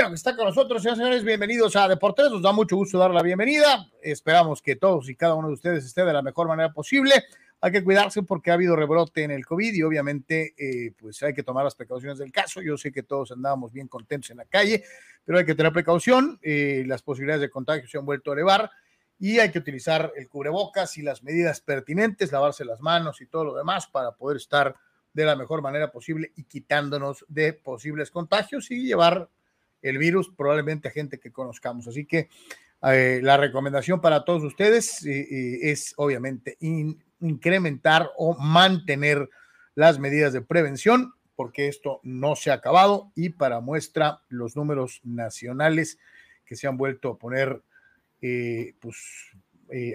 Bueno está con nosotros, señores, señores. Bienvenidos a Deportes. Nos da mucho gusto dar la bienvenida. Esperamos que todos y cada uno de ustedes esté de la mejor manera posible. Hay que cuidarse porque ha habido rebrote en el COVID y obviamente eh, pues hay que tomar las precauciones del caso. Yo sé que todos andábamos bien contentos en la calle, pero hay que tener precaución. Eh, las posibilidades de contagio se han vuelto a elevar y hay que utilizar el cubrebocas y las medidas pertinentes, lavarse las manos y todo lo demás para poder estar de la mejor manera posible y quitándonos de posibles contagios y llevar el virus probablemente a gente que conozcamos. Así que eh, la recomendación para todos ustedes eh, eh, es obviamente incrementar o mantener las medidas de prevención porque esto no se ha acabado y para muestra los números nacionales que se han vuelto a poner pues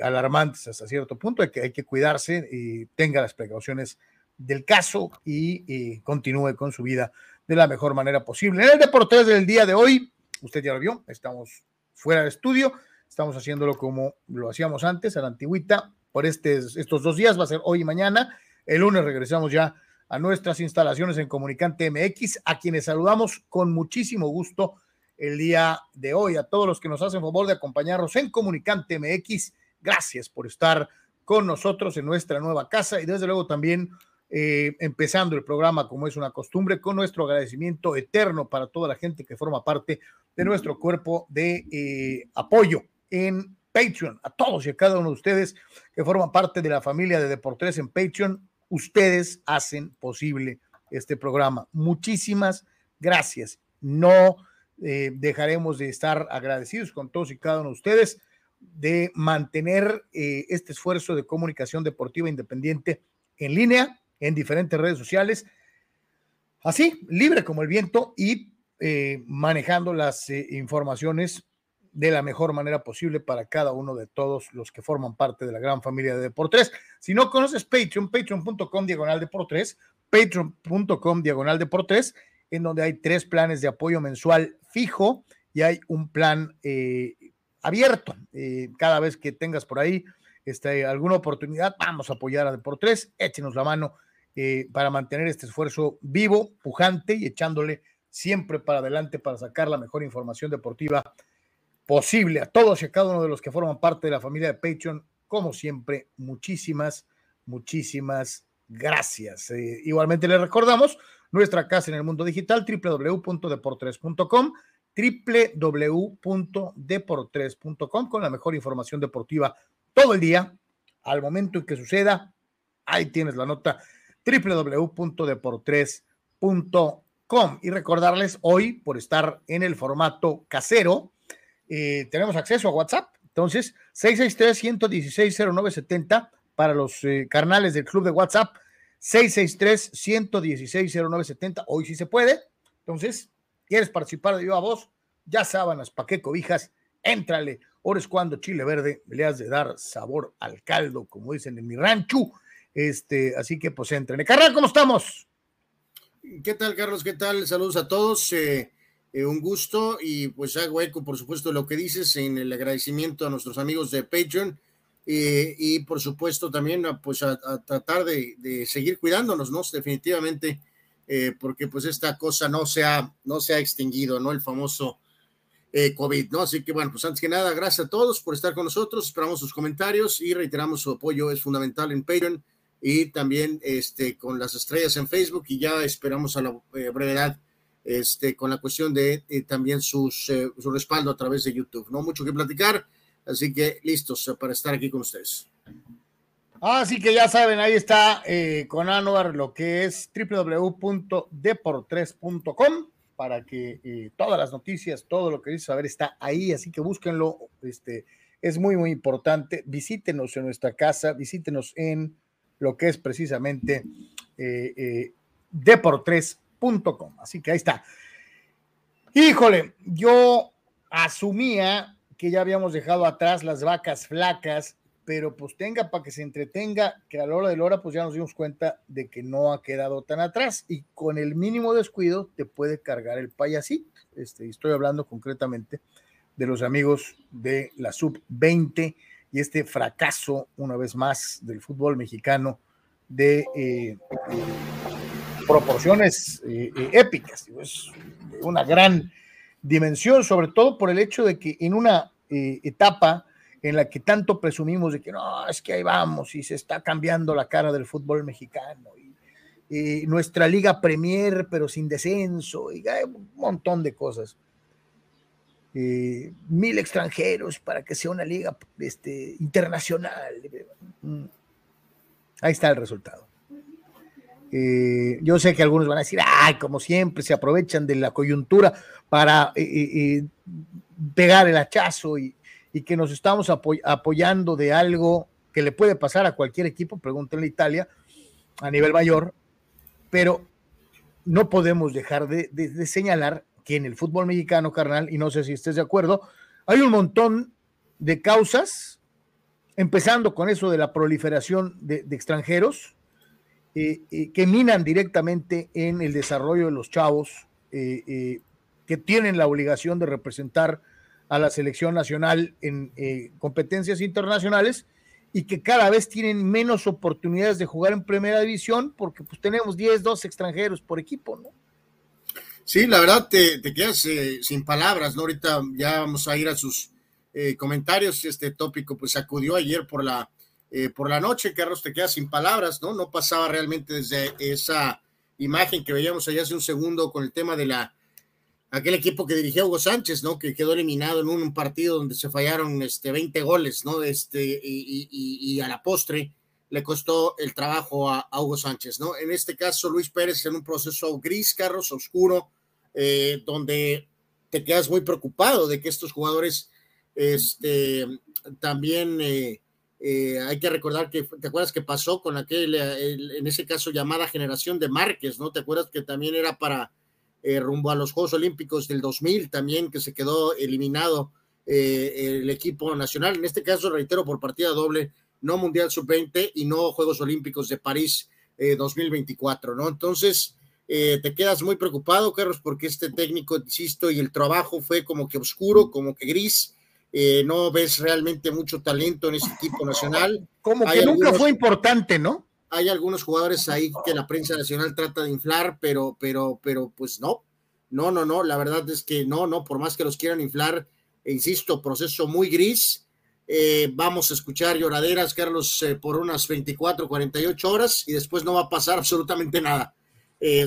alarmantes hasta cierto punto, hay que, cuidarse y tenga las precauciones del caso y, continúe con su vida de la mejor manera posible. En el Deportes del día de hoy, usted ya lo vio, estamos fuera de estudio, estamos haciéndolo como lo hacíamos antes, a la antigüita, por este, estos dos días, va a ser hoy y mañana. El lunes regresamos ya a nuestras instalaciones en Comunicante MX, a quienes saludamos con muchísimo gusto el día de hoy. A todos los que nos hacen favor de acompañarnos en Comunicante MX, gracias por estar con nosotros en nuestra nueva casa y desde luego también eh, empezando el programa como es una costumbre, con nuestro agradecimiento eterno para toda la gente que forma parte de nuestro cuerpo de eh, apoyo en Patreon, a todos y a cada uno de ustedes que forman parte de la familia de Deportes en Patreon, ustedes hacen posible este programa. Muchísimas gracias. No eh, dejaremos de estar agradecidos con todos y cada uno de ustedes de mantener este esfuerzo de comunicación deportiva independiente en línea en diferentes redes sociales, así, libre como el viento y eh, manejando las eh, informaciones de la mejor manera posible para cada uno de todos los que forman parte de la gran familia de Deportes. Si no conoces Patreon, patreon.com diagonal Deportes, patreon.com diagonal Deportes, en donde hay tres planes de apoyo mensual fijo y hay un plan eh, abierto. cada vez que tengas por ahí este, alguna oportunidad, vamos a apoyar a Deportes, échenos la mano eh, para mantener este esfuerzo vivo, pujante y echándole siempre para adelante para sacar la mejor información deportiva posible a todos y a cada uno de los que forman parte de la familia de Patreon. Como siempre, muchísimas, muchísimas gracias. Eh, igualmente les recordamos nuestra casa en el mundo digital, www.deportres.com, www.deportres.com con la mejor información deportiva todo el día, al momento en que suceda. Ahí tienes la nota www.deportres.com. Y recordarles hoy, por estar en el formato casero, eh, tenemos acceso a WhatsApp. Entonces, 663-116-0970 para los eh, carnales del club de WhatsApp. 663-116-0970. Hoy sí se puede. Entonces, ¿quieres participar de a Voz? Ya sábanas, pa' qué cobijas, éntrale. Ahora es cuando Chile Verde le has de dar sabor al caldo, como dicen en mi rancho. Este, así que pues entren. Carnal, ¿cómo estamos? ¿Qué tal, Carlos? ¿Qué tal? Saludos a todos. Eh, eh, un gusto y pues hago eco, por supuesto, lo que dices en el agradecimiento a nuestros amigos de Patreon eh, y por supuesto también pues a, tratar de, seguir cuidándonos, ¿no? Definitivamente, porque pues esta cosa no se ha, no se ha extinguido, ¿no? El famoso COVID, ¿no? Así que bueno, pues antes que nada, gracias a todos por estar con nosotros, esperamos sus comentarios y reiteramos su apoyo, es fundamental en Patreon y también este, con las estrellas en Facebook y ya esperamos a la eh, brevedad este, con la cuestión de eh, también sus, eh, su respaldo a través de YouTube. No mucho que platicar, así que listos para estar aquí con ustedes. Así que ya saben, ahí está con Anuar lo que es www.deportres.com para que todas las noticias, todo lo que dice saber está ahí, así que búsquenlo, este, es muy, muy importante. Visítenos en nuestra casa, visítenos en lo que es precisamente eh, eh. Así que ahí está. Híjole, yo asumía que ya habíamos dejado atrás las vacas flacas, pero pues tenga para que se entretenga, que a la hora de la hora pues ya nos dimos cuenta de que no ha quedado tan atrás y con el mínimo descuido te puede cargar el payasito. Este, estoy hablando concretamente de los amigos de la sub 20 y este fracaso, una vez más, del fútbol mexicano de eh, eh, proporciones eh, épicas. Es una gran dimensión, sobre todo por el hecho de que en una eh, etapa en la que tanto presumimos de que no, es que ahí vamos y se está cambiando la cara del fútbol mexicano y, nuestra liga Premier pero sin descenso y hay un montón de cosas. Eh, mil extranjeros para que sea una liga este, internacional. Mm. Ahí está el resultado. Eh, yo sé que algunos van a decir, ay, como siempre, se aprovechan de la coyuntura para eh, eh, pegar el hachazo y, que nos estamos apoyando de algo que le puede pasar a cualquier equipo, pregúntenle a Italia, a nivel mayor, pero no podemos dejar de, señalar que en el fútbol mexicano, carnal, y no sé si estés de acuerdo, hay un montón de causas, empezando con eso de la proliferación de extranjeros, eh, eh, que minan directamente en el desarrollo de los chavos eh, que tienen la obligación de representar a la selección nacional en competencias internacionales y que cada vez tienen menos oportunidades de jugar en primera división porque pues tenemos 10, 12 extranjeros por equipo, ¿no? Sí, la verdad te, te quedas sin palabras, ¿no? Ahorita ya vamos a ir a sus comentarios. Este tópico pues acudió ayer por la eh, por la noche, Carlos, te quedas sin palabras, ¿no? No pasaba realmente desde esa imagen que veíamos allá hace un segundo con el tema de la aquel equipo que dirigía Hugo Sánchez, ¿no? Que quedó eliminado en un, partido donde se fallaron este, 20 goles, ¿no? Este, y, a la postre le costó el trabajo a, Hugo Sánchez, ¿no? En este caso, Luis Pérez en un proceso gris, Carlos, oscuro, eh, donde te quedas muy preocupado de que estos jugadores este, también eh, eh, hay que recordar que, ¿te acuerdas que pasó con aquel, en ese caso, llamada generación de Márquez, ¿no? ¿Te acuerdas que también era para eh, rumbo a los Juegos Olímpicos del 2000 también, que se quedó eliminado el equipo nacional? En este caso, reitero, por partida doble, no Mundial Sub-20 y no Juegos Olímpicos de París 2024, ¿no? Entonces, te quedas muy preocupado, Carlos, porque este técnico, insisto, y el trabajo fue como que oscuro, como que gris, eh, no ves realmente mucho talento en este equipo nacional. Como que nunca fue importante, ¿no? Hay algunos jugadores ahí que la prensa nacional trata de inflar, pero, pero, pero, pues no, no, no, no, la verdad es que no, no, por más que los quieran inflar, insisto, proceso muy gris. Eh, vamos a escuchar lloraderas, Carlos, eh, por unas 24, 48 horas y después no va a pasar absolutamente nada.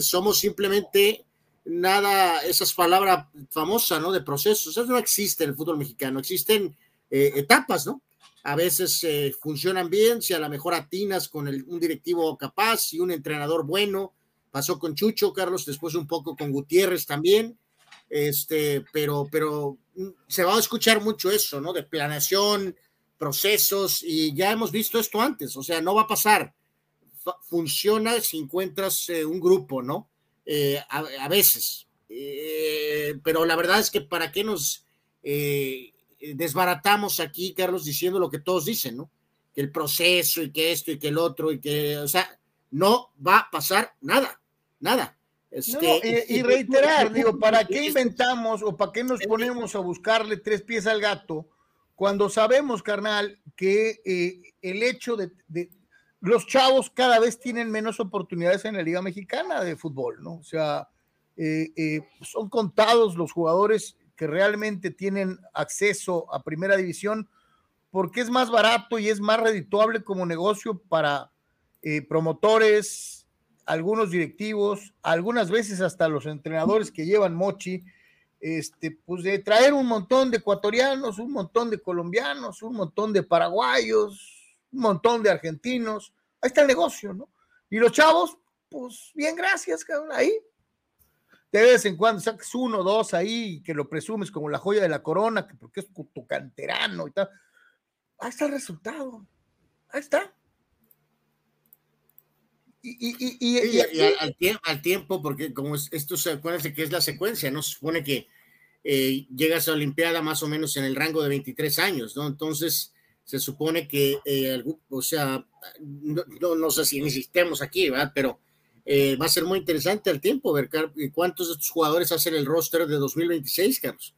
somos simplemente nada, esas palabras famosas, ¿no? De procesos, eso no existe en el fútbol mexicano, existen eh, etapas, ¿no? A veces eh, funcionan bien, si a lo mejor atinas con un directivo capaz y un entrenador bueno, pasó con Chucho, Carlos, después un poco con Gutiérrez también, este, pero, pero mm, se va a escuchar mucho eso, ¿no? De planeación, procesos, y ya hemos visto esto antes, o sea, no va a pasar. funciona si encuentras eh, un grupo, ¿no? Eh, a, veces. Pero la verdad es que para qué nos desbaratamos aquí, Carlos, diciendo lo que todos dicen, ¿no? Que el proceso y que esto y que el otro y que, o sea, no va a pasar nada, nada. Este, y, reiterar, digo, ¿para qué inventamos o para qué nos ponemos a buscarle tres pies al gato cuando sabemos, carnal, que el hecho de, los chavos cada vez tienen menos oportunidades en la Liga Mexicana de fútbol, ¿no? O sea, eh, eh, son contados los jugadores que realmente tienen acceso a primera división porque es más barato y es más redituable como negocio para eh, promotores, algunos directivos, algunas veces hasta los entrenadores que llevan mochi, este, pues de traer un montón de ecuatorianos, un montón de colombianos, un montón de paraguayos, un montón de argentinos, ahí está el negocio, ¿no? Y los chavos, pues bien, gracias, cabrón, ahí. De vez en cuando sacas uno o dos ahí que lo presumes como la joya de la corona, que porque es tu canterano y tal. Ahí está el resultado. Ahí está. Y, al, tiempo, porque como esto se acuérdense que es la secuencia, ¿no? Se supone que eh, llegas a la Olimpiada más o menos en el rango de 23 años, ¿no? Entonces, se supone que, eh, o sea, no, no, sé si insistemos aquí, ¿verdad? Pero eh, va a ser muy interesante al tiempo ver cuántos de estos jugadores hacen el roster de 2026, Carlos.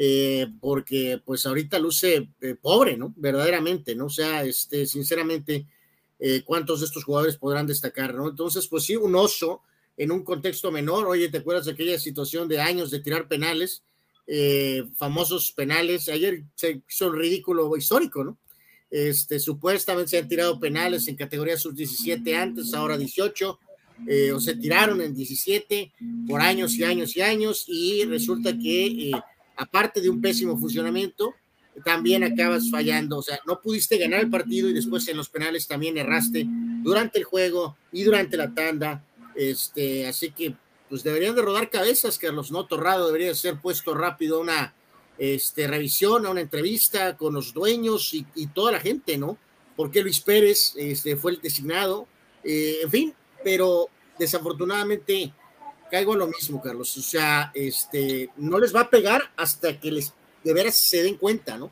Eh, porque pues ahorita luce pobre, ¿no? Verdaderamente, ¿no? O sea, este, sinceramente, cuántos de estos jugadores podrán destacar, ¿no? Entonces, pues sí, un oso en un contexto menor. Oye, ¿te acuerdas de aquella situación de años de tirar penales? Eh, famosos penales. Ayer se hizo un ridículo histórico, ¿no? Este, supuestamente se han tirado penales en categoría sub-17 antes, ahora 18, eh, o se tiraron en 17 por años y años y años, y resulta que, eh, aparte de un pésimo funcionamiento, también acabas fallando, o sea, no pudiste ganar el partido y después en los penales también erraste durante el juego y durante la tanda, este, así que pues deberían de rodar cabezas, Carlos, ¿no? Torrado debería ser puesto rápido una este, revisión, a una entrevista con los dueños y, toda la gente, ¿no? Porque Luis Pérez este, fue el designado, eh, en fin, pero desafortunadamente caigo a lo mismo, Carlos. O sea, este, no les va a pegar hasta que les de veras se den cuenta, ¿no?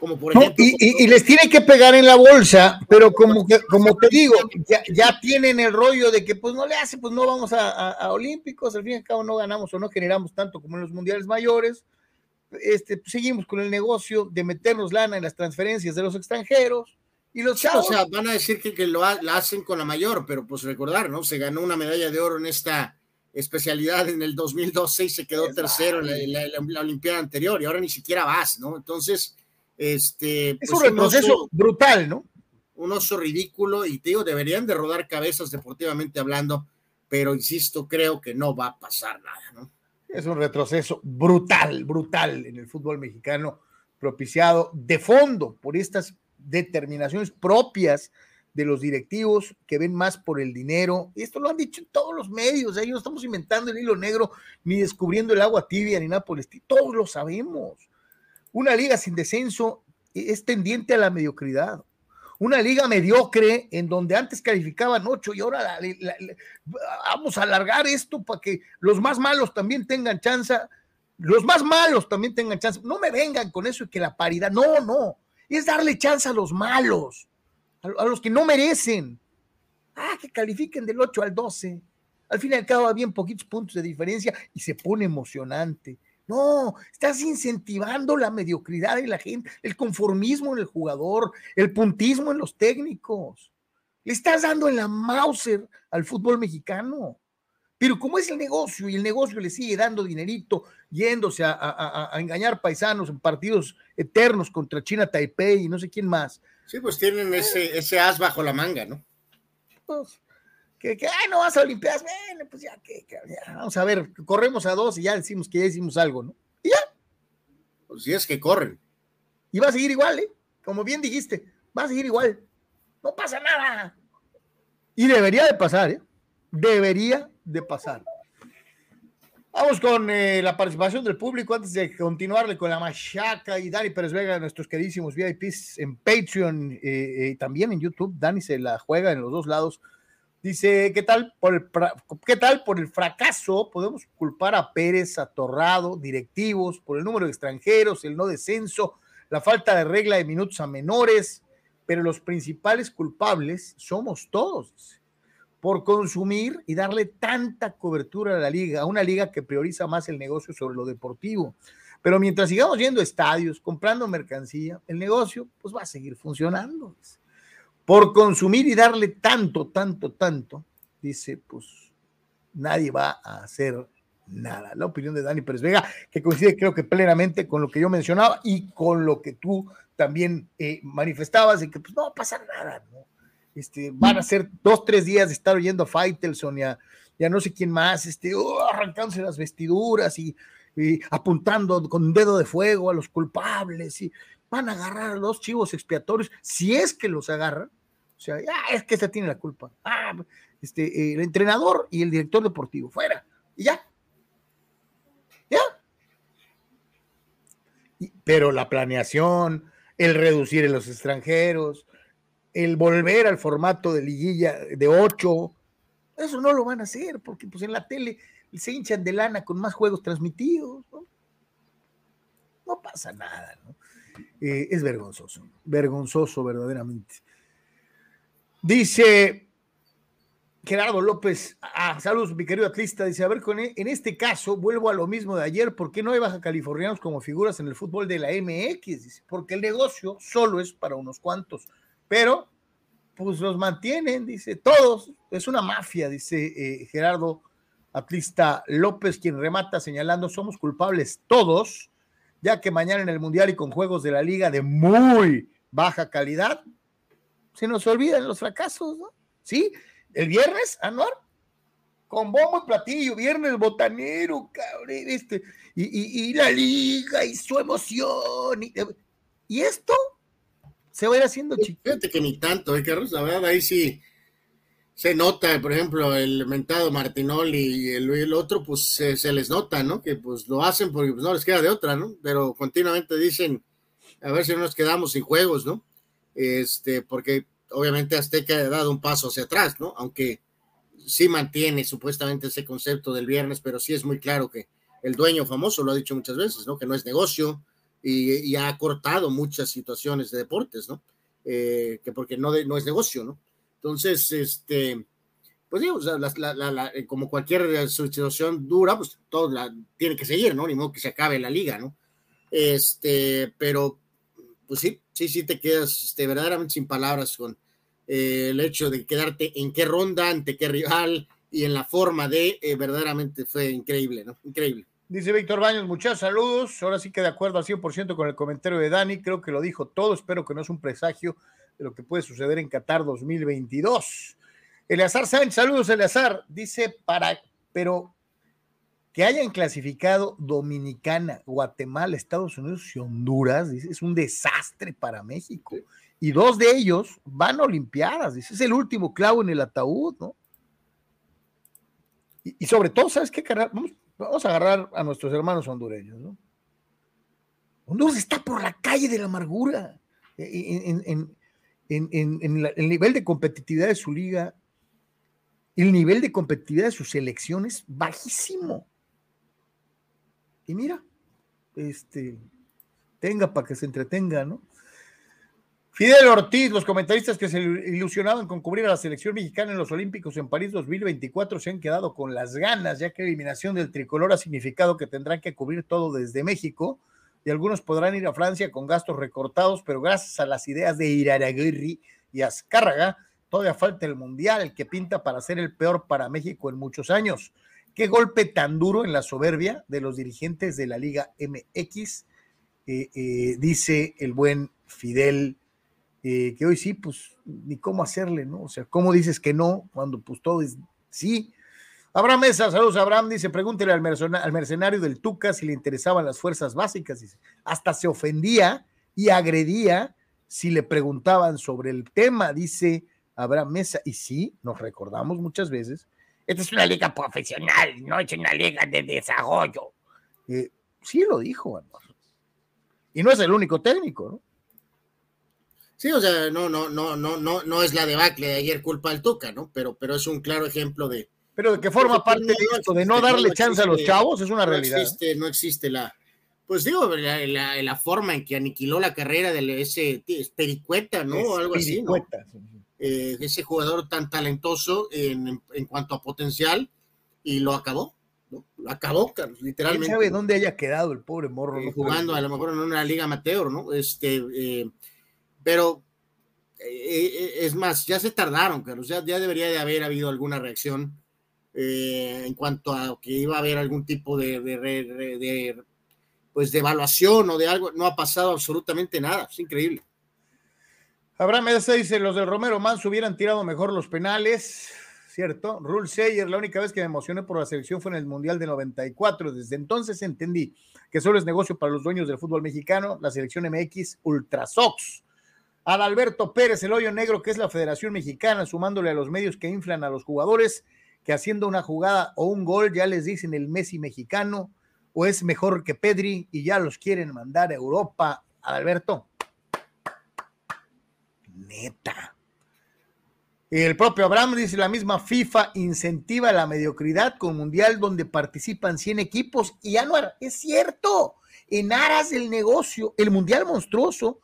Como por ejemplo. y, les tiene que pegar en la bolsa, pero como que, como te digo, ya, tienen el rollo de que pues no le hace, pues no vamos a, a Olímpicos, al fin y al cabo no ganamos o no generamos tanto como en los mundiales mayores este, pues, seguimos con el negocio de meternos lana en las transferencias de los extranjeros y los chavos. O sea, van a decir que, que lo hacen con la mayor, pero pues recordar, ¿no? Se ganó una medalla de oro en esta especialidad en el 2012 y se quedó tercero en la, Olimpiada anterior y ahora ni siquiera vas, ¿no? Entonces, este. Es pues, un retroceso brutal, ¿no? Un oso ridículo y te digo, deberían de rodar cabezas deportivamente hablando, pero insisto, creo que no va a pasar nada, ¿no? Es un retroceso brutal, brutal en el fútbol mexicano, propiciado de fondo por estas determinaciones propias de los directivos que ven más por el dinero. Y esto lo han dicho en todos los medios, ahí no estamos inventando el hilo negro, ni descubriendo el agua tibia, ni nada por el estilo. Todos lo sabemos. Una liga sin descenso es tendiente a la mediocridad una liga mediocre en donde antes calificaban ocho y ahora vamos a alargar esto para que los más malos también tengan chance, los más malos también tengan chance. No me vengan con eso y que la paridad, no, no, es darle chance a los malos, a, los que no merecen. Ah, que califiquen del 8 al 12. Al fin y al cabo, bien poquitos puntos de diferencia y se pone emocionante. No, estás incentivando la mediocridad de la gente, el conformismo en el jugador, el puntismo en los técnicos. Le estás dando en la Mauser al fútbol mexicano. Pero como es el negocio y el negocio le sigue dando dinerito, yéndose a, engañar paisanos en partidos eternos contra China Taipei y no sé quién más. Sí, pues tienen ese, ese as bajo la manga, ¿no? Pues, que, que ay, no vas a Olimpiadas, bueno, pues ya, que, vamos a ver, corremos a dos y ya decimos que ya hicimos algo, ¿no? Y ya. Pues si es que corren. Y va a seguir igual, ¿eh? Como bien dijiste, va a seguir igual. No pasa nada. Y debería de pasar, ¿eh? Debería de pasar. Vamos con eh, la participación del público antes de continuarle con la Machaca y Dani Pérez Vega, nuestros queridísimos VIPs en Patreon eh, eh, también en YouTube. Dani se la juega en los dos lados Dice, ¿qué tal, por el, ¿qué tal por el fracaso? Podemos culpar a Pérez, a Torrado, directivos, por el número de extranjeros, el no descenso, la falta de regla de minutos a menores, pero los principales culpables somos todos por consumir y darle tanta cobertura a la liga, a una liga que prioriza más el negocio sobre lo deportivo. Pero mientras sigamos yendo a estadios, comprando mercancía, el negocio pues va a seguir funcionando por consumir y darle tanto, tanto, tanto, dice, pues nadie va a hacer nada. La opinión de Dani Pérez Vega, que coincide creo que plenamente con lo que yo mencionaba y con lo que tú también eh, manifestabas, de que pues no va a pasar nada, ¿no? Este, van a ser dos, tres días de estar oyendo a Faitelson y a, no sé quién más, este, oh, arrancándose las vestiduras y, apuntando con dedo de fuego a los culpables y van a agarrar a los chivos expiatorios, si es que los agarran, o sea, ah, es que se tiene la culpa. Ah, este, el entrenador y el director deportivo, fuera. Y ya. Ya. pero la planeación, el reducir en los extranjeros, el volver al formato de liguilla de ocho, eso no lo van a hacer, porque pues en la tele se hinchan de lana con más juegos transmitidos. No, pasa nada. Eh, es vergonzoso, vergonzoso verdaderamente. Dice Gerardo López, ah, saludos, mi querido atlista, dice, a ver, e, en este caso vuelvo a lo mismo de ayer, ¿por qué no hay baja californianos como figuras en el fútbol de la MX? Dice, porque el negocio solo es para unos cuantos, pero pues los mantienen, dice, todos, es una mafia, dice eh, Gerardo Atlista López, quien remata señalando, somos culpables todos, ya que mañana en el Mundial y con juegos de la liga de muy baja calidad, se nos olvidan los fracasos, ¿no? Sí, el viernes, Anuar, con bombo y platillo, viernes botanero, cabrón, este, y, la liga y su emoción, y, esto se va a ir haciendo chiquito. Fíjate que ni tanto, ¿eh, Carlos? La verdad, ahí sí se nota, por ejemplo, el mentado Martinoli y el, otro, pues se, les nota, ¿no? Que pues lo hacen porque pues, no les queda de otra, ¿no? Pero continuamente dicen, a ver si no nos quedamos sin juegos, ¿no? Este, porque obviamente Azteca ha dado un paso hacia atrás, ¿no? Aunque sí mantiene supuestamente ese concepto del viernes, pero sí es muy claro que el dueño famoso lo ha dicho muchas veces, ¿no? Que no es negocio y, ha cortado muchas situaciones de deportes, ¿no? Eh, que porque no, no es negocio, ¿no? Entonces, este, pues digo, eh, como cualquier situación dura, pues todo la, tiene que seguir, ¿no? Ni modo que se acabe la liga, ¿no? Este, pero, pues sí, sí, sí te quedas este, verdaderamente sin palabras con eh, el hecho de quedarte en qué ronda, ante qué rival y en la forma de, eh, verdaderamente fue increíble, ¿no? Increíble. Dice Víctor Baños, muchos saludos. Ahora sí que de acuerdo al 100% con el comentario de Dani, creo que lo dijo todo. Espero que no es un presagio de lo que puede suceder en Qatar 2022. Eleazar Sánchez, saludos Eleazar, dice para, pero que hayan clasificado Dominicana, Guatemala, Estados Unidos y Honduras, dice, es un desastre para México. Y dos de ellos van a Olimpiadas, dice, es el último clavo en el ataúd, ¿no? Y, sobre todo, ¿sabes qué? Vamos, vamos a agarrar a nuestros hermanos hondureños, ¿no? Honduras está por la calle de la amargura. en, en, el nivel de competitividad de su liga, el nivel de competitividad de sus selecciones bajísimo. Y mira, este, tenga para que se entretenga, ¿no? Fidel Ortiz, los comentaristas que se ilusionaban con cubrir a la selección mexicana en los Olímpicos en París 2024 se han quedado con las ganas, ya que la eliminación del tricolor ha significado que tendrán que cubrir todo desde México y algunos podrán ir a Francia con gastos recortados, pero gracias a las ideas de Iraragirri y Azcárraga, todavía falta el Mundial, que pinta para ser el peor para México en muchos años. Qué golpe tan duro en la soberbia de los dirigentes de la Liga MX, eh, eh, dice el buen Fidel, eh, que hoy sí, pues ni cómo hacerle, ¿no? O sea, ¿cómo dices que no cuando pues todo es sí? Abraham Mesa, saludos Abraham, dice, pregúntele al, mercenario del Tuca si le interesaban las fuerzas básicas. Dice, hasta se ofendía y agredía si le preguntaban sobre el tema, dice Abraham Mesa. Y sí, nos recordamos muchas veces, esta es una liga profesional, no es una liga de desarrollo. Eh, sí lo dijo, Y no es el único técnico, ¿no? Sí, o sea, no, no, no, no, no, no es la debacle de ayer culpa del Tuca, ¿no? Pero, pero es un claro ejemplo de, pero de que forma parte de esto, de no darle chance a los chavos, es una realidad. Existe, no existe la, pues digo, la, forma en que aniquiló la carrera de ese Pericueta, ¿no? Algo así, ¿no? Eh, ese jugador tan talentoso en, cuanto a potencial y lo acabó. ¿no? Lo acabó, literalmente. ¿Quién sabe dónde haya quedado el pobre morro? Eh, jugando a lo mejor en una liga amateur, ¿no? Este, eh, pero es más, ya se tardaron, Carlos, ya, debería de haber habido alguna reacción eh, en cuanto a que iba a haber algún tipo de, de, pues de evaluación o de algo, no ha pasado absolutamente nada, es increíble. Abraham Mesa dice, los del Romero Manso hubieran tirado mejor los penales, ¿cierto? Rule Sayer, la única vez que me emocioné por la selección fue en el Mundial de 94, desde entonces entendí que solo es negocio para los dueños del fútbol mexicano, la selección MX Ultra Sox. Adalberto Pérez, el hoyo negro, que es la Federación Mexicana, sumándole a los medios que inflan a los jugadores, que haciendo una jugada o un gol ya les dicen el Messi mexicano o es mejor que Pedri y ya los quieren mandar a Europa. Alberto, neta. El propio Abraham dice la misma FIFA incentiva la mediocridad con mundial donde participan 100 equipos y ya no es cierto. En aras del negocio, el mundial monstruoso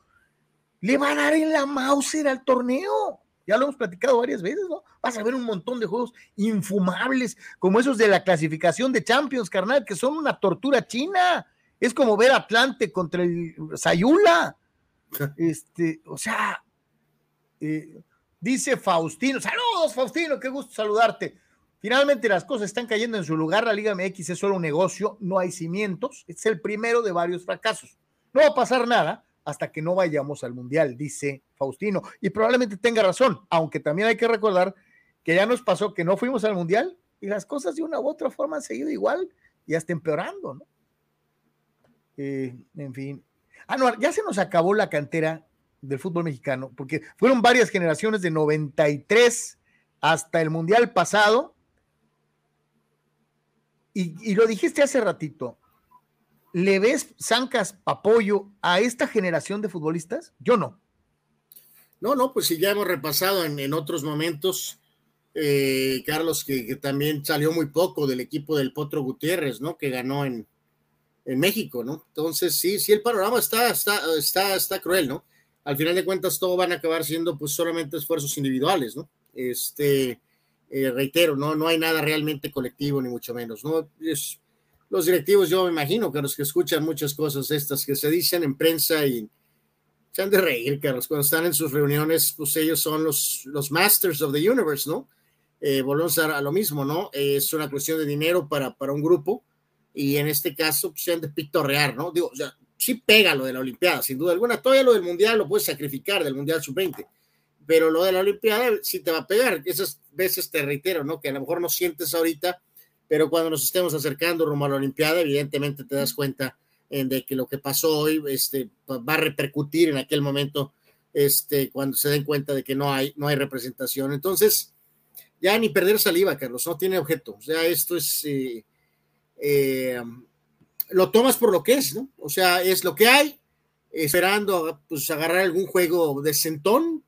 le va a dar en la Mauser al torneo. Ya lo hemos platicado varias veces, ¿no? Vas a ver un montón de juegos infumables, como esos de la clasificación de Champions, carnal, que son una tortura china. Es como ver Atlante contra el Sayula. Este, o sea, eh, dice Faustino, saludos Faustino, qué gusto saludarte. Finalmente las cosas están cayendo en su lugar, la Liga MX es solo un negocio, no hay cimientos, es el primero de varios fracasos. No va a pasar nada hasta que no vayamos al Mundial, dice Faustino. Y probablemente tenga razón, aunque también hay que recordar que ya nos pasó que no fuimos al Mundial y las cosas de una u otra forma han seguido igual y hasta empeorando, ¿no? Eh, en fin. Ah, ya se nos acabó la cantera del fútbol mexicano, porque fueron varias generaciones de 93 hasta el Mundial pasado y, lo dijiste hace ratito, ¿le ves zancas apoyo a esta generación de futbolistas? Yo no. No, no, pues si ya hemos repasado en, otros momentos, eh, Carlos, que, también salió muy poco del equipo del Potro Gutiérrez, ¿no? Que ganó en, en México, ¿no? Entonces, sí, sí, el panorama está, está, está, está cruel, ¿no? Al final de cuentas, todo van a acabar siendo pues solamente esfuerzos individuales, ¿no? Este, eh, reitero, no, no hay nada realmente colectivo, ni mucho menos, ¿no? Es, los directivos, yo me imagino que los que escuchan muchas cosas estas que se dicen en prensa y se han de reír, Carlos, cuando están en sus reuniones, pues ellos son los, los masters of the universe, ¿no? Eh, volvemos a, lo mismo, ¿no? es una cuestión de dinero para, para un grupo y en este caso pues, se han de pitorrear, ¿no? Digo, o sí pega lo de la Olimpiada, sin duda alguna, todavía lo del Mundial lo puedes sacrificar, del Mundial Sub-20, pero lo de la Olimpiada sí te va a pegar. Esas veces te reitero, ¿no? Que a lo mejor no sientes ahorita, pero cuando nos estemos acercando rumbo a la Olimpiada, evidentemente te das cuenta en de que lo que pasó hoy este, va a repercutir en aquel momento este, cuando se den cuenta de que no hay, no hay representación. Entonces, ya ni perder saliva, Carlos, no tiene objeto. O sea, esto es, eh, eh, lo tomas por lo que es, ¿no? O sea, es lo que hay, esperando pues agarrar algún juego de centón,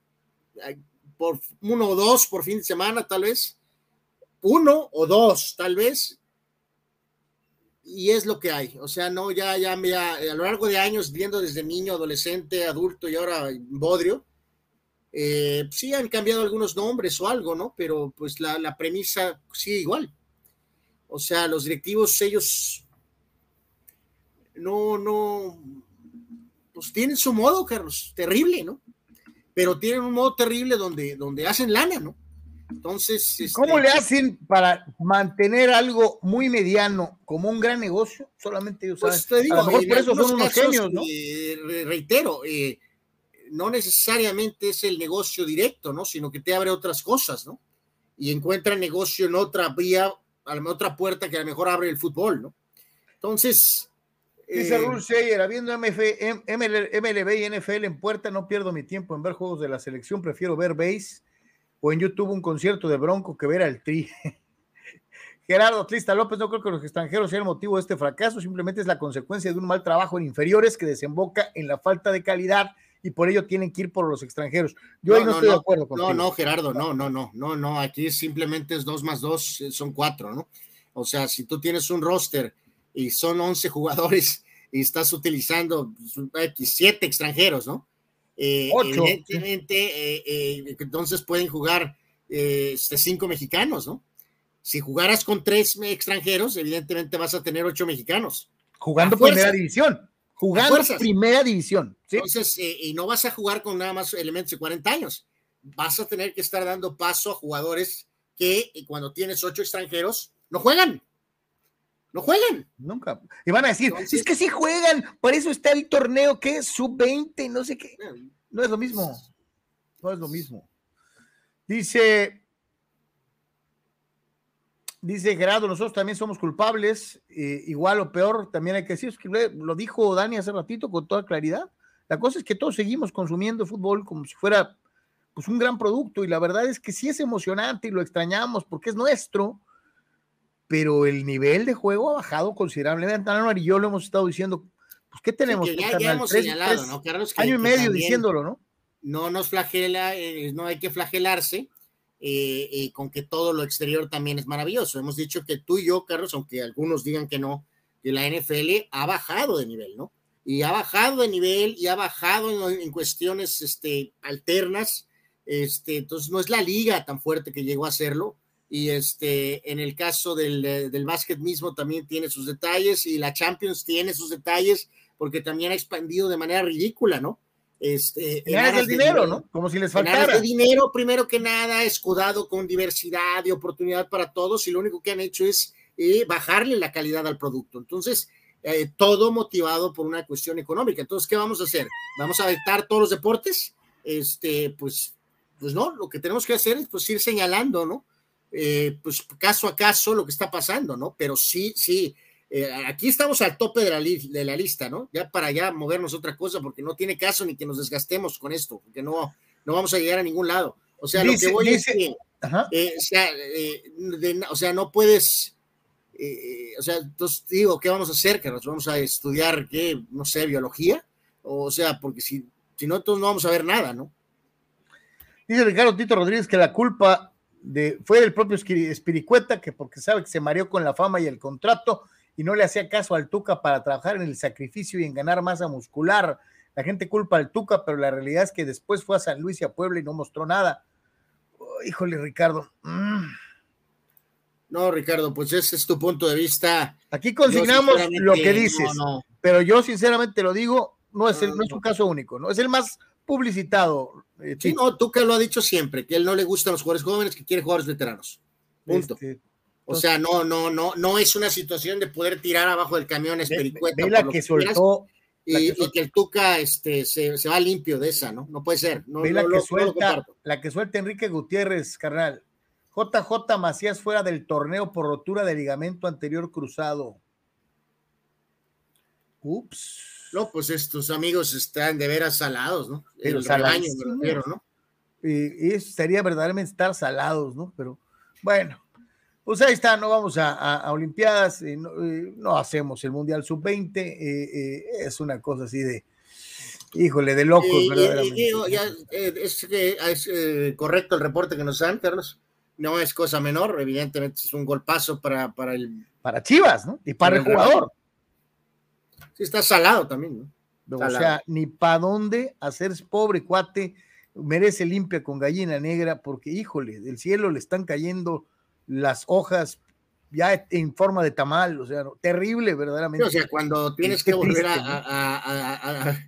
por uno o dos por fin de semana, tal vez. Uno o dos, tal vez. Y es lo que hay. O sea, no, ya, ya, a lo largo de años, viendo desde niño, adolescente, adulto y ahora bodrio, eh, sí han cambiado algunos nombres o algo, ¿no? Pero pues la, la premisa sigue igual. O sea, los directivos, ellos no, no, pues tienen su modo, Carlos, terrible, ¿no? pero tienen un modo terrible donde, donde hacen lana, ¿no? Entonces. ¿Cómo este, le hacen para mantener algo muy mediano como un gran negocio? Solamente ellos pues Te digo, por eso son unos genios, ¿no? Eh, reitero, eh, no necesariamente es el negocio directo, ¿no? Sino que te abre otras cosas, ¿no? Y encuentra negocio en otra vía, a la otra puerta que a lo mejor abre el fútbol, ¿no? Entonces, Dice eh, habiendo MF, MLB y NFL en puerta, no pierdo mi tiempo en ver juegos de la selección, prefiero ver base o en YouTube un concierto de Bronco que ver al Tri. Gerardo Tlista López, no creo que los extranjeros sean el motivo de este fracaso, simplemente es la consecuencia de un mal trabajo en inferiores que desemboca en la falta de calidad y por ello tienen que ir por los extranjeros. Yo no, ahí no, estoy de acuerdo con No, no, Gerardo, no, no, no, no, no, aquí simplemente es dos más dos, eh, son cuatro, ¿no? O sea, si tú tienes un roster y son 11 jugadores y estás utilizando siete extranjeros, ¿no? Eh, evidentemente, eh, eh, entonces pueden jugar este, cinco mexicanos, ¿no? Si jugaras con tres extranjeros, evidentemente vas a tener ocho mexicanos. Jugando primera división. Jugando primera división. Entonces, y no vas a jugar con nada más elementos de 40 años. Vas a tener que estar dando paso a jugadores que cuando tienes ocho extranjeros no juegan. No juegan. Nunca. Y van a decir, es que sí juegan, por eso está el torneo que es sub-20, no sé qué. No es lo mismo. No es lo mismo. Dice, dice Gerardo, nosotros también somos culpables, eh, igual o peor, también hay que decir, lo dijo Dani hace ratito con toda claridad. La cosa es que todos seguimos consumiendo fútbol como si fuera pues un gran producto y la verdad es que sí es emocionante y lo extrañamos porque es nuestro, pero el nivel de juego ha bajado considerablemente. Y yo lo hemos estado diciendo. Pues, ¿qué tenemos? ya, hemos señalado, ¿no, Carlos? año y medio diciéndolo, ¿no? No nos flagela, eh, no hay que flagelarse eh, eh, con que todo lo exterior también es maravilloso. Hemos dicho que tú y yo, Carlos, aunque algunos digan que no, que la NFL ha bajado de nivel, ¿no? Y ha bajado de nivel y ha bajado en, en cuestiones este, alternas. Este, entonces no es la liga tan fuerte que llegó a serlo y este, en el caso del, del básquet mismo también tiene sus detalles y la Champions tiene sus detalles porque también ha expandido de manera ridícula, ¿no? Este, el dinero, ¿no? Como si les faltara. de dinero, primero que nada, escudado con diversidad y oportunidad para todos, y lo único que han hecho es eh, bajarle la calidad al producto. Entonces, eh, todo motivado por una cuestión económica. Entonces, ¿qué vamos a hacer? ¿Vamos a vetar todos los deportes? Este, pues, pues no, lo que tenemos que hacer es pues ir señalando, ¿no? Eh, pues caso a caso lo que está pasando, ¿no? Pero sí, sí, eh, aquí estamos al tope de la, de la lista, ¿no? Ya para ya movernos otra cosa, porque no tiene caso ni que nos desgastemos con esto, porque no, no vamos a llegar a ningún lado. O sea, lo que voy es que, eh, o, sea, o sea, no puedes, o sea, entonces digo, ¿qué vamos a hacer? Que nos vamos a estudiar, ¿qué? No sé, biología, o sea, porque si, si no, entonces no vamos a ver nada, ¿no? Dice Ricardo Tito Rodríguez que la culpa de, fue del propio Espiricueta, que porque sabe que se mareó con la fama y el contrato y no le hacía caso al Tuca para trabajar en el sacrificio y en ganar masa muscular. La gente culpa al Tuca, pero la realidad es que después fue a San Luis y a Puebla y no mostró nada. Oh, híjole, Ricardo. Mm. No, Ricardo, pues ese es tu punto de vista. Aquí consignamos lo que dices, pero yo sinceramente lo digo, no es, no es un caso único, ¿no? Es el más publicitado. Eh, sí, no, Tuca lo ha dicho siempre, que él no le gustan los jugadores jóvenes, que quiere jugadores veteranos. Punto. Este, o sea, no, no, no, no es una situación de poder tirar abajo del camión Espericueta. La que, soltó. Y, que el Tuca este, se, va limpio de esa, ¿no? No puede ser. No, la, que suelta, la que suelta Enrique Gutiérrez, carnal. JJ Macías fuera del torneo por rotura de ligamento anterior cruzado. Ups. No, pues estos amigos están de veras salados, ¿no? El salaño, ¿no? Y, eso sería verdaderamente estar salados, ¿no? Pero bueno, pues ahí está, no vamos a, Olimpiadas, y no, hacemos el Mundial Sub-20, es una cosa así de, híjole, de locos, verdaderamente. Eh, es, es eh, correcto el reporte que nos dan, Carlos, no es cosa menor, evidentemente es un golpazo para, para el... Para Chivas, ¿no? Y para, el jugador. Sí, está salado también, ¿no? O sea, ni para dónde hacerse pobre cuate, merece limpia con gallina negra, porque híjole, del cielo le están cayendo las hojas ya en forma de tamal, o sea, terrible verdaderamente. o sea, cuando tienes que volver a,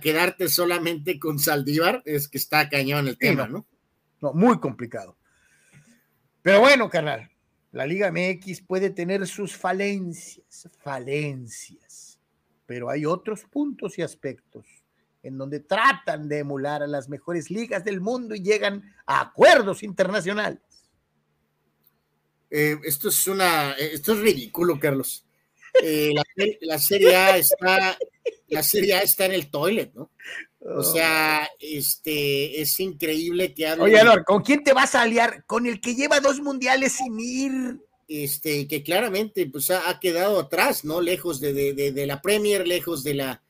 quedarte solamente con Saldívar, es que está cañón el tema, ¿no? No, muy complicado. Pero bueno, carnal, la Liga MX puede tener sus falencias, falencias pero hay otros puntos y aspectos en donde tratan de emular a las mejores ligas del mundo y llegan a acuerdos internacionales. Eh, esto es una, eh, esto es ridículo, Carlos. Eh, la, Serie A está, la Serie A está en el toilet, ¿no? O sea, este, es increíble que Oye, Alor, ¿con quién te vas a aliar? Con el que lleva dos mundiales sin ir este, que claramente pues, ha, quedado atrás, ¿no? Lejos de, la Premier, lejos de la,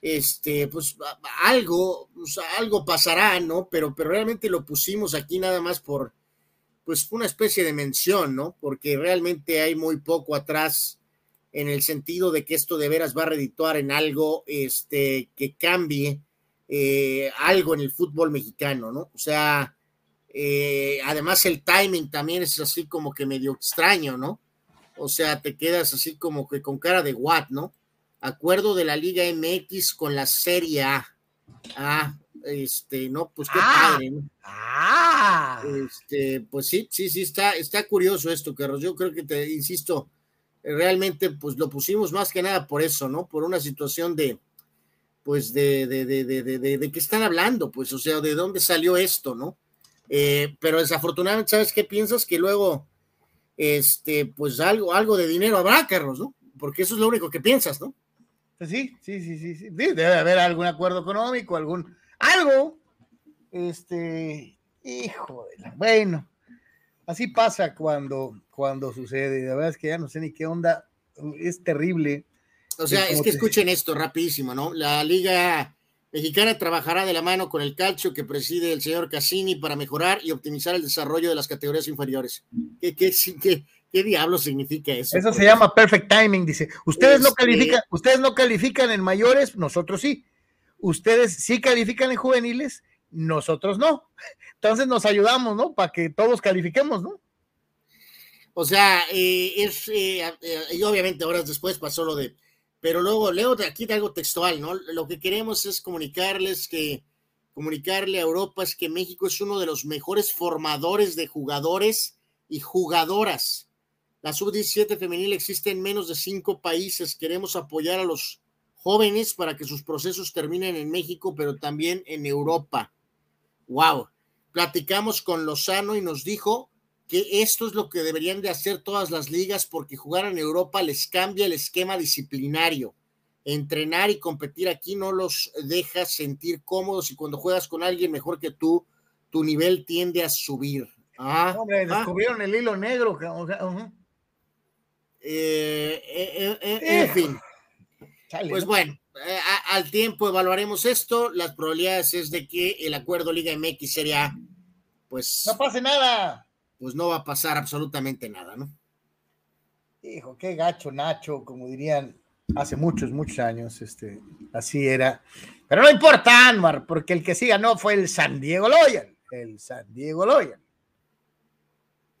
este, pues algo, pues, algo pasará, ¿no? Pero, pero realmente lo pusimos aquí nada más por, pues, una especie de mención, ¿no? Porque realmente hay muy poco atrás en el sentido de que esto de veras va a redituar en algo, este, que cambie eh, algo en el fútbol mexicano, ¿no? O sea, eh, además el timing también es así como que medio extraño, ¿no? O sea, te quedas así como que con cara de what, ¿no? Acuerdo de la Liga MX con la Serie A. Ah, este, no, pues qué ah, padre, ¿no? Ah. Este, pues sí, sí, sí, está, está curioso esto, Carlos. Yo creo que te insisto, realmente, pues lo pusimos más que nada por eso, ¿no? Por una situación de, pues, de, de, de, de, de, de qué están hablando, pues, o sea, de dónde salió esto, ¿no? Eh, pero desafortunadamente, ¿sabes qué piensas? Que luego, este, pues algo, algo de dinero habrá, Carlos, ¿no? Porque eso es lo único que piensas, ¿no? Pues sí, sí, sí, sí, sí. Debe haber algún acuerdo económico, algún, algo, este, hijo de la, bueno, así pasa cuando, cuando sucede, la verdad es que ya no sé ni qué onda, es terrible. O sea, es que escuchen esto rapidísimo, ¿no? La liga Mexicana trabajará de la mano con el calcio que preside el señor Cassini para mejorar y optimizar el desarrollo de las categorías inferiores. ¿Qué, qué, qué, qué diablo significa eso? Eso se llama perfect timing, dice. Ustedes no este califican, ustedes no califican en mayores, nosotros sí. Ustedes sí califican en juveniles, nosotros no. Entonces nos ayudamos, ¿no? Para que todos califiquemos, ¿no? O sea, eh, es, eh, eh, y obviamente horas después pasó lo de pero luego leo aquí algo textual, ¿no? Lo que queremos es comunicarles que, comunicarle a Europa es que México es uno de los mejores formadores de jugadores y jugadoras. La sub-17 femenil existe en menos de cinco países. Queremos apoyar a los jóvenes para que sus procesos terminen en México, pero también en Europa. Wow. Platicamos con Lozano y nos dijo que esto es lo que deberían de hacer todas las ligas porque jugar en Europa les cambia el esquema disciplinario. Entrenar y competir aquí no los deja sentir cómodos y cuando juegas con alguien mejor que tú, tu nivel tiende a subir. Ah, Hombre, ah. descubrieron el hilo negro. Eh, eh, eh, en fin. pues bueno, al tiempo evaluaremos esto. Las probabilidades es de que el acuerdo Liga MX sería, pues. No pase nada pues no va a pasar absolutamente nada, ¿no? Hijo, qué gacho Nacho, como dirían hace muchos, muchos años, este, así era. Pero no importa, Anmar, porque el que sí ganó fue el San Diego Loyal, el San Diego Loyal.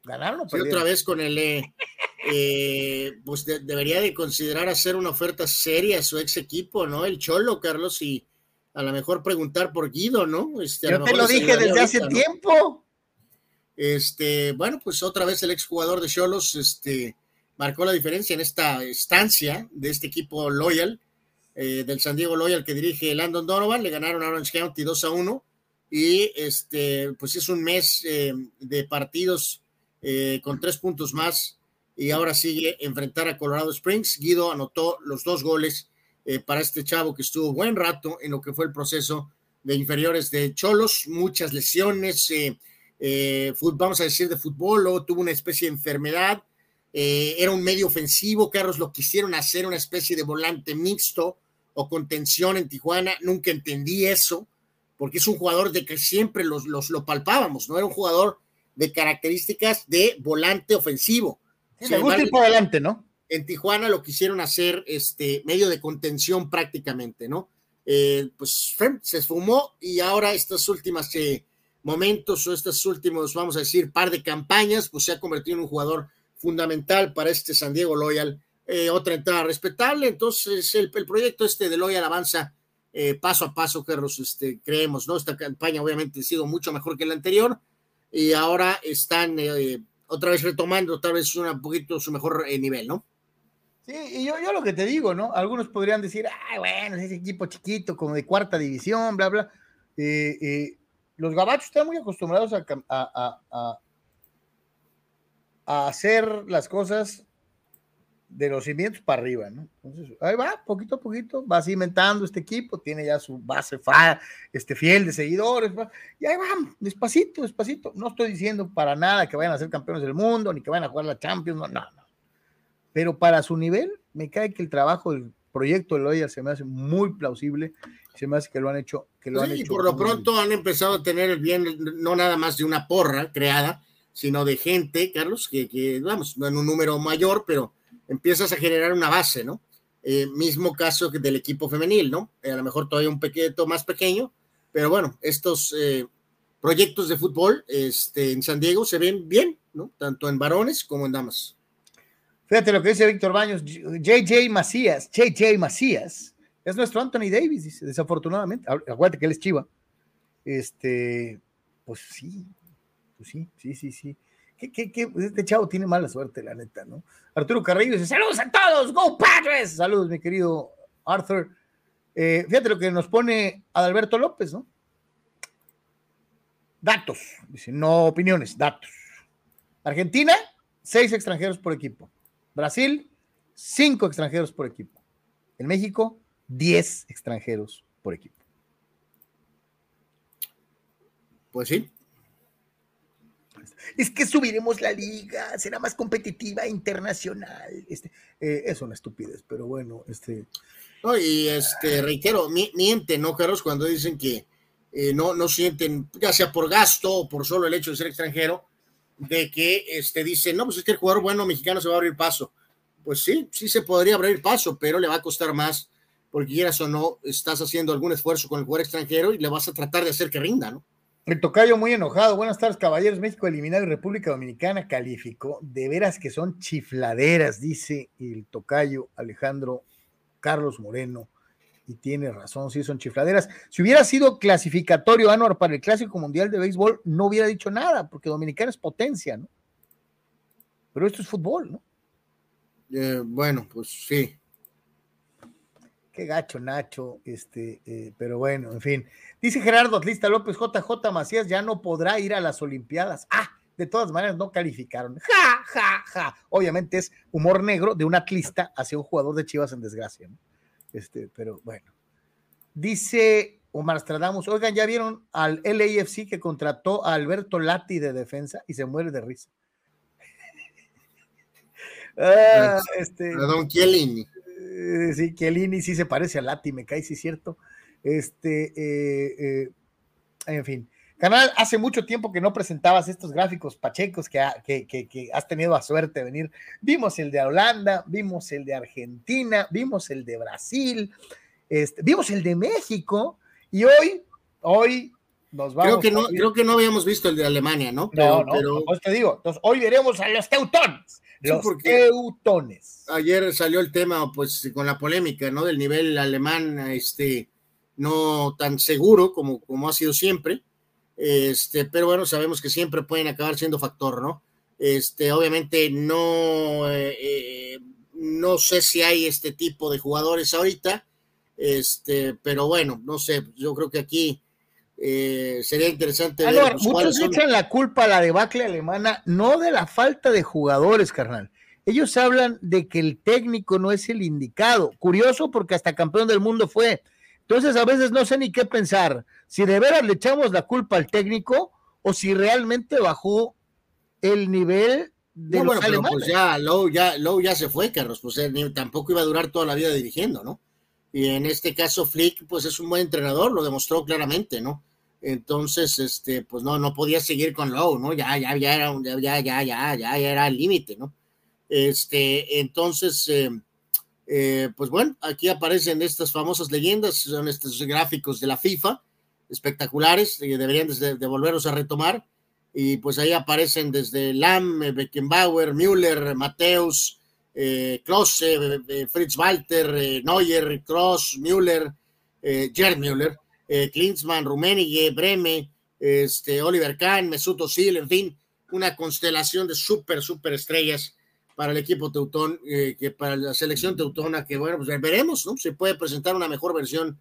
¿Ganaron o sí, otra vez con el... Eh, eh, pues debería de considerar hacer una oferta seria a su ex equipo, ¿no? El Cholo, Carlos, y a lo mejor preguntar por Guido, ¿no? Este, Yo te lo dije desde hace tiempo. Este, bueno, pues otra vez el exjugador de Cholos este, marcó la diferencia en esta estancia de este equipo Loyal, eh, del San Diego Loyal que dirige Landon Donovan, le ganaron a Orange County 2 a 1 y este, pues es un mes eh, de partidos eh, con tres puntos más y ahora sigue enfrentar a Colorado Springs. Guido anotó los dos goles para este chavo que estuvo buen rato en lo que fue el proceso de inferiores de Cholos, muchas lesiones, eh, vamos a decir, de fútbol, o tuvo una especie de enfermedad, eh, era un medio ofensivo, Carlos lo quisieron hacer una especie de volante mixto o contención en Tijuana, nunca entendí eso, porque es un jugador de que siempre los, los lo palpábamos, no era un jugador de características de volante ofensivo. Sí, gusta ir adelante, ¿no? En Tijuana lo quisieron hacer este medio de contención prácticamente, ¿no? Eh, pues se esfumó y ahora estas últimas eh, momentos o estos últimos, vamos a decir, par de campañas, pues se ha convertido en un jugador fundamental para este San Diego Loyal. Eh, otra entrada respetable, entonces el, proyecto este de Loyal avanza eh, paso a paso, Carlos, este, creemos, ¿no? Esta campaña obviamente ha sido mucho mejor que la anterior y ahora están eh, otra vez retomando tal vez un poquito su mejor nivel, ¿no? Sí, y yo, yo lo que te digo, ¿no? Algunos podrían decir, ay, bueno, es ese equipo chiquito, como de cuarta división, bla, bla. Eh, los gabachos están muy acostumbrados a, hacer las cosas de los cimientos para arriba, ¿no? Entonces, ahí va, poquito a poquito, va cimentando este equipo, tiene ya su base este, fiel de seguidores, y ahí va, despacito, despacito. No estoy diciendo para nada que vayan a ser campeones del mundo, ni que vayan a jugar la Champions, no, no. Pero para su nivel, me cae que el trabajo del proyecto de Loya se me hace muy plausible se me hace que lo han hecho. Que lo han hecho por lo pronto han empezado a tener el bien, no nada más de una porra creada, sino de gente, Carlos, que, que vamos, no en un número mayor, pero empiezas a generar una base, ¿no? Eh, mismo caso que del equipo femenil, ¿no? Eh, a lo mejor todavía un pequeño más pequeño, pero bueno, estos eh, proyectos de fútbol este, en San Diego se ven bien, ¿no? Tanto en varones como en damas. Fíjate lo que dice Víctor Baños, JJ Macías, JJ Macías, es nuestro Anthony Davis, dice, desafortunadamente. Acuérdate que él es Chiva. Este, pues sí, pues sí, sí, sí, sí. Este chavo tiene mala suerte, la neta, ¿no? Arturo Carrillo dice: ¡Saludos a todos! ¡Go Padres! Saludos, mi querido Arthur. Eh, fíjate lo que nos pone Adalberto López, ¿no? Datos, dice, no opiniones, datos. Argentina, seis extranjeros por equipo. Brasil, cinco extranjeros por equipo. En México, 10 extranjeros por equipo. Pues sí. Es que subiremos la liga, será más competitiva internacional. Este, eh, es una estupidez, pero bueno, este. No, y este, reitero, miente, ¿no, Carlos? Cuando dicen que eh, no, no sienten, ya sea por gasto o por solo el hecho de ser extranjero, de que este, dicen, no, pues es que el jugador bueno mexicano se va a abrir paso. Pues sí, sí se podría abrir paso, pero le va a costar más porque quieras o no, estás haciendo algún esfuerzo con el jugador extranjero y le vas a tratar de hacer que rinda, ¿no? El tocayo muy enojado. Buenas tardes, caballeros. México eliminado y República Dominicana calificó. De veras que son chifladeras, dice el tocayo Alejandro Carlos Moreno. Y tiene razón, sí son chifladeras. Si hubiera sido clasificatorio Anuar para el Clásico Mundial de Béisbol, no hubiera dicho nada, porque Dominicana es potencia, ¿no? Pero esto es fútbol, ¿no? Eh, bueno, pues sí. Qué gacho, Nacho. Este, eh, pero bueno, en fin. Dice Gerardo Atlista López, JJ Macías ya no podrá ir a las Olimpiadas. Ah, de todas maneras no calificaron. Ja, ja, ja. Obviamente es humor negro de un atlista hacia un jugador de Chivas en desgracia, ¿no? Este, pero bueno. Dice Omar Stradamus, oigan, ¿ya vieron al LAFC que contrató a Alberto Lati de defensa y se muere de risa? ah, este, a Don Chiellini. Eh, sí, Chiellini sí se parece a Lati, me cae, sí es cierto. Este, eh, eh, en fin. Canal, hace mucho tiempo que no presentabas estos gráficos pachecos que, que, has tenido la suerte de venir. Vimos el de Holanda, vimos el de Argentina, vimos el de Brasil, este, vimos el de México y hoy, hoy nos vamos. Creo que, no, creo que no habíamos visto el de Alemania, ¿no? Pero, no, no, pues te digo, entonces hoy veremos a los teutones. Los teutones. Ayer salió el tema, pues, con la polémica, ¿no? Del nivel alemán, este, no tan seguro como, como ha sido siempre este, pero bueno, sabemos que siempre pueden acabar siendo factor, ¿no? Este, obviamente no, eh, eh, no sé si hay este tipo de jugadores ahorita, este, pero bueno, no sé, yo creo que aquí eh, sería interesante. ver muchos echan la culpa a la debacle alemana, no de la falta de jugadores, carnal. Ellos hablan de que el técnico no es el indicado. Curioso porque hasta campeón del mundo fue. Entonces a veces no sé ni qué pensar, si de veras le echamos la culpa al técnico o si realmente bajó el nivel de los bueno, pues ya Lowe ya, ya se fue, Carlos, pues tampoco iba a durar toda la vida dirigiendo, ¿no? Y en este caso Flick, pues es un buen entrenador, lo demostró claramente, ¿no? Entonces, este, pues no, no podía seguir con Lowe, ¿no? Ya, ya, ya era, ya, ya, ya, ya, ya era el límite, ¿no? Este, entonces, eh, eh, pues bueno, aquí aparecen estas famosas leyendas, son estos gráficos de la FIFA, espectaculares, y deberían de, volverlos a retomar. Y pues ahí aparecen desde Lam, eh, Beckenbauer, Müller, Mateus, eh, Klose, Fritz Walter, Neuer, Kroos, Müller, Gerd Müller, Klinsmann, Rummenigge, Breme, este, Oliver Kahn, Mesut Özil, en fin, una constelación de súper, súper estrellas para el equipo teutón, eh, que para la selección teutona, que bueno, pues veremos, ¿no? Se puede presentar una mejor versión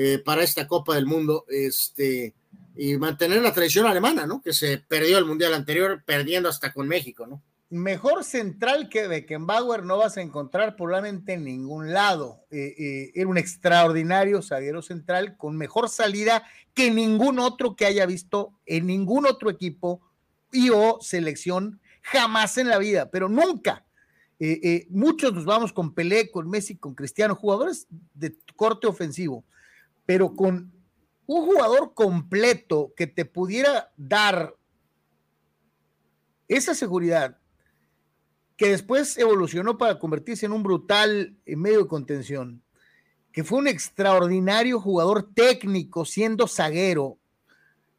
eh, para esta Copa del Mundo, este, y mantener la tradición alemana, ¿no? Que se perdió el Mundial anterior, perdiendo hasta con México, ¿no? Mejor central que Beckenbauer no vas a encontrar probablemente en ningún lado. Eh, era un extraordinario zaguero central con mejor salida que ningún otro que haya visto en ningún otro equipo y o selección jamás en la vida, pero nunca. Eh, eh, muchos nos vamos con Pelé, con Messi, con Cristiano, jugadores de corte ofensivo, pero con un jugador completo que te pudiera dar esa seguridad que después evolucionó para convertirse en un brutal medio de contención, que fue un extraordinario jugador técnico siendo zaguero.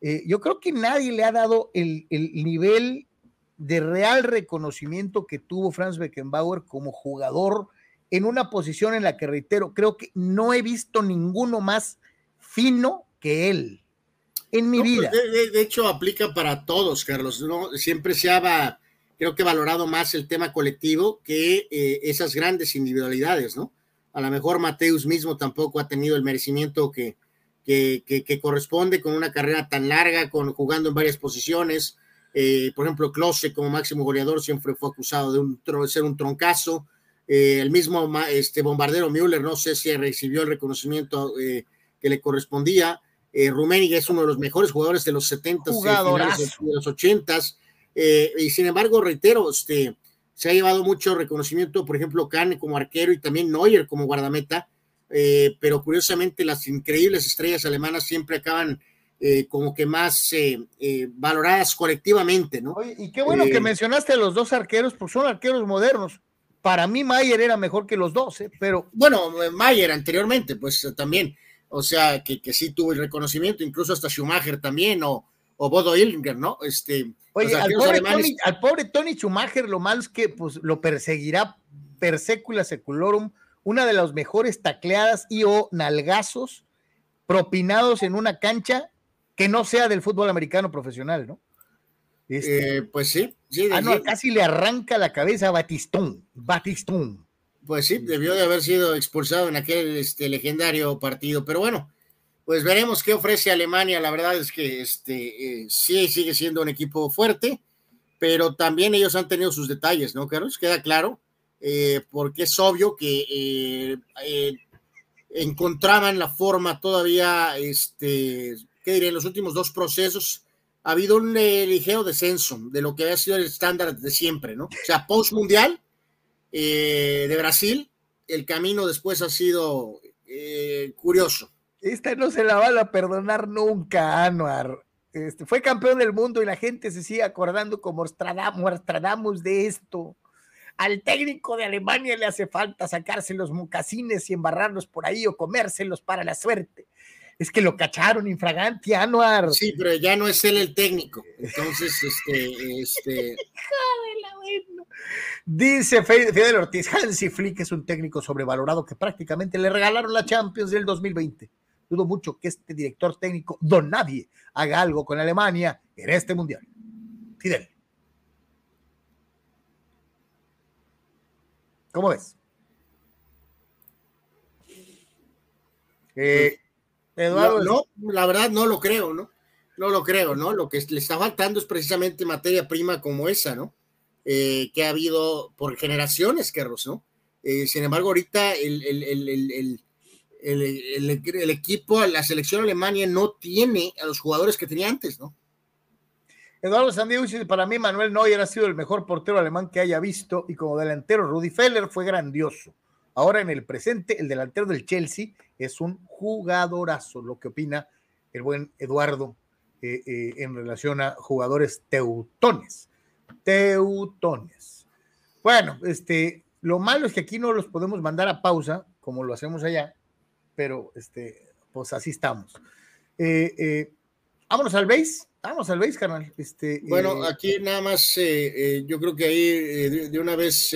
Eh, yo creo que nadie le ha dado el, el nivel de real reconocimiento que tuvo Franz Beckenbauer como jugador en una posición en la que, reitero, creo que no he visto ninguno más fino que él en mi pues, vida. De, hecho, aplica para todos, Carlos. ¿no? Siempre se ha, creo que, valorado más el tema colectivo que eh, esas grandes individualidades, ¿no? A lo mejor Mateus mismo tampoco ha tenido el merecimiento que, que, que corresponde con una carrera tan larga, con, jugando en varias posiciones eh, por ejemplo, Klose como máximo goleador siempre fue acusado de, un, ser un troncazo. Eh, el mismo este, bombardero Müller, no sé si recibió el reconocimiento eh, que le correspondía. Eh, Rummenigge es uno de los mejores jugadores de los 70 de los 80 y sin embargo, reitero, este, se ha llevado mucho reconocimiento, por ejemplo, Kahn como arquero y también Neuer como guardameta, pero curiosamente las increíbles estrellas alemanas siempre acaban eh, como que más eh, eh, valoradas colectivamente, ¿no? y qué bueno que mencionaste a los dos arqueros, porque son arqueros modernos. Para mí Mayer era mejor que los dos, pero... Bueno, Mayer anteriormente, pues también, o sea, que, que sí tuvo el reconocimiento, incluso hasta Schumacher también, o, o Bodo Illinger, ¿no? Este, Oye, al pobre, Tony, al pobre, Tony, Schumacher lo malo es que pues, lo perseguirá per secula seculorum una de las mejores tacleadas y o nalgazos propinados en una cancha que no sea del fútbol americano profesional, ¿no? Este, eh, pues sí, sí, ah, no, casi le arranca la cabeza a Batistón, Batistón. Pues sí, debió de haber sido expulsado en aquel este, legendario partido, pero bueno, pues veremos qué ofrece Alemania. La verdad es que este, eh, sí sigue siendo un equipo fuerte, pero también ellos han tenido sus detalles, ¿no, Carlos? Queda claro, eh, porque es obvio que encontraban la forma todavía, este, ¿qué diré? En los últimos dos procesos ha habido un eh, ligero descenso de lo que había sido el estándar de siempre, ¿no? O sea, post mundial eh, de Brasil, el camino después ha sido eh, curioso. Esta no se la van a perdonar nunca, Anuar. Este, fue campeón del mundo y la gente se sigue acordando como Stradamus de esto. Al técnico de Alemania le hace falta sacarse los mocasines y embarrarlos por ahí o comérselos para la suerte. Es que lo cacharon infragante, Anuar. Sí, pero ya no es él el técnico. Entonces, este, este. Dice Fidel Ortiz, Hansi Flick es un técnico sobrevalorado que prácticamente le regalaron la Champions del 2020. Dudo mucho que este director técnico, don nadie, haga algo con Alemania en este mundial. Fidel. ¿Cómo ves? Eh, Eduardo. No, la verdad no lo creo, ¿no? No lo creo, ¿no? Lo que le está faltando es precisamente materia prima como esa, ¿no? Eh, que ha habido por generaciones, Carlos, ¿no? Eh, sin embargo, ahorita el, el, el, equipo, la selección alemania no tiene a los jugadores que tenía antes, ¿no? Eduardo Sandiego dice, para mí Manuel Neuer ha sido el mejor portero alemán que haya visto y como delantero Rudy Feller fue grandioso. Ahora en el presente, el delantero del Chelsea es un jugadorazo, lo que opina el buen Eduardo eh, eh, en relación a jugadores teutones. Teutones. Bueno, este, lo malo es que aquí no los podemos mandar a pausa, como lo hacemos allá, pero este, pues así estamos. Eh, vámonos al base. Vamos al base, carnal. Este, bueno, eh, aquí nada más, eh, eh, yo creo que ahí de, una vez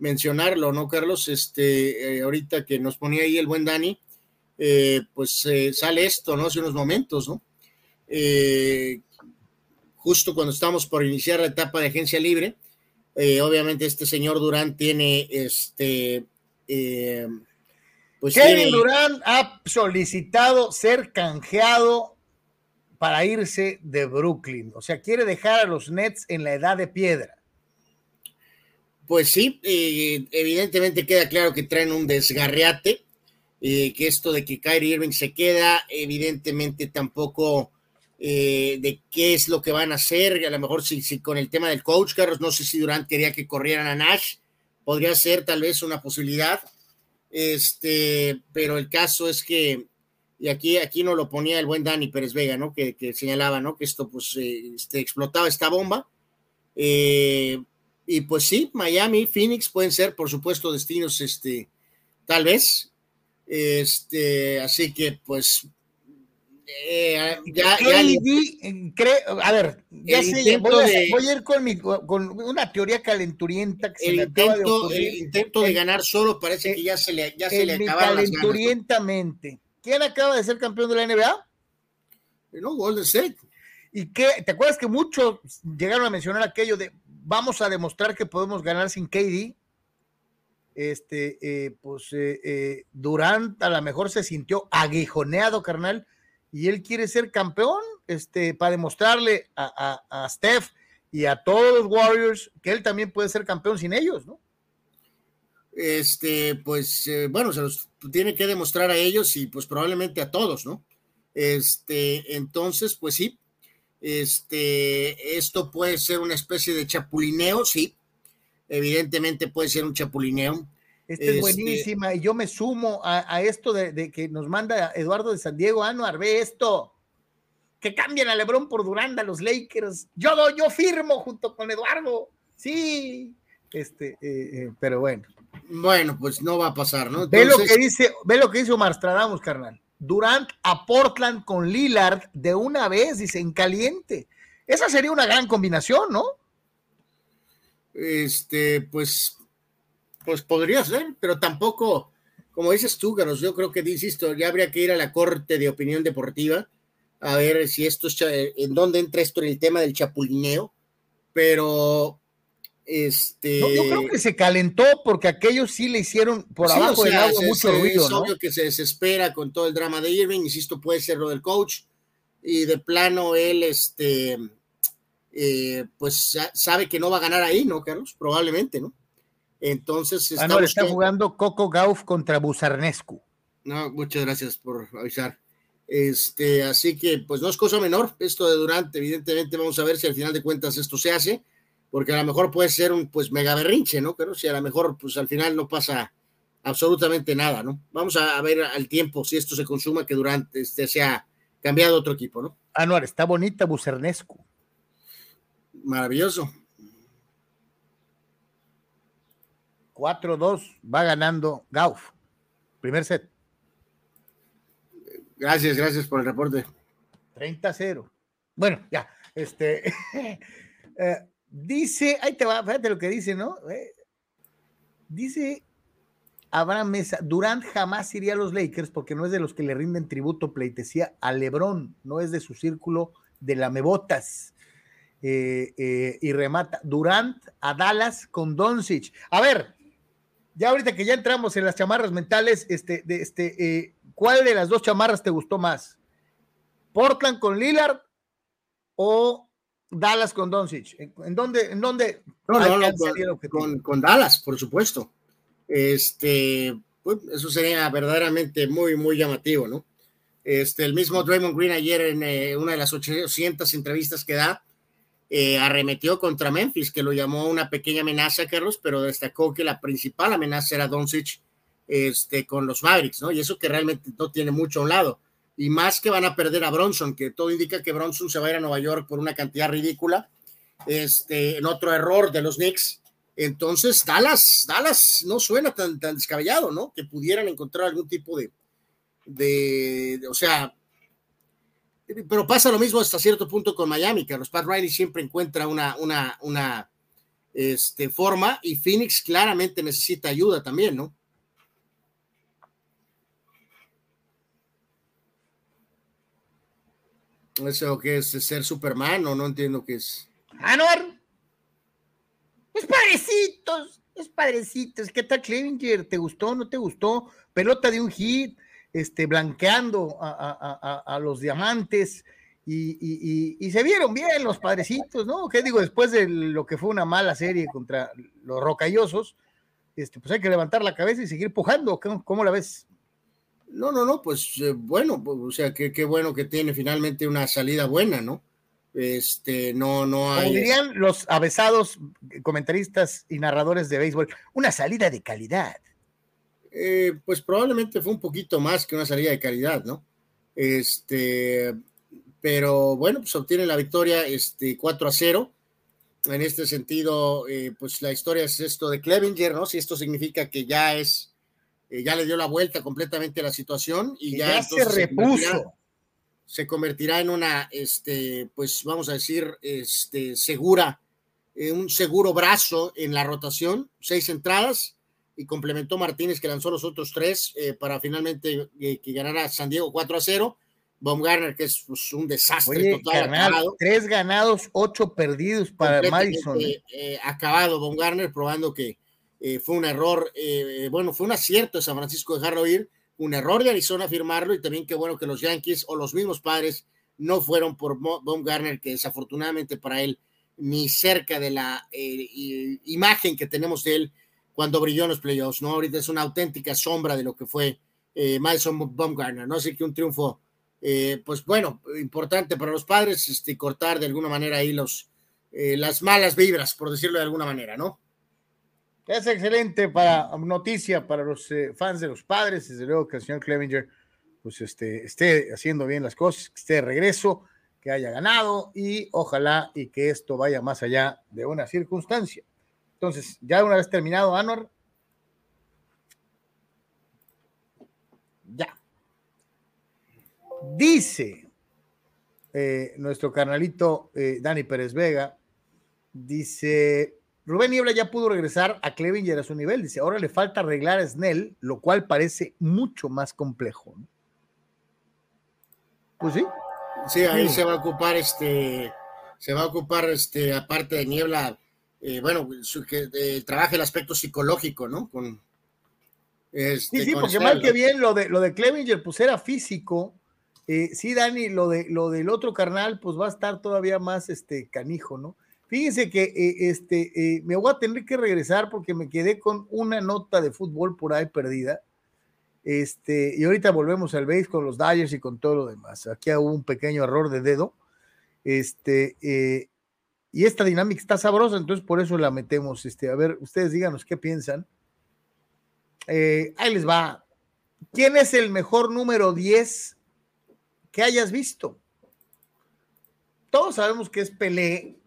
mencionarlo, ¿no, Carlos? Este, ahorita que nos ponía ahí el buen Dani, pues sale esto, ¿no? Hace unos momentos, ¿no? justo cuando estamos por iniciar la etapa de agencia libre, obviamente este señor Durán tiene este. pues Kevin Durán ha solicitado ser canjeado para irse de Brooklyn. O sea, quiere dejar a los Nets en la edad de piedra. Pues sí, eh, evidentemente queda claro que traen un desgarreate, eh, que esto de que Kyrie Irving se queda, evidentemente tampoco eh, de qué es lo que van a hacer, a lo mejor si, con el tema del coach, Carlos, no sé si Durant quería que corrieran a Nash, podría ser tal vez una posibilidad, este, pero el caso es que y aquí, aquí no lo ponía el buen Dani Pérez Vega, ¿no? Que, señalaba, ¿no? Que esto, pues, eh, este, explotaba esta bomba. Eh, y pues sí, Miami, Phoenix pueden ser, por supuesto, destinos, este, tal vez. Este, así que, pues, eh, ya, a ver, ya sé, voy, a, ir con, mi, con una teoría calenturienta que el, intento, de el intento de ganar solo parece que ya se le, ya se le acabaron calenturientamente. ¿Quién acaba de ser campeón de la NBA? No, Golden State. ¿Y qué? ¿Te acuerdas que muchos llegaron a mencionar aquello de vamos a demostrar que podemos ganar sin KD? Este, eh, pues eh, eh, Durant a lo mejor se sintió aguijoneado, carnal, y él quiere ser campeón, este, para demostrarle a, Steph y a todos los Warriors que él también puede ser campeón sin ellos, ¿no? este, pues, eh, bueno, se los tiene que demostrar a ellos y pues probablemente a todos, ¿no? Este, entonces, pues sí, este, esto puede ser una especie de chapulineo, sí, evidentemente puede ser un chapulineo. Esta es este buenísima y yo me sumo a, esto de, que nos manda Eduardo de San Diego, Anuar, ve esto, que cambien a Lebron por Duranda, los Lakers, yo, yo firmo junto con Eduardo, sí, este, eh, eh, pero bueno. Bueno, pues no va a pasar, ¿no? Ve lo que dice, ve lo que dice Omar Stradamus, carnal. Durant a Portland con Lillard de una vez, dice, en caliente. Esa sería una gran combinación, ¿no? Este, pues Pues podría ser, pero tampoco, como dices tú, Carlos, yo creo que, insisto, ya habría que ir a la corte de opinión deportiva a ver si esto es, en dónde entra esto en el tema del chapulineo, pero este... yo creo que se calentó porque aquellos sí le hicieron por abajo del agua mucho ruido. Es obvio que se desespera con todo el drama de Irving, insisto, puede ser lo del coach, y de plano él, este, eh, pues sabe que no va a ganar ahí, ¿no, Carlos? Probablemente, ¿no? Entonces. Ah, no, está jugando Coco Gauff contra Busarnescu. No, muchas gracias por avisar. Este, así que, pues no es cosa menor esto de Durante. Evidentemente, vamos a ver si al final de cuentas esto se hace, porque a lo mejor puede ser un pues mega berrinche, ¿no? Pero si a lo mejor, pues al final no pasa absolutamente nada, ¿no? Vamos a, ver al tiempo si esto se consuma, que Durante este, sea cambiado otro equipo, ¿no? Anuar, está bonita Bucernescu. Maravilloso. 4-2 va ganando Gauf. Primer set. Gracias, gracias por el reporte. 30-0. Bueno, ya, este, eh, dice, ahí te va, fíjate lo que dice, ¿no? Eh, dice Abraham Mesa, Durant jamás iría a los Lakers porque no es de los que le rinden tributo pleitesía a Lebron, no es de su círculo de lamebotas. Eh, eh, y remata Durant a Dallas con Doncic. A ver, ya ahorita que ya entramos en las chamarras mentales, este, este, eh, ¿cuál de las dos chamarras te gustó más? ¿Portland con Lillard o Dallas con Doncic? ¿En, dónde? En dónde no, no, con, con Dallas, por supuesto. Este, pues, eso sería verdaderamente muy, muy llamativo, ¿no? Este, el mismo Draymond Green ayer en eh, una de las 800 entrevistas que da, eh, arremetió contra Memphis, que lo llamó una pequeña amenaza, Carlos, pero destacó que la principal amenaza era Doncic este, con los Mavericks, ¿no? Y eso que realmente no tiene mucho a un lado. Y más que van a perder a Bronson, que todo indica que Bronson se va a ir a Nueva York por una cantidad ridícula, este, en otro error de los Knicks, entonces, Dallas, Dallas no suena tan, tan descabellado, ¿no? Que pudieran encontrar algún tipo de, de, o sea, pero pasa lo mismo hasta cierto punto con Miami, que los Pat Riley siempre encuentra una, una, una este, forma y Phoenix claramente necesita ayuda también, ¿no? Eso que es ser Superman o no entiendo qué es. Anor. Es padrecitos, es padrecitos. ¿Qué tal Clevinger? ¿Te gustó? ¿No te gustó? Pelota de un hit, este, blanqueando a, los diamantes. Y, se vieron bien los padrecitos, ¿no? ¿Qué digo? Después de lo que fue una mala serie contra los rocallosos, este, pues hay que levantar la cabeza y seguir pujando. ¿Cómo, la ves? No, no, no, pues eh, bueno, pues, o sea, qué bueno que tiene finalmente una salida buena, ¿no? Este, no, no hay. Como dirían los avesados comentaristas y narradores de béisbol, una salida de calidad. Eh, pues probablemente fue un poquito más que una salida de calidad, ¿no? Este, pero bueno, pues obtiene la victoria este, 4 a 0. En este sentido, eh, pues la historia es esto de Clevinger, ¿no? Si esto significa que ya es, eh, ya le dio la vuelta completamente a la situación y ya, se repuso se convertirá en una, este, pues vamos a decir, este, segura, eh, un seguro brazo en la rotación, seis entradas, y complementó Martínez que lanzó los otros tres eh, para finalmente que ganara San Diego 4 a 0. Baumgartner, que es pues, un desastre total. tres ganados, ocho perdidos para Madison. acabado Baumgartner, probando que fue un error, bueno, fue un acierto de San Francisco dejarlo ir, un error de Arizona firmarlo y también qué bueno que los Yankees o los mismos padres no fueron por Garner, que desafortunadamente para él ni cerca de la eh, imagen que tenemos de él cuando brilló en los playoffs, ¿no? Ahorita es una auténtica sombra de lo que fue eh, Madison Baumgartner, ¿no? Así que un triunfo, eh, pues bueno, importante para los padres, este, cortar de alguna manera ahí los, eh, las malas vibras, por decirlo de alguna manera, ¿no? Es excelente para noticia para los eh, fans de los padres, desde luego que el señor Clevinger pues este, esté haciendo bien las cosas, que esté de regreso, que haya ganado y ojalá y que esto vaya más allá de una circunstancia. Entonces, ya una vez terminado, Anor. Ya. Dice eh, nuestro carnalito eh, Dani Pérez Vega, dice Rubén Niebla ya pudo regresar a Clevinger a su nivel. Dice, ahora le falta arreglar a Snell, lo cual parece mucho más complejo. Pues sí. Sí, ahí se va a ocupar este, se va a ocupar este, aparte de Niebla, eh, bueno, que eh, trabaje el aspecto psicológico, ¿no? Con, este, sí, sí, porque mal que bien lo de, lo de Clevinger, pues era físico. Eh, sí, Dani, lo, de, lo del otro carnal, pues va a estar todavía más este, canijo, ¿no? Fíjense que eh, este, eh, me voy a tener que regresar porque me quedé con una nota de fútbol por ahí perdida. Este, y ahorita volvemos al base con los Dyers y con todo lo demás. Aquí hubo un pequeño error de dedo. Este, eh, y esta dinámica está sabrosa, entonces por eso la metemos. Este, a ver, ustedes díganos qué piensan. ahí les va. ¿Quién es el mejor número 10 que hayas visto? Todos sabemos que es Pelé,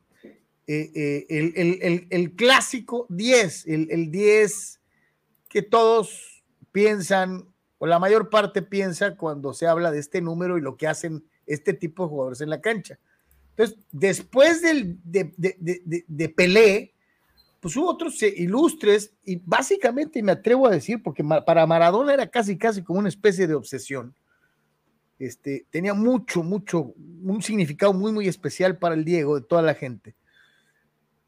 eh, eh, el, clásico 10, el, 10 que todos piensan, o la mayor parte piensa cuando se habla de este número y lo que hacen este tipo de jugadores en la cancha. Entonces, después del, de, de, Pelé, pues hubo otros ilustres y básicamente me atrevo a decir, porque para Maradona era casi, casi como una especie de obsesión. Este, tenía mucho, mucho, un significado muy, muy especial para el Diego, de toda la gente.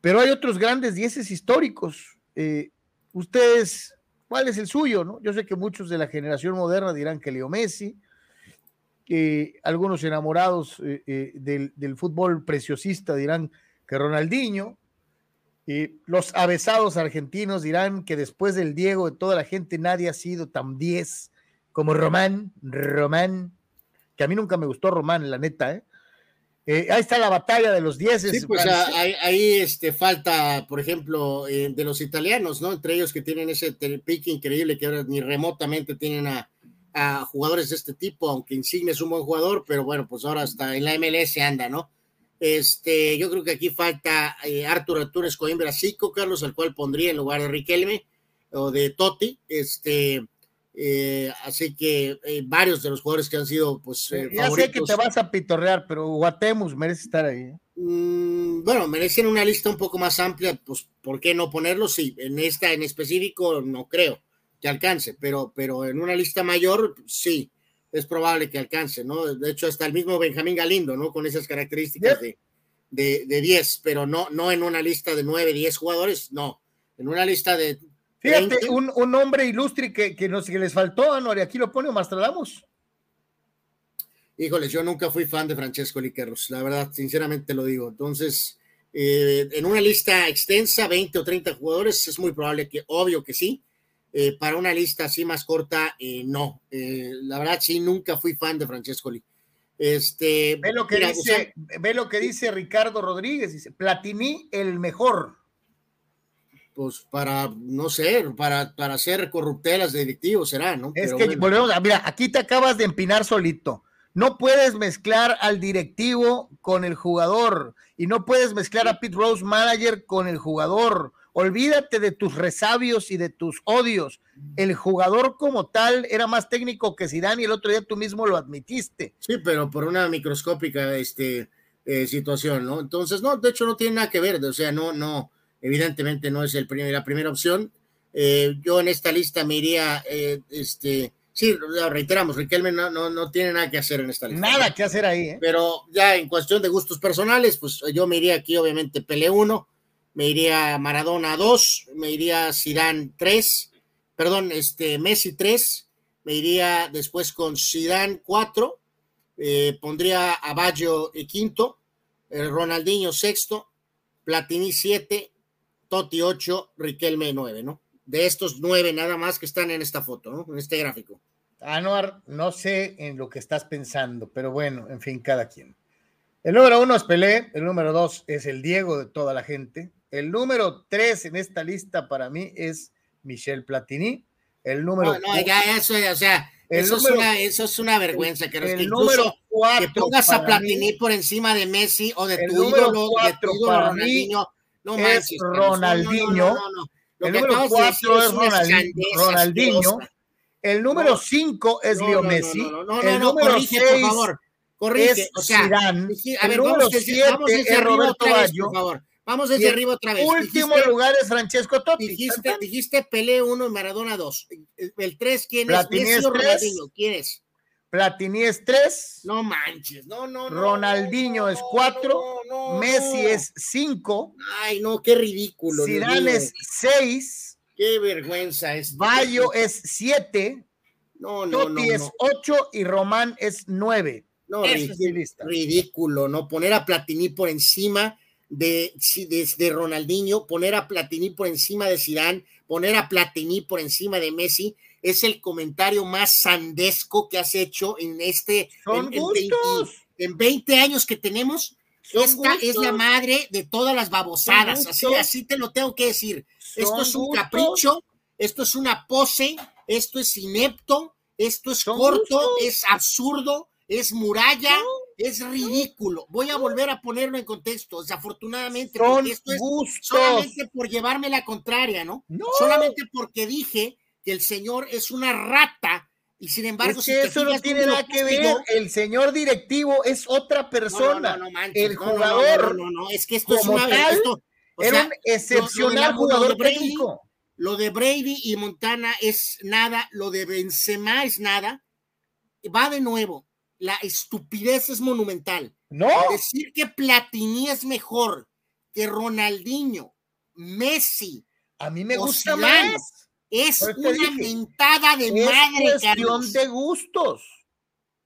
Pero hay otros grandes dieces históricos. Eh, ustedes, ¿cuál es el suyo? No? Yo sé que muchos de la generación moderna dirán que Leo Messi, algunos enamorados eh, eh, del, fútbol preciosista dirán que Ronaldinho, los avesados argentinos dirán que después del Diego, de toda la gente, nadie ha sido tan diez como Román, Román, que a mí nunca me gustó Román, la neta, ¿eh? Eh, ahí está la batalla de los dieces. Sí, pues ahí, este, falta, por ejemplo, eh, de los italianos, ¿no? Entre ellos que tienen ese pique increíble que ahora ni remotamente tienen a, jugadores de este tipo, aunque Insigne es un buen jugador, pero bueno, pues ahora hasta en la MLS anda, ¿no? Este, yo creo que aquí falta eh, Artur Arturo Escoimbra Cico, Carlos, al cual pondría en lugar de Riquelme o de Totti. Este, eh, así que eh, varios de los jugadores que han sido, pues. Eh, ya sé que te vas a pitorrear, pero Guatemus merece estar ahí. Mm, bueno, merecen una lista un poco más amplia, pues, ¿por qué no ponerlo? Sí, en esta en específico no creo que alcance, pero, pero en una lista mayor, sí, es probable que alcance, ¿no? De hecho, hasta el mismo Benjamín Galindo, ¿no? Con esas características de, de, 10, pero no, no en una lista de 9, 10 jugadores, no. En una lista de Fíjate, un, un, hombre ilustre que, que, nos, que les faltó, Anori, aquí lo pone Mastradamos. Híjoles, yo nunca fui fan de Francesco Liqueros, la verdad, sinceramente lo digo. Entonces, eh, en una lista extensa, 20 o 30 jugadores, es muy probable que, obvio que sí. Eh, para una lista así más corta, eh, no. la verdad, sí, nunca fui fan de Francesco Li. Este, ve lo que dice, ve lo que dice Ricardo Rodríguez, dice Platini el mejor pues para, no sé, para, para hacer corruptelas de directivos será, ¿no? Es que volvemos a, mira, aquí te acabas de empinar solito. No puedes mezclar al directivo con el jugador y no puedes mezclar a Pete Rose manager con el jugador. Olvídate de tus resabios y de tus odios. El jugador como tal era más técnico que Zidane y el otro día tú mismo lo admitiste. Sí, pero por una microscópica este, eh, situación, ¿no? Entonces, no, de hecho no tiene nada que ver, o sea, no, no, evidentemente no es el la primera opción. Eh, yo en esta lista me iría, eh, este, sí, reiteramos, Riquelme no, no, tiene nada que hacer en esta lista. Nada que hacer ahí. ¿eh? Pero ya en cuestión de gustos personales, pues yo me iría aquí, obviamente, Pele 1, me iría Maradona 2, me iría Zidane 3, perdón, este, Messi 3, me iría después con Zidane 4, pondría a Baggio quinto, Ronaldinho sexto, Platini 7, Totti 8, Riquelme 9, ¿no? De estos nueve nada más que están en esta foto, ¿no? En este gráfico. Anuar, no sé en lo que estás pensando, pero bueno, en fin, cada quien. El número uno es Pelé, el número dos es el Diego de toda la gente. El número tres en esta lista para mí es Michel Platini. El número no, no, ya eso, o sea, eso, es una, eso, es una, vergüenza, que, el número cuatro que pongas a Platini por encima de Messi o de tu ídolo, de tu ídolo Ronaldinho, no es Ronaldinho. el número 4 es Ronaldinho. El número 5 es Leo Messi. el número 6 por favor. Corrige, es o sea, Zidane. el número 7 es Roberto Baggio. Vamos desde arriba otra vez. Último lugar es Francesco Totti. Dijiste, dijiste Pelé 1 y Maradona 2. El 3, ¿quién es? Platini es 3. ¿Quién es? Platini es 3. No manches, no, no, no. Ronaldinho es 4. Messi es 5. Ay, no, qué ridículo. Zidane es 6. Qué vergüenza es. Bayo es 7. No, no, Totti es 8 y Román es 9. No, ridículo, ridículo, ¿no? Poner a Platini por encima de, de, Ronaldinho, poner a Platini por encima de Zidane, poner a Platini por encima de Messi, es el comentario más sandesco que has hecho en este en, en, 20, años que tenemos. Esta es la madre de todas las babosadas, así, así te lo tengo que decir. esto es un capricho, esto es una pose, esto es inepto, esto es corto, es absurdo, es muralla, es ridículo. Voy a volver a ponerlo en contexto, desafortunadamente, porque esto es solamente por llevarme la contraria, ¿no? Solamente porque dije el señor es una rata y sin embargo, es que eso no tiene nada que ver. el señor directivo es otra persona. No, no, el jugador. No, no, es que esto es una tal, era un excepcional jugador técnico. Lo de Brady y Montana es nada, lo de Benzema es nada. Va de nuevo la estupidez es monumental. No. Decir que Platini es mejor que Ronaldinho, Messi. A mí me gusta más. Es una mentada de es madre, cuestión de gustos.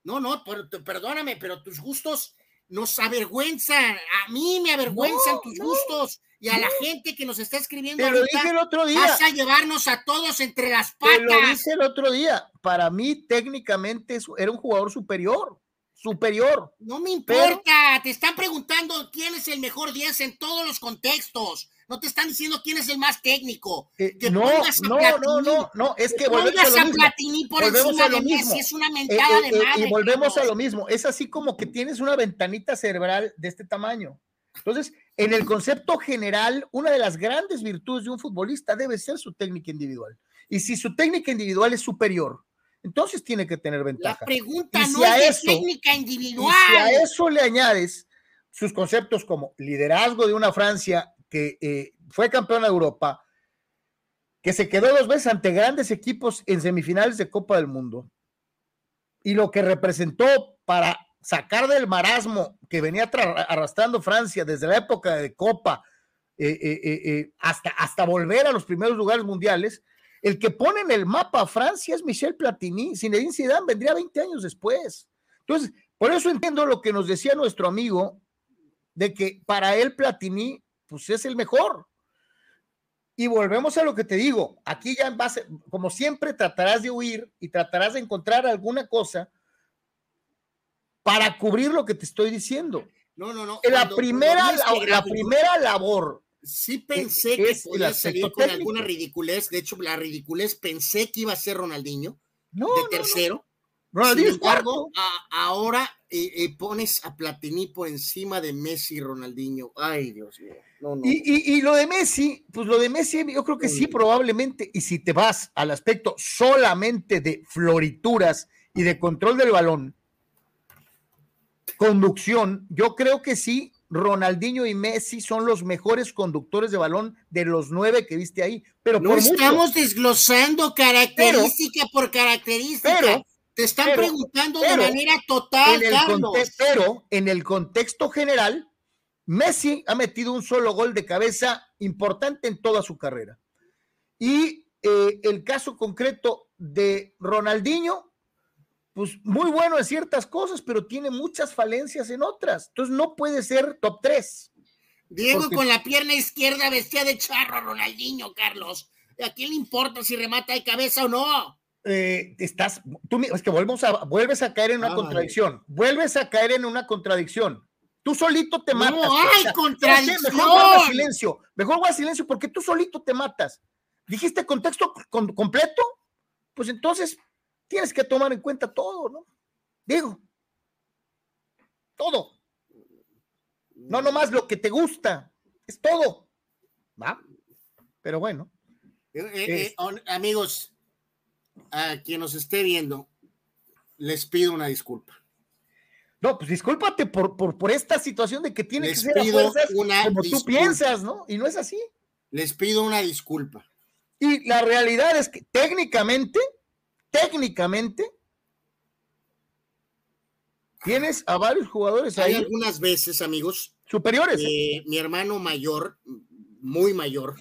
No, no, perdóname, pero tus gustos nos avergüenzan. A mí me avergüenzan tus gustos y a la gente que nos está escribiendo. Te lo dije el otro día. Vas a llevarnos a todos entre las patas. Te lo dije el otro día. Para mí, técnicamente, era un jugador superior. Superior. No me importa. Te están preguntando quién es el mejor 10 en todos los contextos. No te están diciendo quién es el más técnico. Eh, no, no, no, no, no, es que, volvemos a, lo Platini por encima de Messi, es una mentada eh, de eh, madre. y volvemos a lo mismo, es así como que tienes una ventanita cerebral de este tamaño. Entonces, en el concepto general, una de las grandes virtudes de un futbolista debe ser su técnica individual. Y si su técnica individual es superior, entonces tiene que tener ventaja. La pregunta no es de técnica individual. Y si a eso le añades sus conceptos como liderazgo de una Francia que eh, fue campeona de Europa, que se quedó dos veces ante grandes equipos en semifinales de Copa del Mundo, y lo que representó para sacar del marasmo que venía arrastrando Francia desde la época de Copa eh, eh, hasta, hasta volver a los primeros lugares mundiales, el que pone en el mapa a Francia es Michel Platini, Zinedine Zidane vendría 20 años después. Entonces, por eso entiendo lo que nos decía nuestro amigo, de que para él Platini, pues es el mejor. Y volvemos a lo que te digo, aquí ya en base, como siempre tratarás de huir y tratarás de encontrar alguna cosa para cubrir lo que te estoy diciendo. No, no, no. la, primera, la, primera labor. Sí pensé que podía salir con alguna ridiculez. De hecho, la ridiculez pensé que iba a ser Ronaldinho no, de tercero. Sin embargo, ahora eh, eh, pones a Platini por encima de Messi y Ronaldinho. Ay, Dios mío. y, y, lo de Messi, pues lo de Messi, yo creo que sí, probablemente. Y si te vas al aspecto solamente de florituras y de control del balón, conducción, yo creo que sí, Ronaldinho y Messi son los mejores conductores de balón de los nueve que viste ahí. Pero no estamos desglosando característica por característica. Pero, Te están preguntando de manera total, en el pero en el contexto general, Messi ha metido un solo gol de cabeza importante en toda su carrera. Y eh, el caso concreto de Ronaldinho, pues muy bueno en ciertas cosas, pero tiene muchas falencias en otras. Entonces no puede ser top 3. Diego con la pierna izquierda vestía de charro Ronaldinho, Carlos. ¿A quién le importa si remata de cabeza o no? Eh, estás, tú, es que volvemos a, vuelves a caer en una contradicción. Vuelves a caer en una contradicción. Tú solito te matas. No hay contradicción. Mejor guarda silencio. Mejor guarda silencio porque tú solito te matas. ¿Dijiste contexto completo? Pues entonces tienes que tomar en cuenta todo, ¿no? Digo, todo. No nomás lo que te gusta, es todo. ¿Va? Pero bueno. Eh, eh, amigos, a quien nos esté viendo, les pido una disculpa. No, pues discúlpate por, por, por esta situación de que tiene que ser a como tú piensas, ¿no? Y no es así. Les pido una disculpa. Y la realidad es que técnicamente, técnicamente, tienes a varios jugadores ahí. Hay algunas veces, amigos. Superiores. ¿eh? mi hermano mayor, muy mayor,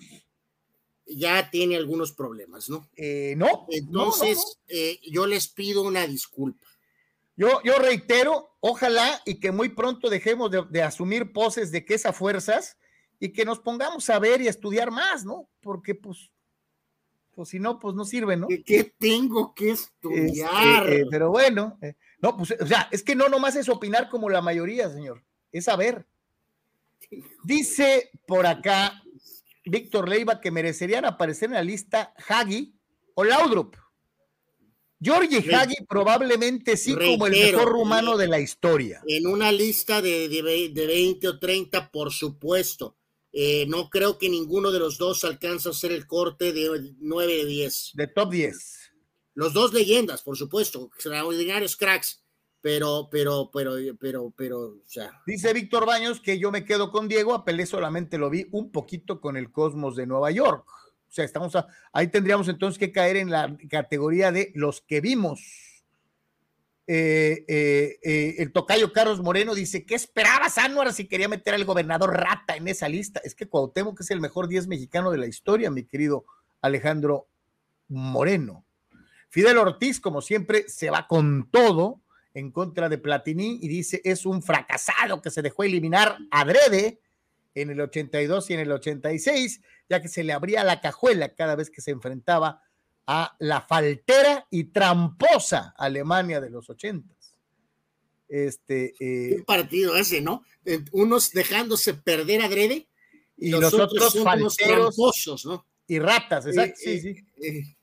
ya tiene algunos problemas, ¿no? Eh, no. Entonces, eh, yo les pido una disculpa. Yo, yo reitero, ojalá y que muy pronto dejemos de, asumir poses de que esas fuerzas y que nos pongamos a ver y a estudiar más, ¿no? Porque pues, pues si no, pues no sirve, ¿no? ¿Qué tengo que estudiar? Eh, pero bueno, no, pues, o sea, es que no nomás es opinar como la mayoría, señor, es saber. Dice por acá Víctor Leiva que merecerían aparecer en la lista Hagi o Laudrup. Georgie Hagi probablemente sí como el mejor rumano de la historia. En una lista de, de, 20 o 30, por supuesto. Eh, no creo que ninguno de los dos alcance a hacer el corte de 9 de 10. De top 10. Los dos leyendas, por supuesto, extraordinarios cracks pero, pero, pero, pero, pero, o sea. Dice Víctor Baños que yo me quedo con Diego, a Pelé solamente lo vi un poquito con el Cosmos de Nueva York. O sea, estamos ahí tendríamos entonces que caer en la categoría de los que vimos. Eh, eh, eh, el tocayo Carlos Moreno dice, ¿qué esperabas, Anuar, si quería meter al gobernador Rata en esa lista? Es que Cuauhtémoc que es el mejor 10 mexicano de la historia, mi querido Alejandro Moreno. Fidel Ortiz, como siempre, se va con todo en contra de Platini y dice es un fracasado que se dejó eliminar adrede en el 82 y en el 86, ya que se le abría la cajuela cada vez que se enfrentaba a la faltera y tramposa Alemania de los 80. Este, eh, un partido ese, ¿no? Unos dejándose perder adrede y, los, otros, falteros tramposos, ¿no? Y ratas, exacto. sí, sí.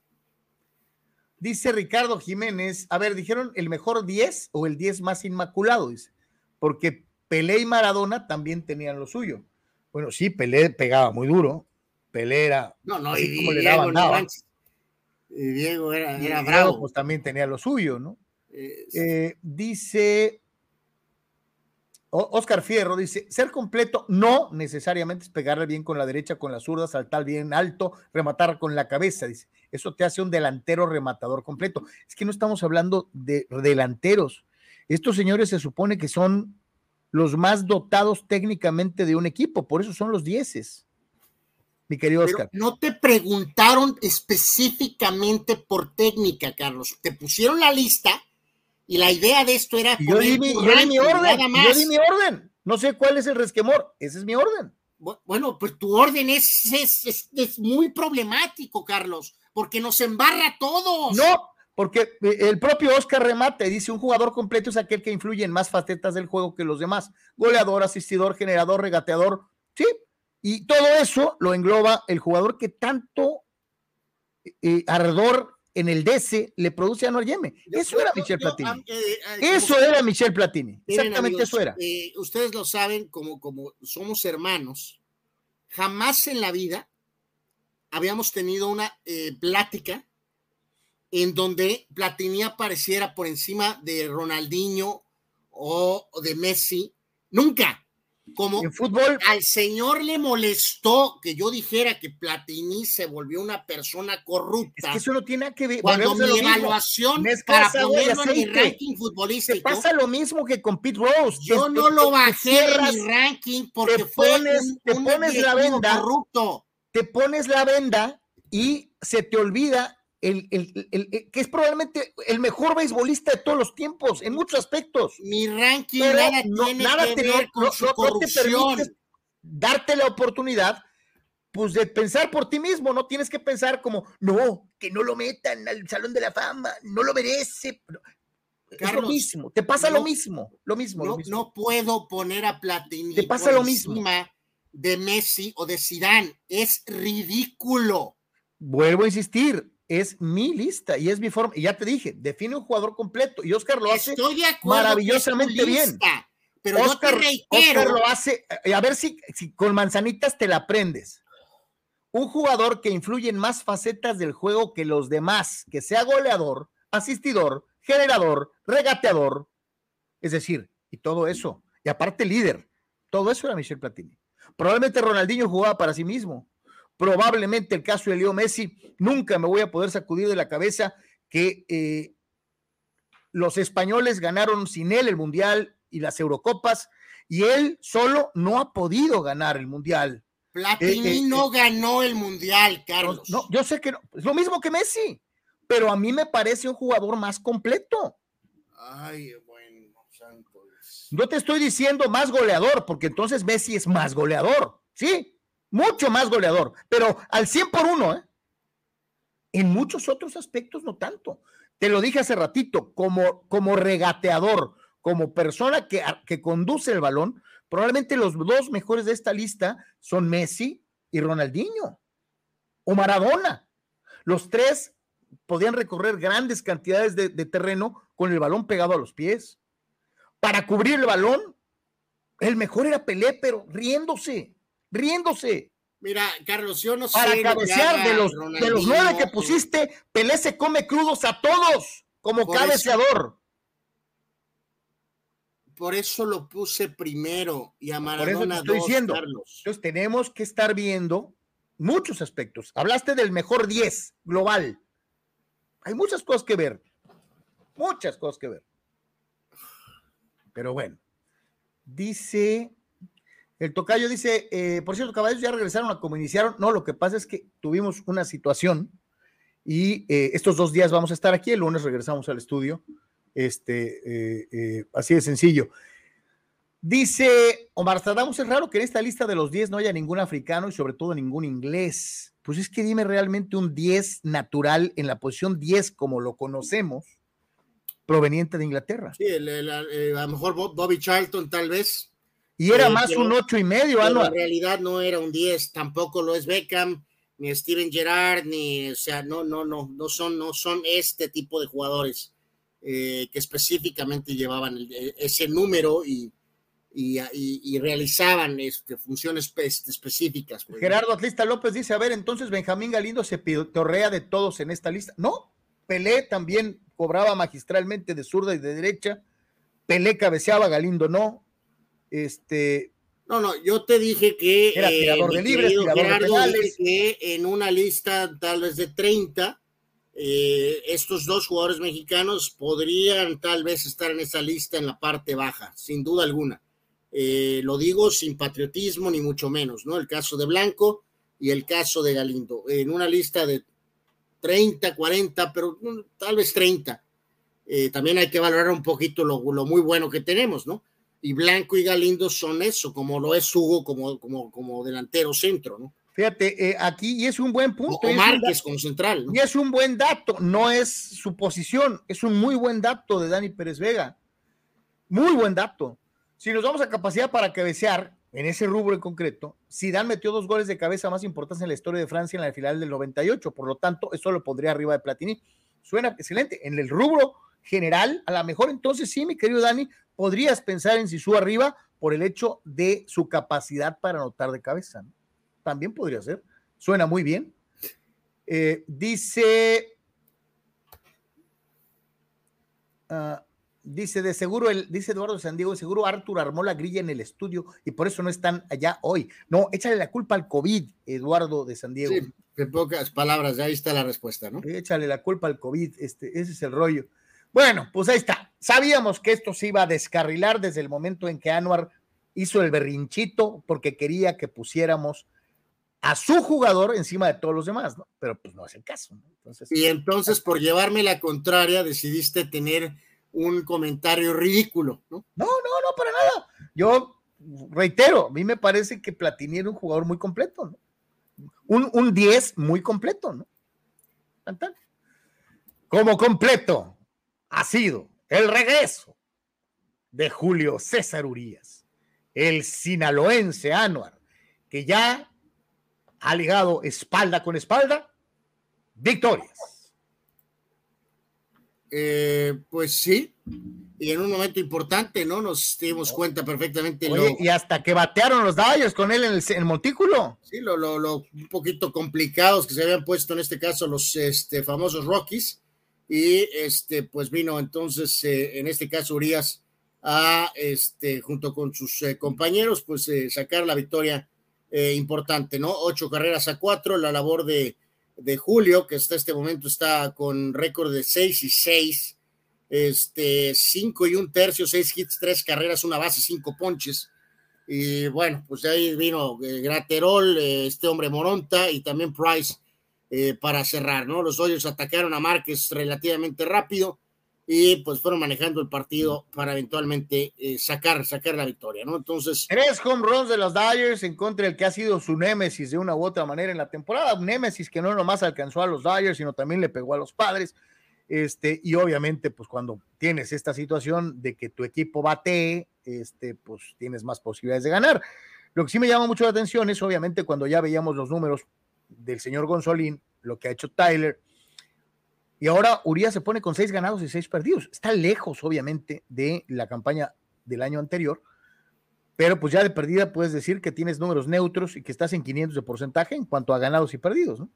Dice Ricardo Jiménez, a ver, dijeron el mejor 10 o el 10 más inmaculado, dice, porque Pelé y Maradona también tenían lo suyo. Bueno, sí, Pelé pegaba muy duro, Pelé era... No, no, y como le daban nada. Y Diego era, era bravo. pues también tenía lo suyo, ¿no? Eh, dice Oscar Fierro dice, ser completo no necesariamente es pegarle bien con la derecha, con la zurda, saltar bien alto, rematar con la cabeza, dice. Eso te hace un delantero rematador completo. Es que no estamos hablando de delanteros. Estos señores se supone que son los más dotados técnicamente de un equipo, por eso son los dieces. Mi querido Oscar. no te preguntaron específicamente por técnica, Carlos. Te pusieron la lista y la idea de esto era. Yo di, mi, orden. Yo di mi orden. No sé cuál es el resquemor. Ese es mi orden. Bueno, pues tu orden es, es, es, muy problemático, Carlos, porque nos embarra a todos. No, porque eh, el propio Oscar remate, dice un jugador completo es aquel que influye en más facetas del juego que los demás. Goleador, asistidor, generador, regateador, sí. Y todo eso lo engloba el jugador que tanto eh, ardor en el DC le produce a Yeme. Eso era Michel Platini. Eh, eh, eso era Michel Platini. Exactamente eso era. Eh, ustedes lo saben, como, como somos hermanos, jamás en la vida habíamos tenido una plática en donde Platini apareciera por encima de Ronaldinho o de Messi. Nunca como en fútbol al señor le molestó que yo dijera que Platini se volvió una persona corrupta. Es que eso no tiene que ver. Cuando mi evaluación para ponerlo en mi ranking futbolístico. pasa lo mismo que con Pete Rose. Yo no lo bajé en mi ranking porque te pones, te pones la venda, corrupto. Te pones la venda y se te olvida el, que es probablemente el mejor beisbolista de todos los tiempos, en muchos aspectos. Mi ranking nada, tiene que ver con su corrupción. te darte la oportunidad pues de pensar por ti mismo, no tienes que pensar como, no, que no lo metan al Salón de la Fama, no lo merece. es lo mismo, te pasa lo mismo, lo mismo, no, No puedo poner a Platini te pasa lo mismo. De Messi o de Zidane, es ridículo. Vuelvo a insistir, es mi lista y es mi forma. Y ya te dije, define un jugador completo y Oscar lo hace maravillosamente bien. Pero Oscar, lo hace, eh, a ver si, si con manzanitas te la aprendes. Un jugador que influye en más facetas del juego que los demás, que sea goleador, asistidor, generador, regateador, es decir, y todo eso. Y aparte líder. Todo eso era Michel Platini. Probablemente Ronaldinho jugaba para sí mismo. Probablemente el caso de Leo Messi, nunca me voy a poder sacudir de la cabeza que eh, los españoles ganaron sin él el Mundial y las Eurocopas y él solo no ha podido ganar el Mundial. Platini eh, eh, no ganó el Mundial, Carlos. No, yo sé que no, es lo mismo que Messi, pero a mí me parece un jugador más completo. Ay, No te estoy diciendo más goleador, porque entonces Messi es más goleador, ¿sí? Mucho más goleador, pero al 100 por uno, ¿eh? En muchos otros aspectos no tanto. Te lo dije hace ratito, como, como regateador, como persona que, que conduce el balón, probablemente los dos mejores de esta lista son Messi y Ronaldinho o Maradona. Los tres podían recorrer grandes cantidades de, terreno con el balón pegado a los pies. Para cubrir el balón, el mejor era Pelé, pero riéndose, riéndose. Mira, Carlos, yo no sé. Para cabecear de los, de los nueve que pusiste, Pelé se come crudos a todos como cabeceador. por eso lo puse primero y a Maradona estoy diciendo. Entonces tenemos que estar viendo muchos aspectos. Hablaste del mejor 10 global. Hay muchas cosas que ver, muchas cosas que ver. Pero bueno, dice, el tocayo dice, eh, por cierto, caballos ya regresaron a como iniciaron. No, lo que pasa es que tuvimos una situación y eh, estos dos días vamos a estar aquí, el lunes regresamos al estudio. Este, eh, así de sencillo. Dice Omar Stradamos, es raro que en esta lista de los 10 no haya ningún africano y sobre todo ningún inglés. Pues es que dime realmente un 10 natural en la posición 10 como lo conocemos, proveniente de Inglaterra. Sí, el, a lo mejor Bobby Charlton tal vez. Y era eh, más un ocho y medio, En realidad no era un 10, tampoco lo es Beckham, ni Steven Gerrard, ni, o sea, no, no, no, no son, no son este tipo de jugadores eh, que específicamente llevaban ese número y, y, realizaban este, funciones específicas. Pues, Gerardo Atlista López dice, a ver, entonces Benjamín Galindo se torrea de todos en esta lista. No, Pelé también cobraba magistralmente de zurda y de derecha. Pelé cabeceaba, Galindo no. Este, no, no, yo te dije que era eh, tirador de libres, tirador de que en una lista tal vez de 30, eh, estos dos jugadores mexicanos podrían tal vez estar en esa lista en la parte baja, sin duda alguna. Eh, lo digo sin patriotismo ni mucho menos, ¿no? El caso de Blanco y el caso de Galindo, en una lista de 30, 40, pero mm, tal vez 30. Eh, también hay que valorar un poquito lo, muy bueno que tenemos, ¿no? Y Blanco y Galindo son eso, como lo es Hugo como, como, como delantero centro, ¿no? Fíjate, eh, aquí y es un buen punto. O Márquez como central. ¿no? Y es un buen dato, no es su posición, es un muy buen dato de Dani Pérez Vega. Muy buen dato. Si nos vamos a capacidad para cabecear, en ese rubro en concreto, Zidane metió dos goles de cabeza más importantes en la historia de Francia en la final del 98, por lo tanto, eso lo pondría arriba de Platini. Suena excelente. En el rubro general, a lo mejor entonces sí, mi querido Dani, podrías pensar en Sisu arriba por el hecho de su capacidad para anotar de cabeza. También podría ser. Suena muy bien. Eh, dice. Uh, Dice, de seguro, el, dice Eduardo San Diego, de seguro Arthur armó la grilla en el estudio y por eso no están allá hoy. No, échale la culpa al COVID, Eduardo de San Diego. Sí, en pocas palabras, ahí está la respuesta, ¿no? Échale la culpa al COVID, este, ese es el rollo. Bueno, pues ahí está. Sabíamos que esto se iba a descarrilar desde el momento en que Anuar hizo el berrinchito porque quería que pusiéramos a su jugador encima de todos los demás, ¿no? Pero pues no es el caso. Entonces, y entonces, por llevarme la contraria, decidiste tener un comentario ridículo, ¿no? No, no, no, para nada. Yo reitero, a mí me parece que Platini era un jugador muy completo, ¿no? Un 10 muy completo, ¿no? Como completo ha sido el regreso de Julio César Urias, el sinaloense Anuar, que ya ha ligado espalda con espalda victorias. Eh, pues sí, y en un momento importante, ¿no? Nos dimos cuenta perfectamente. y hasta que batearon los Dodgers con él en el, montículo. Sí, lo, lo, un poquito complicados que se habían puesto en este caso los este, famosos Rockies. Y este, pues vino entonces, eh, en este caso, Urias a, este, junto con sus eh, compañeros, pues eh, sacar la victoria importante, ¿no? Ocho carreras a cuatro, la labor de, de Julio, que hasta este momento está con récord de seis y seis, este, cinco y un tercio, seis hits, tres carreras, una base, cinco ponches. Y bueno, pues ahí vino Graterol, este hombre Moronta y también Price para cerrar, ¿no? Los Dodgers atacaron a Márquez relativamente rápido y pues fueron manejando el partido para eventualmente eh, sacar, sacar la victoria, ¿no? Entonces. Tres home runs de los Dodgers en contra del que ha sido su némesis de una u otra manera en la temporada, un némesis que no nomás alcanzó a los Dodgers, sino también le pegó a los padres. Este, y obviamente, pues cuando tienes esta situación de que tu equipo bate, este, pues tienes más posibilidades de ganar. Lo que sí me llama mucho la atención es obviamente cuando ya veíamos los números del señor Gonzolín, lo que ha hecho Tyler, y ahora Urias se pone con seis ganados y seis perdidos. Está lejos, obviamente, de la campaña del año anterior, pero pues ya de perdida puedes decir que tienes números neutros y que estás en 500 de porcentaje en cuanto a ganados y perdidos, ¿no?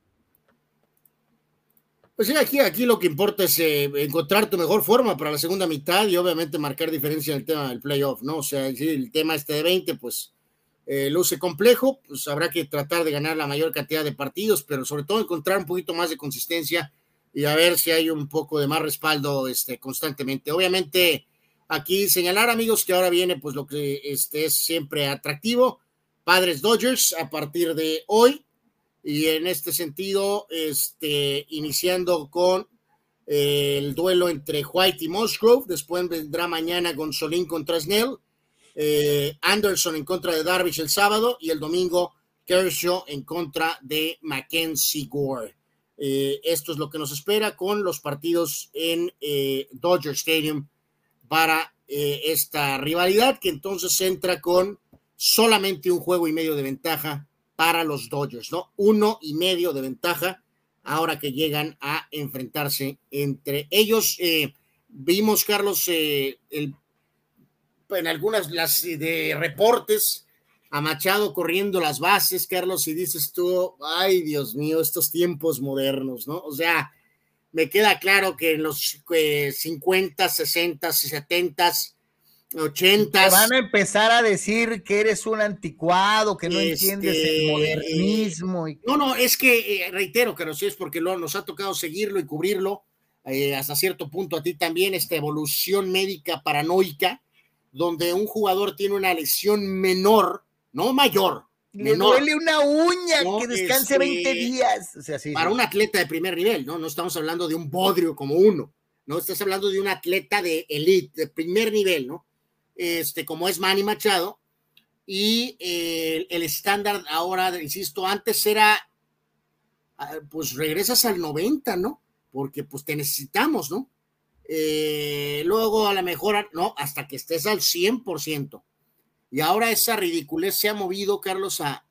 Pues sí, aquí, aquí lo que importa es eh, encontrar tu mejor forma para la segunda mitad y obviamente marcar diferencia en el tema del playoff, ¿no? O sea, el tema este de 20, pues eh, luce complejo, pues habrá que tratar de ganar la mayor cantidad de partidos, pero sobre todo encontrar un poquito más de consistencia y a ver si hay un poco de más respaldo este, constantemente. Obviamente, aquí señalar, amigos, que ahora viene pues lo que este, es siempre atractivo. Padres Dodgers a partir de hoy. Y en este sentido, este, iniciando con eh, el duelo entre White y Musgrove. Después vendrá mañana Gonzolín contra Snell. Eh, Anderson en contra de Darvish el sábado. Y el domingo Kershaw en contra de Mackenzie Gore. Eh, esto es lo que nos espera con los partidos en eh, Dodger Stadium para eh, esta rivalidad que entonces entra con solamente un juego y medio de ventaja para los Dodgers, ¿no? Uno y medio de ventaja ahora que llegan a enfrentarse entre ellos. vimos, Carlos, en algunas las de reportes a Machado corriendo las bases, Carlos, y dices tú, ay Dios mío, estos tiempos modernos, ¿no? O sea, me queda claro que en los 50, 60, 70, 80 van a empezar a decir que eres un anticuado, que no entiendes el este, modernismo. No, no, es que eh, reitero, Carlos, es porque lo, nos ha tocado seguirlo y cubrirlo eh, hasta cierto punto a ti también, esta evolución médica paranoica, donde un jugador tiene una lesión menor no mayor. Le duele una uña que descanse 20 este, días. para un atleta de primer nivel, ¿no? No estamos hablando de un bodrio como uno, ¿no? Estás hablando de un atleta de elite, de primer nivel, ¿no? Este, como es Manny Machado. Y eh, el estándar ahora, insisto, antes era, ah, pues regresas al 90, ¿no? Porque pues te necesitamos, ¿no? Eh, luego a la mejor, no, hasta que estés al 100%. Y ahora esa ridiculez se ha movido, Carlos, a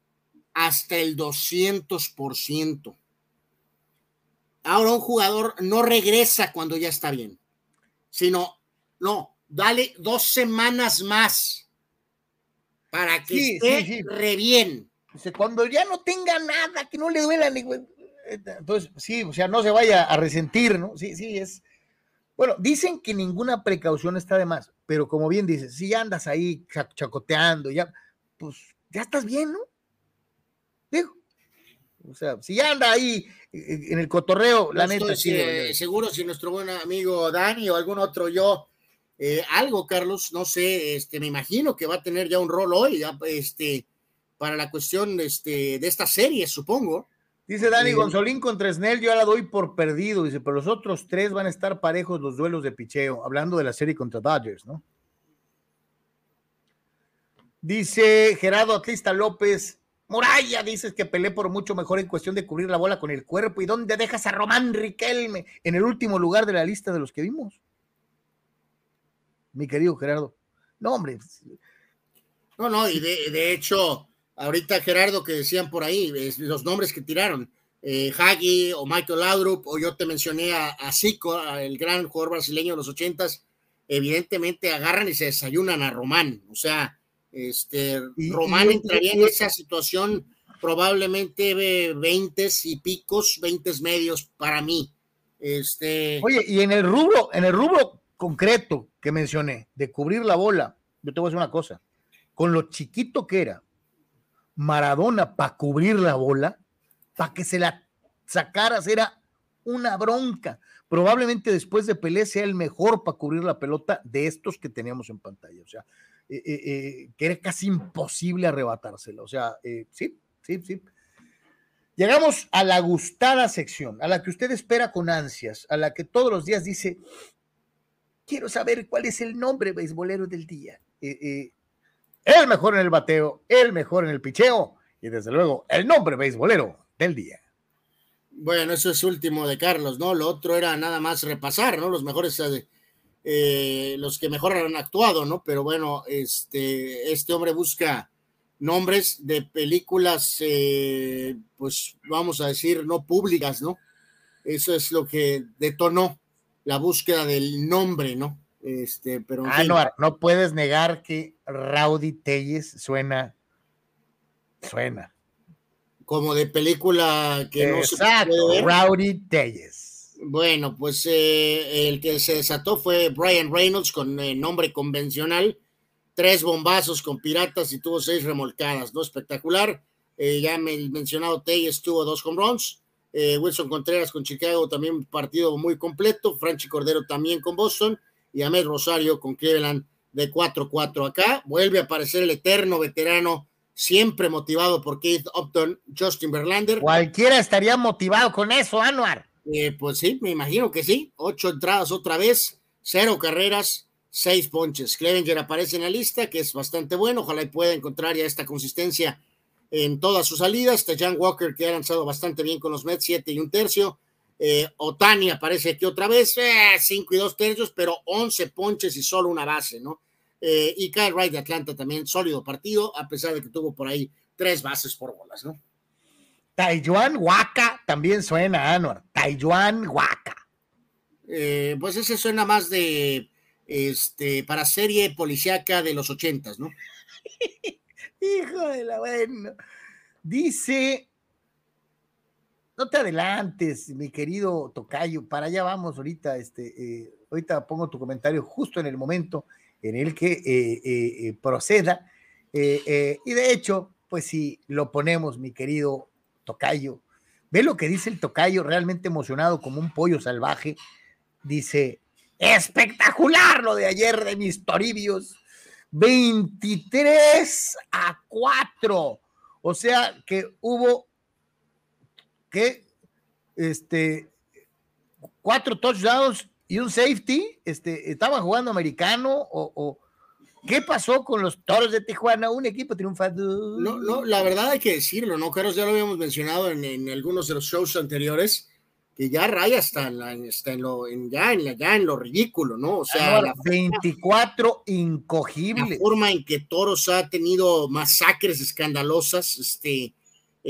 hasta el 200%. Ahora un jugador no regresa cuando ya está bien, sino, no, dale dos semanas más para que esté re bien. cuando ya no tenga nada, que no le duela ni... Entonces, sí, o sea, no se vaya a resentir, ¿no? Sí, sí, es, bueno, dicen que ninguna precaución está de más, pero como bien dices, si ya andas ahí chacoteando, ya, pues ya estás bien, ¿no? Digo, o sea, si ya anda ahí eh, eh, en el cotorreo, la neta. sí, eh, seguro si nuestro buen amigo Dani o algún otro yo, algo, Carlos, no sé, este, me imagino que va a tener ya un rol hoy, este, para la cuestión este, de esta serie, supongo. Dice Dani Gonzolín contra Snell, yo la doy por perdido. Dice, pero los otros tres van a estar parejos los duelos de picheo, hablando de la serie contra Dodgers, ¿no? Dice Gerardo Atlista López, Muralla, dices que peleé por mucho mejor en cuestión de cubrir la bola con el cuerpo. ¿Y dónde dejas a Román Riquelme en el último lugar de la lista de los que vimos? Mi querido Gerardo. No, hombre. No, no, y de, de hecho, ahorita Gerardo que decían por ahí, los nombres que tiraron, eh, Hagi o Michael Laudrup, o yo te mencioné a, a Zico, el gran jugador brasileño de los ochentas, evidentemente agarran y se desayunan a Román, o sea, este, Román entraría en esa situación probablemente veintes y picos, veintes medios para mí. Este... Oye, y en el rubro, en el rubro concreto que mencioné, de cubrir la bola, yo te voy a decir una cosa, con lo chiquito que era Maradona para cubrir la bola, para que se la sacaras, era una bronca. Probablemente después de Pelé sea el mejor para cubrir la pelota de estos que teníamos en pantalla. O sea, eh, eh, eh, que era casi imposible arrebatársela. O sea, sí, sí, sí. Llegamos a la gustada sección, a la que usted espera con ansias, a la que todos los días dice, quiero saber cuál es el nombre beisbolero del día. El mejor en el bateo, el mejor en el picheo y desde luego el nombre beisbolero del día. Bueno, eso es último de Carlos, ¿no? Lo otro era nada más repasar, ¿no? Los mejores, eh, los que mejor han actuado, ¿no? Pero bueno, este, este hombre busca nombres de películas, eh, pues vamos a decir, no públicas, ¿no? Eso es lo que detonó la búsqueda del nombre, ¿no? Este, pero. Ah, no, no puedes negar que Rowdy Telles suena, suena. Como de película que no se puede Rowdy Telles. Bueno, pues eh, el que se desató fue Brian Reynolds con nombre convencional tres bombazos con piratas y tuvo seis remolcadas, ¿no? Espectacular. Eh, ya me mencionado Telles tuvo dos home runs. Eh, Wilson Contreras con Chicago también partido muy completo. Franchi Cordero también con Boston. Y Ahmed Rosario con Cleveland de 4-4 acá. Vuelve a aparecer el eterno veterano, siempre motivado por Keith Upton, Justin Verlander. Cualquiera estaría motivado con eso, Anuar. Eh, pues sí, me imagino que sí. Ocho entradas otra vez, cero carreras, seis ponches. Clevenger aparece en la lista, que es bastante bueno. Ojalá y pueda encontrar ya esta consistencia en todas sus salidas. Jan Walker, que ha lanzado bastante bien con los Mets, siete y un tercio. Eh, Otani aparece aquí otra vez, eh, cinco y dos tercios, pero once ponches y solo una base, ¿no? Eh, y Kyle Wright de Atlanta también, sólido partido, a pesar de que tuvo por ahí tres bases por bolas, ¿no? Taijuan Waka también suena, Anuar. Taijuan Waka. pues ese suena más de este, para serie policíaca de los ochentas, ¿no? Hijo de la bueno. Dice, no te adelantes, mi querido Tocayo, para allá vamos ahorita, este, eh, ahorita pongo tu comentario justo en el momento en el que eh, eh, proceda. y de hecho, pues si lo ponemos, mi querido Tocayo, ve lo que dice el Tocayo, realmente emocionado como un pollo salvaje, dice, Espectacular lo de ayer de mis Toribios. 23 a 4. O sea que hubo que este cuatro touchdowns y un safety. Este, estaban jugando americano o, ¿Qué pasó con los toros de Tijuana? Un equipo triunfado. No, no, la verdad hay que decirlo, ¿no? Carlos, ya lo habíamos mencionado en, en algunos de los shows anteriores que ya raya hasta en, la, en lo, en, ya, en ya en lo ridículo, ¿no? O sea, la 24 incogibles. La forma en que Toros ha tenido masacres escandalosas, este,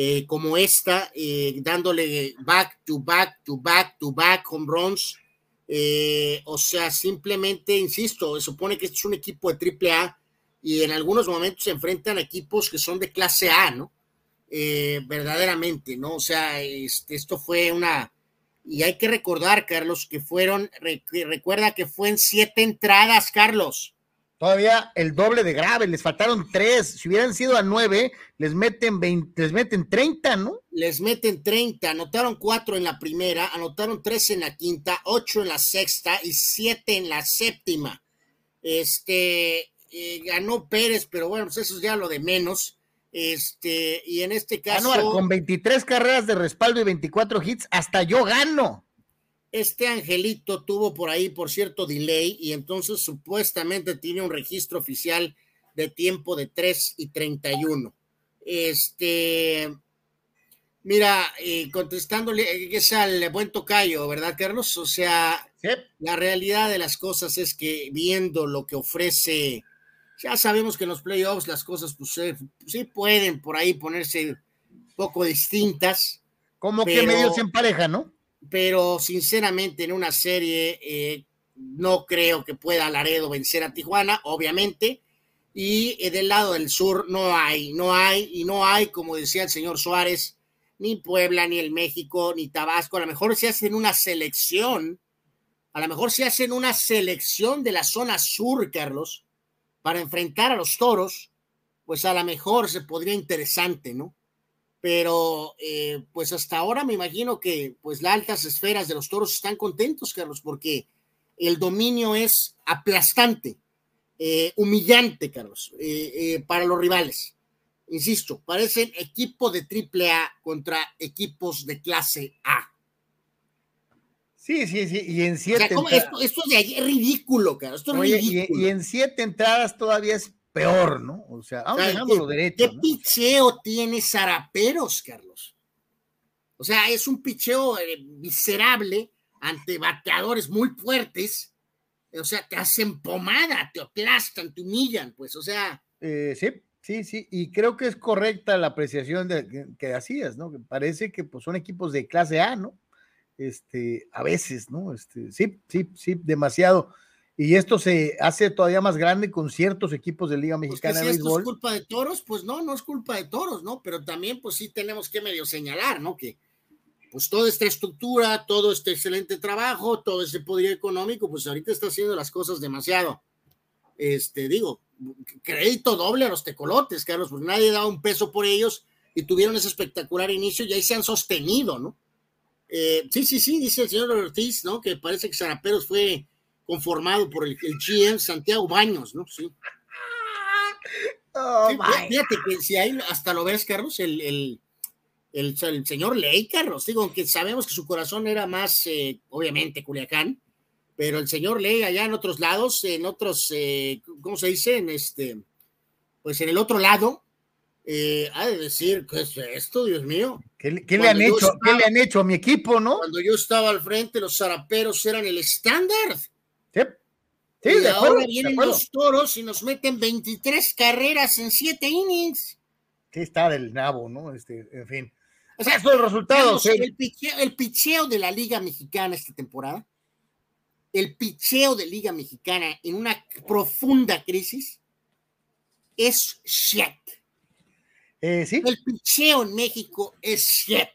eh, como esta, eh, dándole back to back to back to back home runs. Eh, o sea, simplemente, insisto, se supone que este es un equipo de triple A y en algunos momentos se enfrentan a equipos que son de clase A, ¿no? verdaderamente, ¿no? O sea, este, esto fue una, y hay que recordar, Carlos, que fueron, recuerda que fue en siete entradas, Carlos. Todavía el doble de grave, les faltaron tres. Si hubieran sido a nueve, les meten 20, les meten 30, ¿no? Les meten 30, anotaron cuatro en la primera, anotaron tres en la quinta, ocho en la sexta y siete en la séptima. Este eh, ganó Pérez, pero bueno, pues eso es ya lo de menos. Este, y en este caso. con 23 carreras de respaldo y 24 hits, hasta yo gano. Este angelito tuvo por ahí, por cierto, delay, y entonces supuestamente tiene un registro oficial de tiempo de 3 y 31. Este. Mira, eh, contestándole, es al buen tocayo, ¿verdad, Carlos? O sea, la realidad de las cosas es que viendo lo que ofrece ya sabemos que en los playoffs las cosas pues, sí pueden por ahí ponerse un poco distintas. Como que medio se empareja, ¿no? Pero sinceramente en una serie eh, no creo que pueda Laredo vencer a Tijuana, obviamente. Y eh, del lado del sur no hay, no hay, y no hay, como decía el señor Suárez, ni Puebla, ni el México, ni Tabasco. A lo mejor se hacen una selección a lo mejor si hacen una selección de la zona sur, Carlos, para enfrentar a los toros, pues a lo mejor se podría interesante, ¿no? Pero eh, pues hasta ahora me imagino que pues las altas esferas de los toros están contentos, Carlos, porque el dominio es aplastante, eh, humillante, Carlos, eh, para los rivales. Insisto, parecen equipo de triple A contra equipos de clase A. Sí, sí, sí, y en siete. esto, esto, es ridículo, cara. Esto es ridículo. Y, en siete entradas todavía es peor, ¿no? O sea, vamos dejándolo derecho. ¿Qué picheo tiene Zaraperos, Carlos? O sea, es un picheo eh, miserable ante bateadores muy fuertes. O sea, te hacen pomada, te aplastan, te humillan, pues, o sea. Eh, sí, sí, sí, y creo que es correcta la apreciación de, que, que hacías, ¿no? Que parece que pues, son equipos de clase A, ¿no? este, a veces, ¿no? Este, sí, sí, sí, demasiado. Y esto se hace todavía más grande con ciertos equipos de Liga pues Mexicana de Béisbol. ¿Es culpa de toros? Pues no, no es culpa de toros, ¿no? Pero también, pues sí tenemos que medio señalar, ¿no? Que pues toda esta estructura, todo este excelente trabajo, todo ese poder económico, pues ahorita está haciendo las cosas demasiado. Este, digo, crédito doble a los tecolotes, Carlos, porque nadie daba un peso por ellos y tuvieron ese espectacular inicio y ahí se han sostenido, ¿no? Eh, sí, sí, sí, dice el señor Ortiz, ¿no? Que parece que Zaraperos fue conformado por el, GM Santiago Baños, ¿no? Sí. Oh, fíjate que si ahí hasta lo ves, Carlos, el, el, el, señor Ley, Carlos, digo, aunque sabemos que su corazón era más, eh, obviamente, Culiacán, pero el señor Ley allá en otros lados, en otros, eh, ¿cómo se dice? En este, pues en el otro lado, eh, ha de decir, ¿qué es esto, Dios mío? ¿Qué, le han hecho? ¿Qué le han hecho a mi equipo, no? Cuando yo estaba al frente, los zaraperos eran el estándar. Sí, sí y ahora vienen los toros y nos meten 23 carreras en 7 innings. Sí, está del nabo, ¿no? Este, en fin. O sea, es el resultado. el, picheo, el picheo de la Liga Mexicana esta temporada, el picheo de Liga Mexicana en una profunda crisis, es shit. Eh, ¿sí? El picheo en México es shit.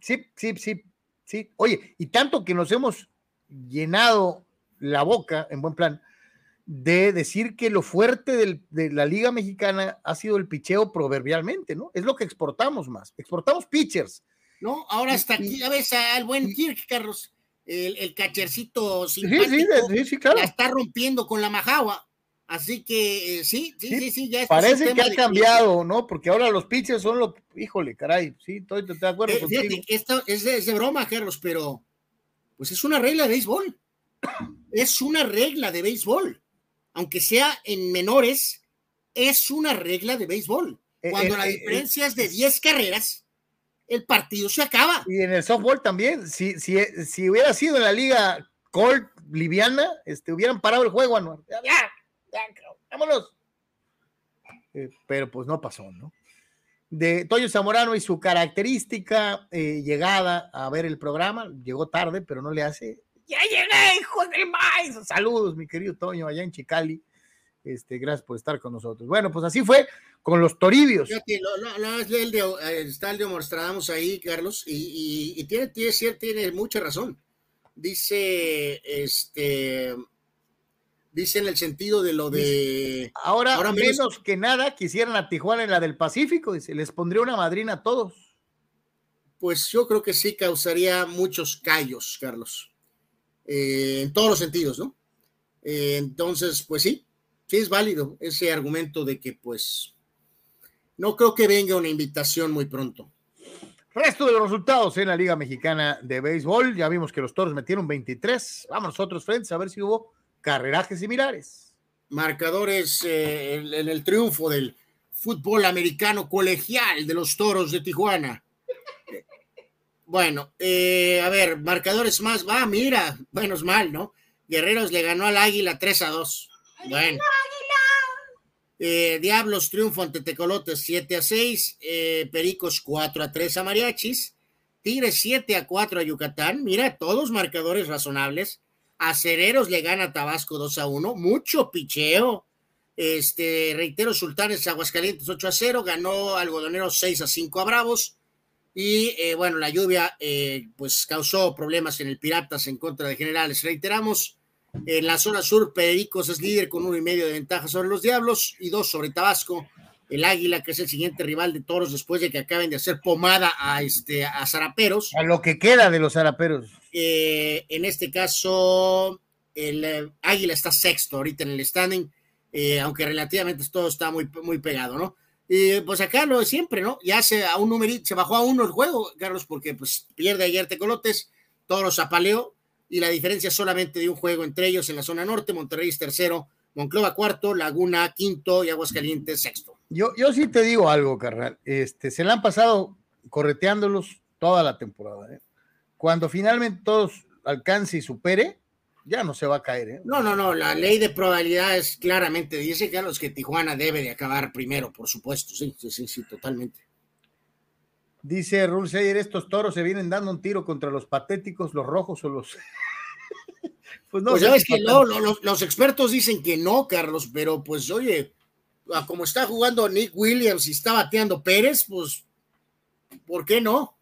Sí, sí, sí, sí. Oye, y tanto que nos hemos llenado la boca, en buen plan, de decir que lo fuerte de la Liga Mexicana ha sido el picheo proverbialmente, ¿no? Es lo que exportamos más. Exportamos pitchers. No, ahora hasta aquí, ya ves al buen Kirk, Carlos, el, el cachercito simpático, sí, sí, claro. la está rompiendo con la majagua. Así que eh, sí, sí, sí, sí, ya Parece que ha cambiado, ¿no? Porque ahora los pitchers son los, híjole, caray, sí, estoy, de acuerdo eh, Fíjate, esto es de, broma, Carlos, pero pues es una regla de béisbol. Es una regla de béisbol. Aunque sea en menores, es una regla de béisbol. Eh, Cuando la diferencia es de 10 carreras, el partido se acaba. Y en el softball también, si, si, si hubiera sido en la liga Colt liviana, este, hubieran parado el juego, Anuar. ¡Ya! vámonos. Eh, pero pues no pasó, ¿no? De Toyo Zamorano y su característica eh, llegada a ver el programa, llegó tarde, pero no le hace. ¡Ya llegué, hijo del maíz! Saludos, mi querido Toño, allá en Chicali. Este, gracias por estar con nosotros. Bueno, pues así fue con los Toribios. está el de Mostramos ahí, Carlos, y, tiene, tiene, tiene mucha razón. Dice, este, dice en el sentido de lo de. Ahora, ahora menos, que nada quisieran a Tijuana en la del Pacífico, dice, les pondría una madrina a todos. Pues yo creo que sí causaría muchos callos, Carlos. Eh, en todos los sentidos, ¿no? Eh, entonces, pues sí, sí es válido ese argumento de que, pues, no creo que venga una invitación muy pronto. Resto de los resultados en la Liga Mexicana de Béisbol. Ya vimos que los toros metieron 23. Vamos nosotros frentes a ver si hubo carrerajes similares. Marcadores eh, en, el triunfo del fútbol americano colegial de los toros de Tijuana. Bueno, eh, a ver, marcadores más. Va, mira, menos mal, ¿no? Guerreros le ganó al Águila 3 a 2. Bueno. Eh, Diablos triunfo ante Tecolotes 7 a 6. Pericos 4 a 3 a Mariachis. Tigres 7 a 4 a Yucatán. Mira, todos marcadores razonables. Acereros le gana a Tabasco 2 a 1, mucho picheo. Este, reitero, Sultanes Aguascalientes 8 a 0, ganó Algodonero 6 a 5 a Bravos. Y eh, bueno, la lluvia eh, pues causó problemas en el Piratas en contra de Generales. Reiteramos, en la zona sur, Pericos es líder con uno y medio de ventaja sobre los Diablos y dos sobre Tabasco. El Águila, que es el siguiente rival de Toros después de que acaben de hacer pomada a, este, a Zaraperos. A lo que queda de los Zaraperos. Eh, en este caso, el Águila está sexto ahorita en el standing, aunque relativamente todo está muy, muy pegado, ¿no? Y pues acá lo de siempre, ¿no? Ya se a un numerito, se bajó a uno el juego, Carlos, porque pues pierde ayer Tecolotes, Toros apaleó, y la diferencia solamente de un juego entre ellos en la zona norte, Monterrey es tercero, Monclova cuarto, Laguna quinto y Aguascalientes sexto. Yo, yo sí te digo algo, carnal, este, se le han pasado correteándolos toda la temporada. ¿eh? Cuando finalmente todos alcance y supere, ya no se va a caer. ¿eh? No, no, no, la ley de probabilidades claramente dice, Carlos, que Tijuana debe de acabar primero, por supuesto, sí, sí, sí, sí, totalmente. Dice Rulseyer, estos toros se vienen dando un tiro contra los patéticos, los rojos o los... pues no, pues sabes que no, los expertos dicen que no, Carlos, pero pues oye, como está jugando Nick Williams y está bateando Pérez, pues, ¿por qué no?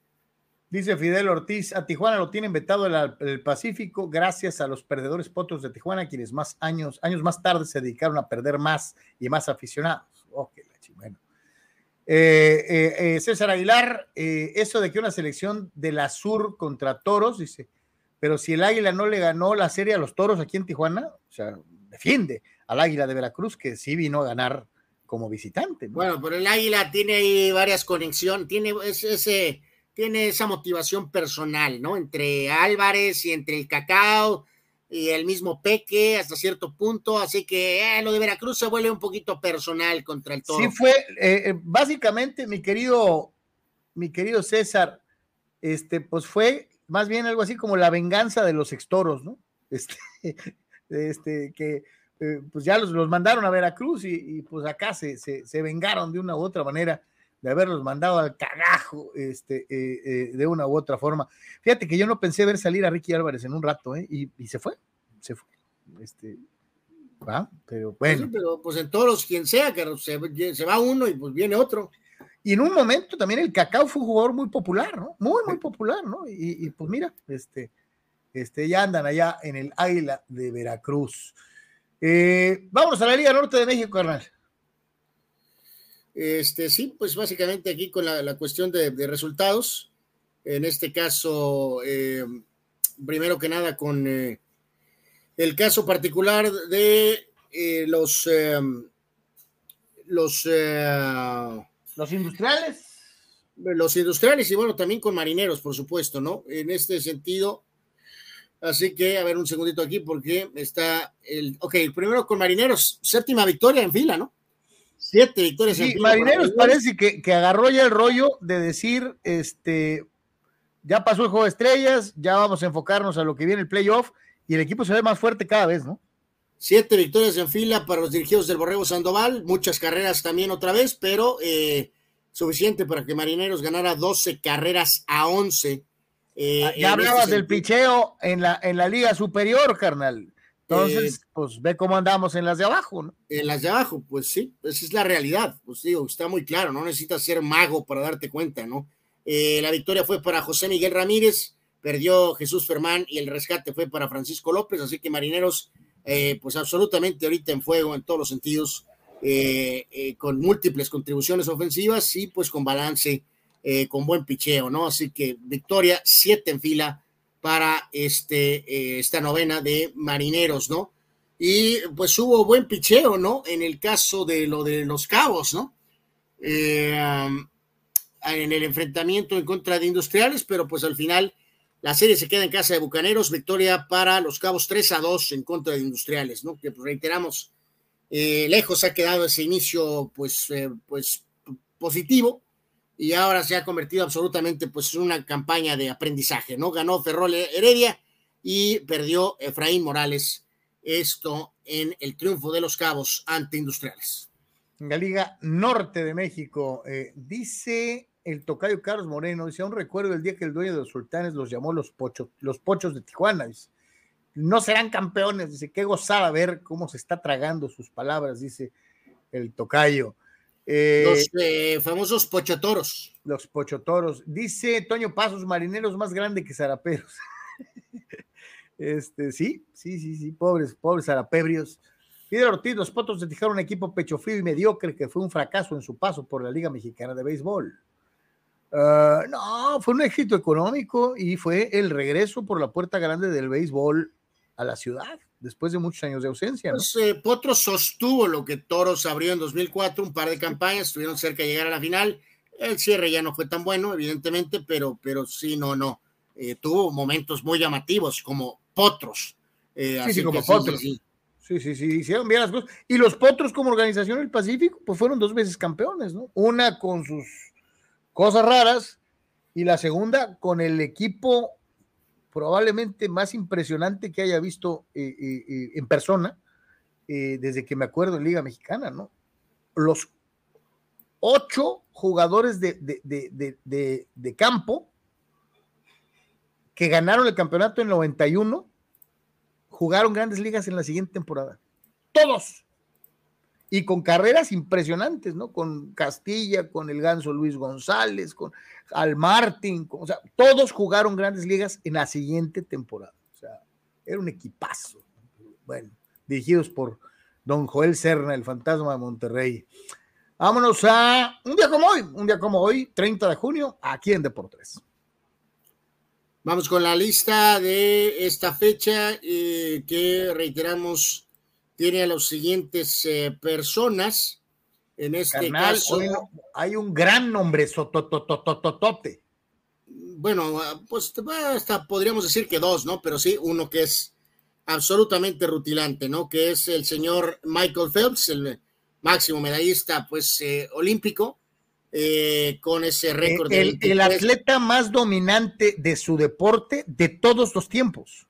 Dice Fidel Ortiz, a Tijuana lo tienen vetado el, el, Pacífico gracias a los perdedores potros de Tijuana, quienes más años, años más tarde se dedicaron a perder más y más aficionados. Qué la eh, eh, eh, César Aguilar, eso de que una selección de la Sur contra Toros, dice, pero si el Águila no le ganó la serie a los Toros aquí en Tijuana, o sea, defiende al Águila de Veracruz, que sí vino a ganar como visitante. Bueno, pero el Águila tiene ahí varias conexiones, tiene ese tiene esa motivación personal, ¿no? Entre Álvarez y entre el Cacao y el mismo Peque hasta cierto punto, así que eh, lo de Veracruz se vuelve un poquito personal contra el Toro. Sí fue, eh, eh, básicamente, mi querido, mi querido César, este, pues fue más bien algo así como la venganza de los extoros, ¿no? Este, este que pues ya los, los, mandaron a Veracruz y, pues acá se, se, se vengaron de una u otra manera de haberlos mandado al cagajo este, eh, eh, de una u otra forma. Fíjate que yo no pensé ver salir a Ricky Álvarez en un rato, ¿eh? y, se fue, se fue. Este, ¿va? Pero pues bueno. pero pues en todos los, quien sea, que se, se, va uno y pues viene otro. Y en un momento también el Cacao fue un jugador muy popular, ¿no? Muy, muy popular, ¿no? Y, y pues mira, este, este, ya andan allá en el Águila de Veracruz. Eh, vámonos a la Liga Norte de México, carnal. Este, sí, pues básicamente aquí con la, cuestión de, resultados. En este caso, eh, primero que nada, con eh, el caso particular de eh, los, los, los industriales. Los industriales y bueno, también con marineros, por supuesto, ¿no? En este sentido. Así que, a ver un segundito aquí, porque está el. Ok, primero con marineros, séptima victoria en fila, ¿no? Siete victorias. Sí, Marineros parece que, que, agarró ya el rollo de decir, este, ya pasó el juego de estrellas, ya vamos a enfocarnos a lo que viene el playoff y el equipo se ve más fuerte cada vez, ¿no? Siete victorias en fila para los dirigidos del Borrego Sandoval, muchas carreras también otra vez, pero eh, suficiente para que Marineros ganara 12 carreras a 11. Eh, ah, ya hablabas este del picheo en la, en la Liga Superior, carnal. Entonces, eh, pues ve cómo andamos en las de abajo, ¿no? En las de abajo, pues sí, esa es la realidad. Pues digo, está muy claro, no necesitas ser mago para darte cuenta, ¿no? Eh, la victoria fue para José Miguel Ramírez, perdió Jesús Fermán y el rescate fue para Francisco López, así que Marineros, eh, pues absolutamente ahorita en fuego en todos los sentidos, con múltiples contribuciones ofensivas y pues con balance, con buen picheo, ¿no? Así que victoria, siete en fila para este, eh, esta novena de Marineros, ¿no? Y pues hubo buen picheo, ¿no? En el caso de lo de los Cabos, ¿no? Eh, en el enfrentamiento en contra de Industriales, pero pues al final la serie se queda en casa de Bucaneros, victoria para los Cabos 3 a 2 en contra de Industriales, ¿no? Que pues, reiteramos, eh, lejos ha quedado ese inicio, pues, pues positivo, y ahora se ha convertido absolutamente pues en una campaña de aprendizaje, ¿no? Ganó Ferrol Heredia y perdió Efraín Morales, esto en el triunfo de los Cabos ante Industriales. En la Liga Norte de México, eh, dice el tocayo Carlos Moreno, dice, aún recuerdo el día que el dueño de los sultanes los llamó los pochos, los pochos de Tijuana, dice, no serán campeones, dice, qué gozada ver cómo se está tragando sus palabras, dice el tocayo. Eh, los eh, famosos pochotoros. Los pochotoros. Dice Toño Pasos, marineros más grande que zaraperos. este, sí, sí, sí, sí, pobres, pobres zarapebrios. Fidel Ortiz, los Potros se dejaron un equipo pecho frío y mediocre que fue un fracaso en su paso por la Liga Mexicana de Béisbol. Ah, no, fue un éxito económico y fue el regreso por la puerta grande del béisbol a la ciudad después de muchos años de ausencia. Pues, eh, Potros sostuvo lo que Toros abrió en 2004, un par de campañas, estuvieron cerca de llegar a la final. El cierre ya no fue tan bueno, evidentemente, pero, pero sí, no, no. Eh, tuvo momentos muy llamativos como Potros. Eh, sí, sí, como Potros. Sí, sí, sí, sí, hicieron bien las cosas. Y los Potros como organización del Pacífico, pues fueron dos veces campeones, ¿no? Una con sus cosas raras y la segunda con el equipo probablemente más impresionante que haya visto eh, eh, eh, en persona desde que me acuerdo en Liga Mexicana, ¿no? Los ocho jugadores de, de, campo que ganaron el campeonato en 91 jugaron grandes ligas en la siguiente temporada. Todos y con carreras impresionantes, ¿no? Con Castilla, con el ganso Luis González, con Al Martín, o sea, todos jugaron grandes ligas en la siguiente temporada. O sea, era un equipazo. Bueno, dirigidos por don Joel Serna, el fantasma de Monterrey. Vámonos a un día como hoy, un día como hoy, 30 de junio, aquí en Deportes. Vamos con la lista de esta fecha eh, que reiteramos tiene a los siguientes eh, personas. En este caso. hay un gran nombre, sotototototote. Bueno, pues hasta podríamos decir que dos, ¿no? Pero sí, uno que es absolutamente rutilante, ¿no? Que es el señor Michael Phelps, el máximo medallista, pues, eh, olímpico, eh, con ese récord. El, el atleta más dominante de su deporte de todos los tiempos.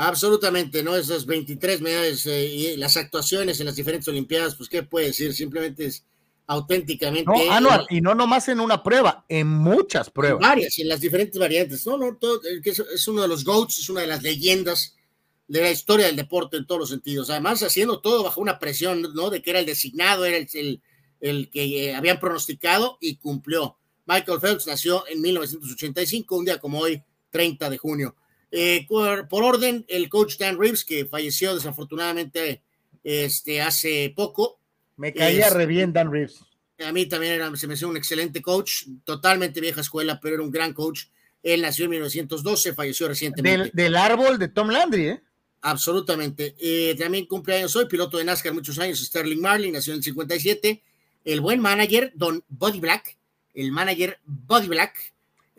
Absolutamente, ¿no? Esas 23 medallas eh, y las actuaciones en las diferentes Olimpiadas, pues, ¿qué puede decir? Simplemente es auténticamente. No, Anuar, y no nomás en una prueba, en muchas pruebas. Varias, en las diferentes variantes. No, no, todo, es uno de los GOATs, es una de las leyendas de la historia del deporte en todos los sentidos. Además, haciendo todo bajo una presión, ¿no? De que era el designado, era el, el, que eh, habían pronosticado y cumplió. Michael Phelps nació en 1985, un día como hoy, 30 de junio. Eh, por, orden, el coach Dan Reeves, que falleció desafortunadamente este, hace poco. Me caía re bien Dan Reeves. A mí también era, se me hizo un excelente coach, totalmente vieja escuela, pero era un gran coach. Él nació en 1912, falleció recientemente. Del, árbol de Tom Landry, ¿eh? Absolutamente. Eh, también cumpleaños hoy, piloto de NASCAR muchos años, Sterling Marlin, nació en 57. El buen manager, Don Body Black, el manager Body Black,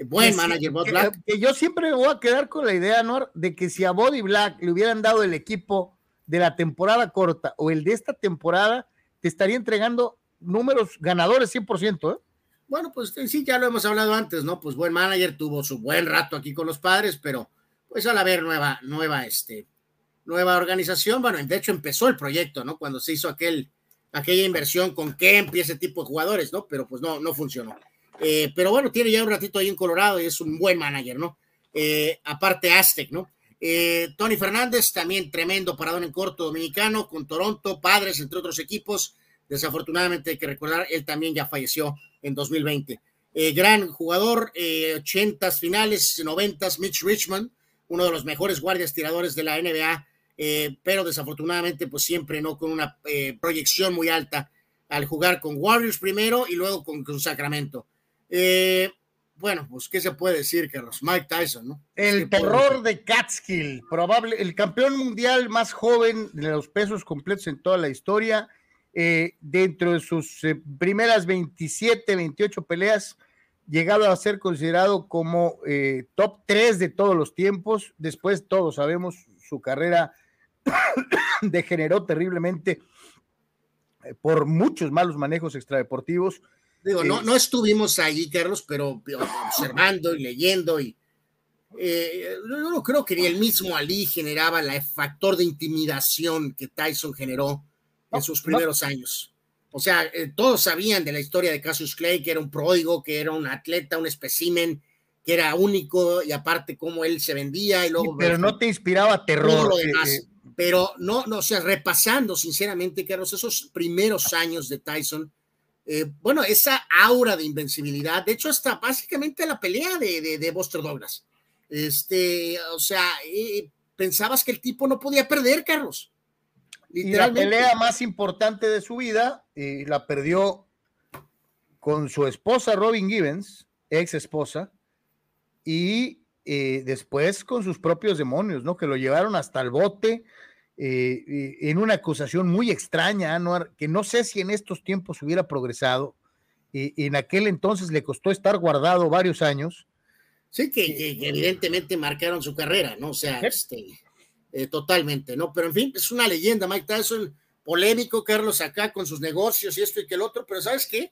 Buen manager, Body Black. Que, yo siempre me voy a quedar con la idea, Nor, de que si a Body Black le hubieran dado el equipo de la temporada corta o el de esta temporada, te estaría entregando números ganadores 100%, ¿eh? Bueno, pues sí, ya lo hemos hablado antes, ¿no? Pues buen manager, tuvo su buen rato aquí con los padres, pero pues al haber nueva, nueva, este, nueva organización, bueno, de hecho empezó el proyecto, ¿no? Cuando se hizo aquel, aquella inversión con Kemp y ese tipo de jugadores, ¿no? Pero pues no, no funcionó. Eh, pero bueno, tiene ya un ratito ahí en Colorado y es un buen manager, ¿no? Eh, aparte Aztec, ¿no? Eh, Tony Fernández, también tremendo paradón en corto dominicano, con Toronto, Padres, entre otros equipos. Desafortunadamente hay que recordar, él también ya falleció en 2020. gran jugador, 80 finales, 90 Mitch Richmond, uno de los mejores guardias tiradores de la NBA, pero desafortunadamente pues siempre no con una proyección muy alta al jugar con Warriors primero y luego con, con Sacramento. Eh, bueno, pues, ¿qué se puede decir, Carlos? Mike Tyson, ¿no? El terror de Catskill, probable, el campeón mundial más joven de los pesos completos en toda la historia. Eh, dentro de sus eh, primeras 27, 28 peleas, llegado a ser considerado como top 3 de todos los tiempos. Después, todos sabemos, su carrera degeneró terriblemente por muchos malos manejos extradeportivos Digo, no, no estuvimos allí, Carlos, pero observando y leyendo y eh, yo no creo que ni el mismo Ali generaba el factor de intimidación que Tyson generó en sus primeros años. O sea, eh, todos sabían de la historia de Cassius Clay, que era un pródigo, que era un atleta, un espécimen, que era único y aparte cómo él se vendía y luego... pero no te inspiraba terror. Lo demás. pero no, no, o sea, repasando sinceramente, Carlos, esos primeros años de Tyson, eh, bueno, esa aura de invencibilidad, de hecho, hasta básicamente la pelea de, de, de Buster Douglas. Este, o sea, eh, pensabas que el tipo no podía perder, Carlos. Y la pelea más importante de su vida eh, la perdió con su esposa Robin Givens, ex esposa, y eh, después con sus propios demonios, ¿no? Que lo llevaron hasta el bote eh, en una acusación muy extraña, Anuar, que no sé si en estos tiempos hubiera progresado. en aquel entonces le costó estar guardado varios años. Sí, que, evidentemente marcaron su carrera, ¿no? O sea, este, eh, totalmente, ¿no? Pero en fin, es una leyenda, Mike Tyson, polémico, Carlos, acá con sus negocios y esto y que el otro, pero ¿sabes qué?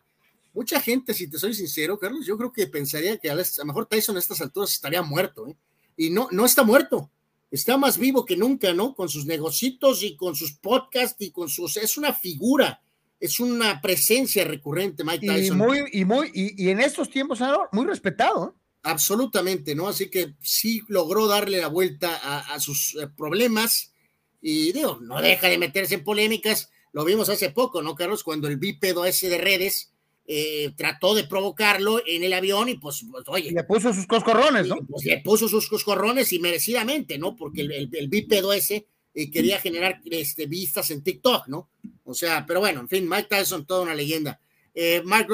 Mucha gente, si te soy sincero, Carlos, yo creo que pensaría que a lo mejor Tyson a estas alturas estaría muerto, ¿eh? Y no, no está muerto, está más vivo que nunca, ¿no? Con sus negocios y con sus podcasts y con sus, es una figura, es una presencia recurrente, Mike Tyson. Y muy, y muy, y, en estos tiempos, muy respetado, ¿eh? absolutamente, ¿no? Así que sí logró darle la vuelta a, sus eh, problemas y digo, no deja de meterse en polémicas. Lo vimos hace poco, ¿no, Carlos? Cuando el bípedo ese de redes eh, trató de provocarlo en el avión y pues, pues oye. Le puso sus coscorrones, ¿no? Pues le puso sus coscorrones y merecidamente, ¿no? Porque el, el, bípedo ese eh, quería generar este, vistas en TikTok, ¿no? O sea, pero bueno, en fin, Mike Tyson, toda una leyenda. Eh, Mark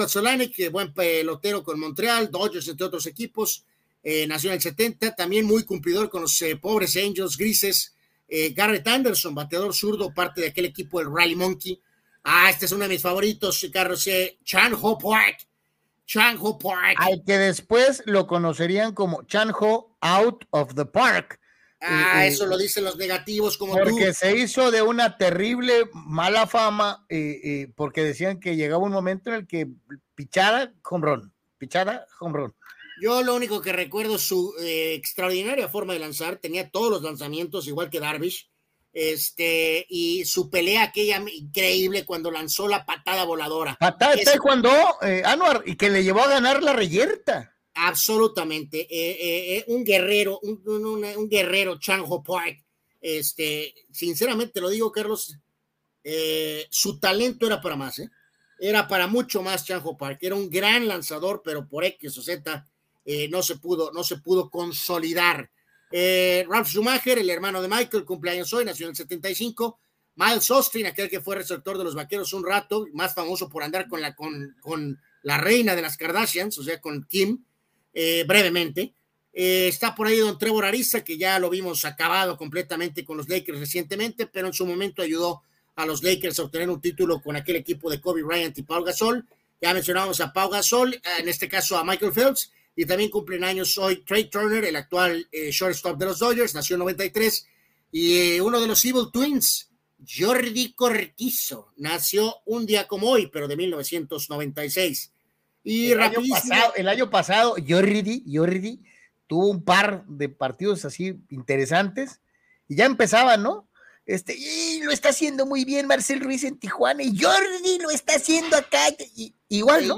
que buen pelotero con Montreal, Dodgers, entre otros equipos, eh, nació en el 70, también muy cumplidor con los pobres Angels grises. Garrett Anderson, bateador zurdo, parte de aquel equipo del Rally Monkey. Ah, este es uno de mis favoritos, Carlos, Chan Ho Park. Chan Ho Park. Al que después lo conocerían como Chan Ho Out of the Park Ah, eso lo dicen los negativos como porque se hizo de una terrible mala fama, porque decían que llegaba un momento en el que pichara run, pichara run. Yo lo único que recuerdo su eh, extraordinaria forma de lanzar, tenía todos los lanzamientos igual que Darvish, este, y su pelea aquella increíble cuando lanzó la patada voladora. Patada es, cuando eh, Anuar, y que le llevó a ganar la reyerta. Absolutamente. Eh, eh, eh, un guerrero, un, un, guerrero, Chanjo Park. Este, sinceramente lo digo, Carlos, su talento era para más, Era para mucho más Chanjo Park. Era un gran lanzador, pero por X o Z no, se pudo, no se pudo consolidar. Ralph Schumacher, el hermano de Michael, cumpleaños hoy, nació en el 75. Miles Austin, aquel que fue receptor de los vaqueros un rato, más famoso por andar con la, con, la reina de las Kardashians, o sea, con Kim, eh, brevemente. Eh, está por ahí don Trevor Ariza, que ya lo vimos acabado completamente con los Lakers recientemente, pero en su momento ayudó a los Lakers a obtener un título con aquel equipo de Kobe Bryant y Paul Gasol. Ya mencionamos a Paul Gasol, en este caso a Michael Phelps, y también cumplen años hoy Trey Turner, el actual eh, shortstop de los Dodgers, nació en 93, y uno de los Evil Twins, Jordi Cortizo, nació un día como hoy, pero de 1996. Y el año pasado, el año pasado, Jordi, Jordi tuvo un par de partidos así interesantes y ya empezaba, ¿no? Este, y lo está haciendo muy bien Marcel Ruiz en Tijuana y Jordi lo está haciendo acá. igual, ¿no?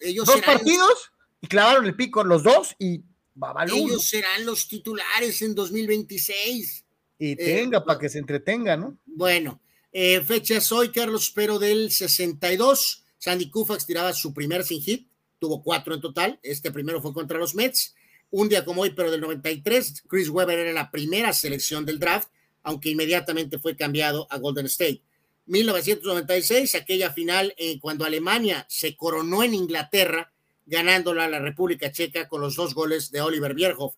Ellos, dos partidos y clavaron el pico los dos y babalú. Ellos serán los titulares en 2026. Y eh, tenga, para que se entretenga, ¿no? Bueno, eh, fechas hoy, Carlos, pero del 62 Sandy Koufax tiraba su primer sin hit, tuvo cuatro en total. Este primero fue contra los Mets. Un día como hoy, pero del 93, Chris Webber era la primera selección del draft, aunque inmediatamente fue cambiado a Golden State. 1996, aquella final eh, cuando Alemania se coronó en Inglaterra, ganándola la República Checa con los dos goles de Oliver Bierhoff.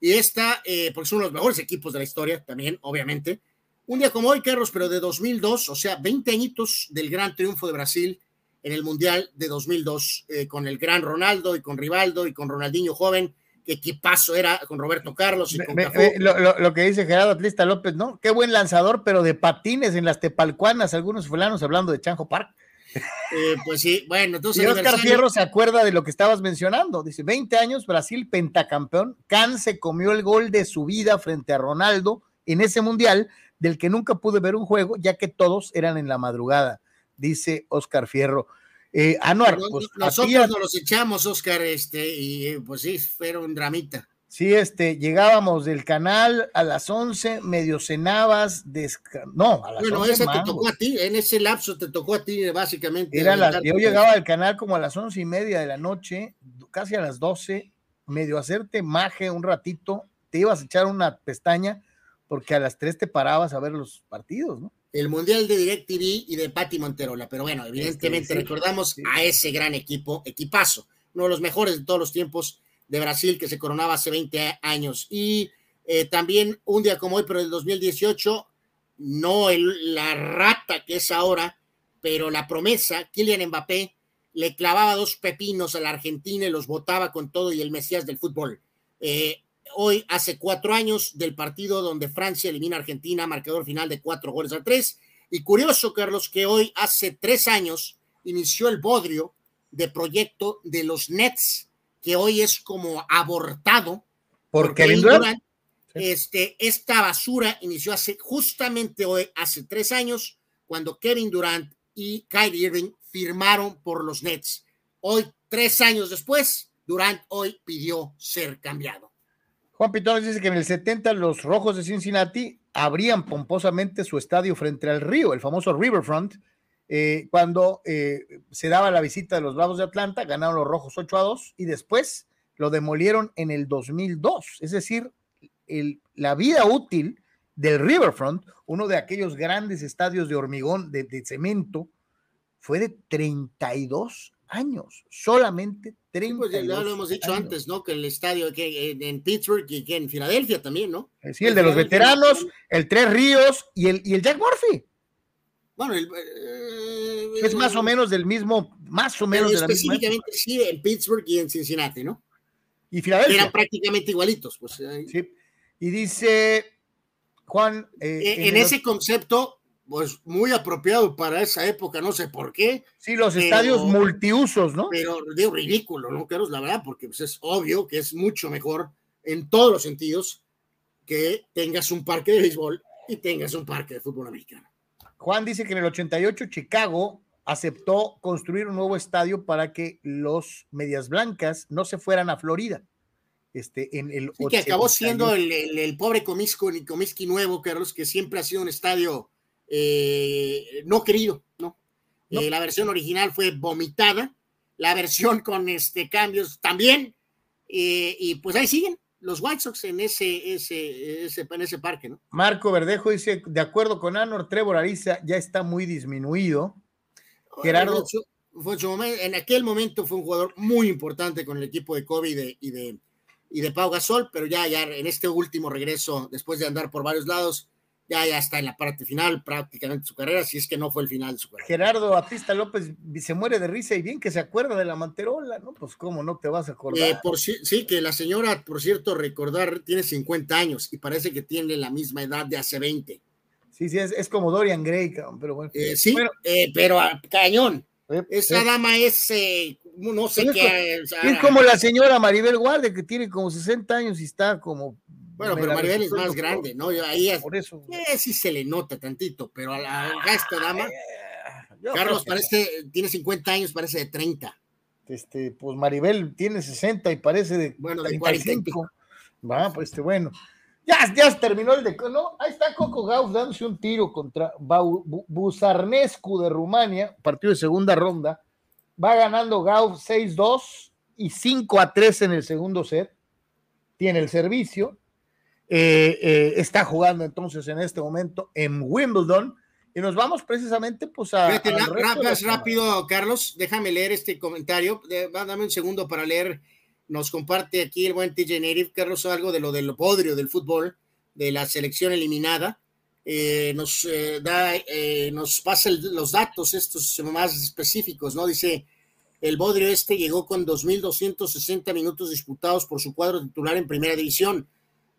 Y esta, eh, porque son los mejores equipos de la historia también, obviamente. Un día como hoy, Carlos, pero de 2002, o sea, 20 añitos del gran triunfo de Brasil en el Mundial de 2002 eh, con el gran Ronaldo y con Rivaldo y con Ronaldinho joven, que equipazo era con Roberto Carlos y con lo, que dice Gerardo Atlista López, ¿no? Qué buen lanzador, pero de patines en las tepalcuanas, algunos fulanos hablando de Chanjo Park. Eh, pues sí, bueno, entonces. Y Oscar Fierro se acuerda de lo que estabas mencionando. Dice: 20 años, Brasil pentacampeón. Can se comió el gol de su vida frente a Ronaldo en ese mundial, del que nunca pude ver un juego, ya que todos eran en la madrugada dice Oscar Fierro. Eh, Anuar, pues, nosotros nos los echamos, Oscar, este, y pues sí, fue un dramita. Sí, este, llegábamos del canal a las 11, medio cenabas, no, a las bueno, ese te tocó a ti, en ese lapso te tocó a ti, básicamente. Era la, yo llegaba al canal como a las once y media de la noche, casi a las 12, medio hacerte maje un ratito, te ibas a echar una pestaña, porque a las 3 te parabas a ver los partidos, ¿no? El Mundial de DirecTV y de Patti Monterola, pero bueno, evidentemente recordamos a ese gran equipo, equipazo, uno de los mejores de todos los tiempos de Brasil que se coronaba hace 20 años. Y eh, también un día como hoy, pero del 2018, no el, la rata que es ahora, pero la promesa, Kylian Mbappé le clavaba dos pepinos a la Argentina y los votaba con todo y el Mesías del fútbol. Eh, hoy, hace cuatro años del partido donde Francia elimina a Argentina, marcador final de cuatro goles a tres. Y curioso, Carlos, que hoy, hace tres años, inició el bodrio de proyecto de los Nets que hoy es como abortado por Kevin Durant. Este, esta basura inició hace justamente hoy, hace tres años, cuando Kevin Durant y Kyrie Irving firmaron por los Nets. Hoy, tres años después, Durant hoy pidió ser cambiado. Juan Pitón dice que en el 70 los Rojos de Cincinnati abrían pomposamente su estadio frente al río, el famoso Riverfront, eh, cuando eh, se daba la visita de los Bravos de Atlanta, ganaron los Rojos 8 a 2 y después lo demolieron en el 2002. Es decir, la vida útil del Riverfront, uno de aquellos grandes estadios de hormigón, de, cemento, fue de 32 años, solamente 32 pues ya lo hemos dicho antes, ¿no? Que el estadio que en Pittsburgh y que en Filadelfia también, ¿no? Eh, sí, el de los veteranos, el Tres Ríos y el, y el Jack Murphy. Bueno, eh, es más o menos del mismo, más o menos. específicamente sí, en Pittsburgh y en Cincinnati, ¿no? Y Filadelfia. Eran prácticamente igualitos. Pues, sí. Y dice Juan. Eh, eh, en, ese concepto, pues muy apropiado para esa época, no sé por qué. Sí, los estadios multiusos, ¿no? Pero digo, ridículo, ¿no, Carlos? La verdad, porque pues, es obvio que es mucho mejor en todos los sentidos que tengas un parque de béisbol y tengas un parque de fútbol americano. Juan dice que en el 88 Chicago aceptó construir un nuevo estadio para que los Medias Blancas no se fueran a Florida. Este, en el que acabó siendo el, pobre Comiskey, Comiskey nuevo, Carlos, que siempre ha sido un estadio eh, no querido, ¿no? Eh, la versión original fue vomitada, la versión con este cambios también, eh, y pues ahí siguen, los White Sox en ese, ese, ese, en ese parque, ¿no? Marco Verdejo dice, de acuerdo con Anor, Trevor Ariza ya está muy disminuido. Gerardo. en aquel momento fue un jugador muy importante con el equipo de Kobe y de, y de, y de Pau Gasol, pero ya, ya en este último regreso, después de andar por varios lados, ya, ya está en la parte final prácticamente de su carrera, si es que no fue el final de su carrera. Gerardo Batista López se muere de risa y bien que se acuerda de la manterola, ¿no? Pues cómo no te vas a acordar. Eh, por, sí, que la señora, por cierto, recordar, tiene 50 años y parece que tiene la misma edad de hace 20. Sí, sí, es, como Dorian Gray, pero bueno. Eh, sí, eh, pero a cañón. Esa dama es, no sé qué. Es, es como la señora Maribel Guardia, que tiene como 60 años y está como bueno, pero Maribel es más grande, ¿no? Ahí es, por eso. Eh, sí se le nota tantito, pero a, la, esta dama, Carlos parece, tiene 50 años, parece de 30. Este, pues Maribel tiene 60 y parece de, bueno, de 45. Va, pues este, bueno. Ya, ya terminó el de. ¿no? Ahí está Coco Gauff dándose un tiro contra Buzarnescu de Rumania, partido de segunda ronda. Va ganando Gauff 6-2 y 5-3 en el segundo set. Tiene el servicio eh, eh, está jugando entonces en este momento en Wimbledon. Y nos vamos precisamente pues a... rápido, Carlos, déjame leer este comentario. Dame un segundo para leer. Nos comparte aquí el buen TJ Native, Carlos, algo de lo del podrio del fútbol, de la selección eliminada. Eh, nos da, nos pasa los datos estos más específicos, ¿no? Dice, el Bodrio este llegó con 2.260 minutos disputados por su cuadro titular en primera división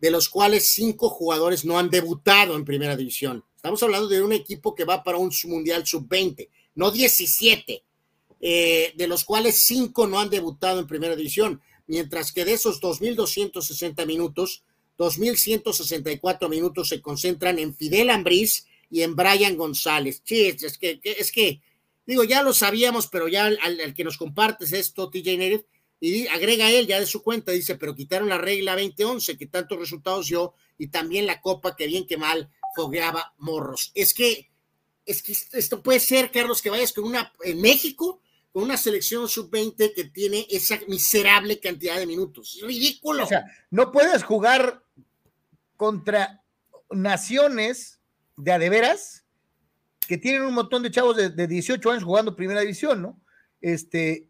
de los cuales cinco jugadores no han debutado en primera división. Estamos hablando de un equipo que va para un mundial sub-20, no 17, eh, de los cuales cinco no han debutado en primera división, mientras que de esos 2.260 minutos, 2.164 minutos se concentran en Fidel Ambriz y en Brian González. Sí, es que, es que digo, ya lo sabíamos, pero ya al, que nos compartes esto, TJ Y agrega él ya de su cuenta, dice, pero quitaron la regla 2011 que tantos resultados dio y también la copa que bien que mal fogueaba morros. Es que, es que esto puede ser, Carlos, que vayas con una, en México, con una selección sub-20 que tiene esa miserable cantidad de minutos. Ridículo. O sea, no puedes jugar contra naciones de adeveras que tienen un montón de chavos de, 18 años jugando primera división, ¿no? Este,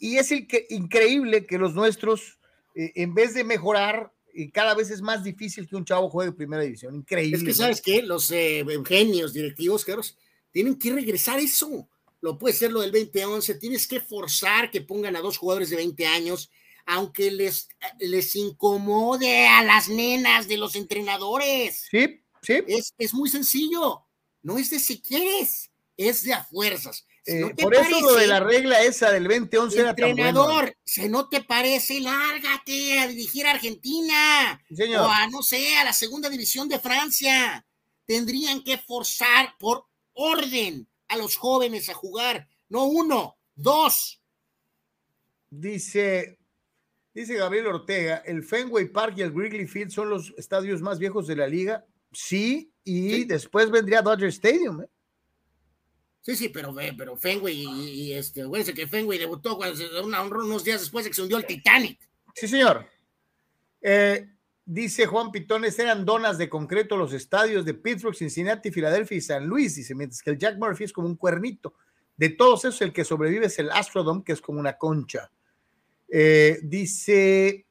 y, es el que, increíble que los nuestros, eh, en vez de mejorar, y cada vez es más difícil que un chavo juegue primera división. Increíble. Es que, ¿sabes qué? Los eh, genios directivos, Carlos, tienen que regresar eso. Lo puede ser lo del 2011. Tienes que forzar que pongan a dos jugadores de 20 años, aunque les, les incomode a las nenas de los entrenadores. Sí, sí. Es, es muy sencillo. No es de si quieres, es de a fuerzas. Eh, por eso lo de la regla esa del 2011 era Entrenador, si no te parece, lárgate a dirigir a Argentina. O a, no sé, a la segunda división de Francia. Tendrían que forzar por orden a los jóvenes a jugar. No uno, dos. Dice, dice Gabriel Ortega, el Fenway Park y el Wrigley Field son los estadios más viejos de la liga. Sí, y después vendría Dodger Stadium. ¿eh? Sí, sí, pero, pero Fenway y, este, acuérdense que Fenway debutó unos días después de que se hundió el Titanic. Sí, señor. Eh, dice Juan Pitones, eran donas de concreto los estadios de Pittsburgh, Cincinnati, Filadelfia y San Luis, dice, mientras que el Jack Murphy es como un cuernito. De todos esos, el que sobrevive es el Astrodome, que es como una concha. Eh, dice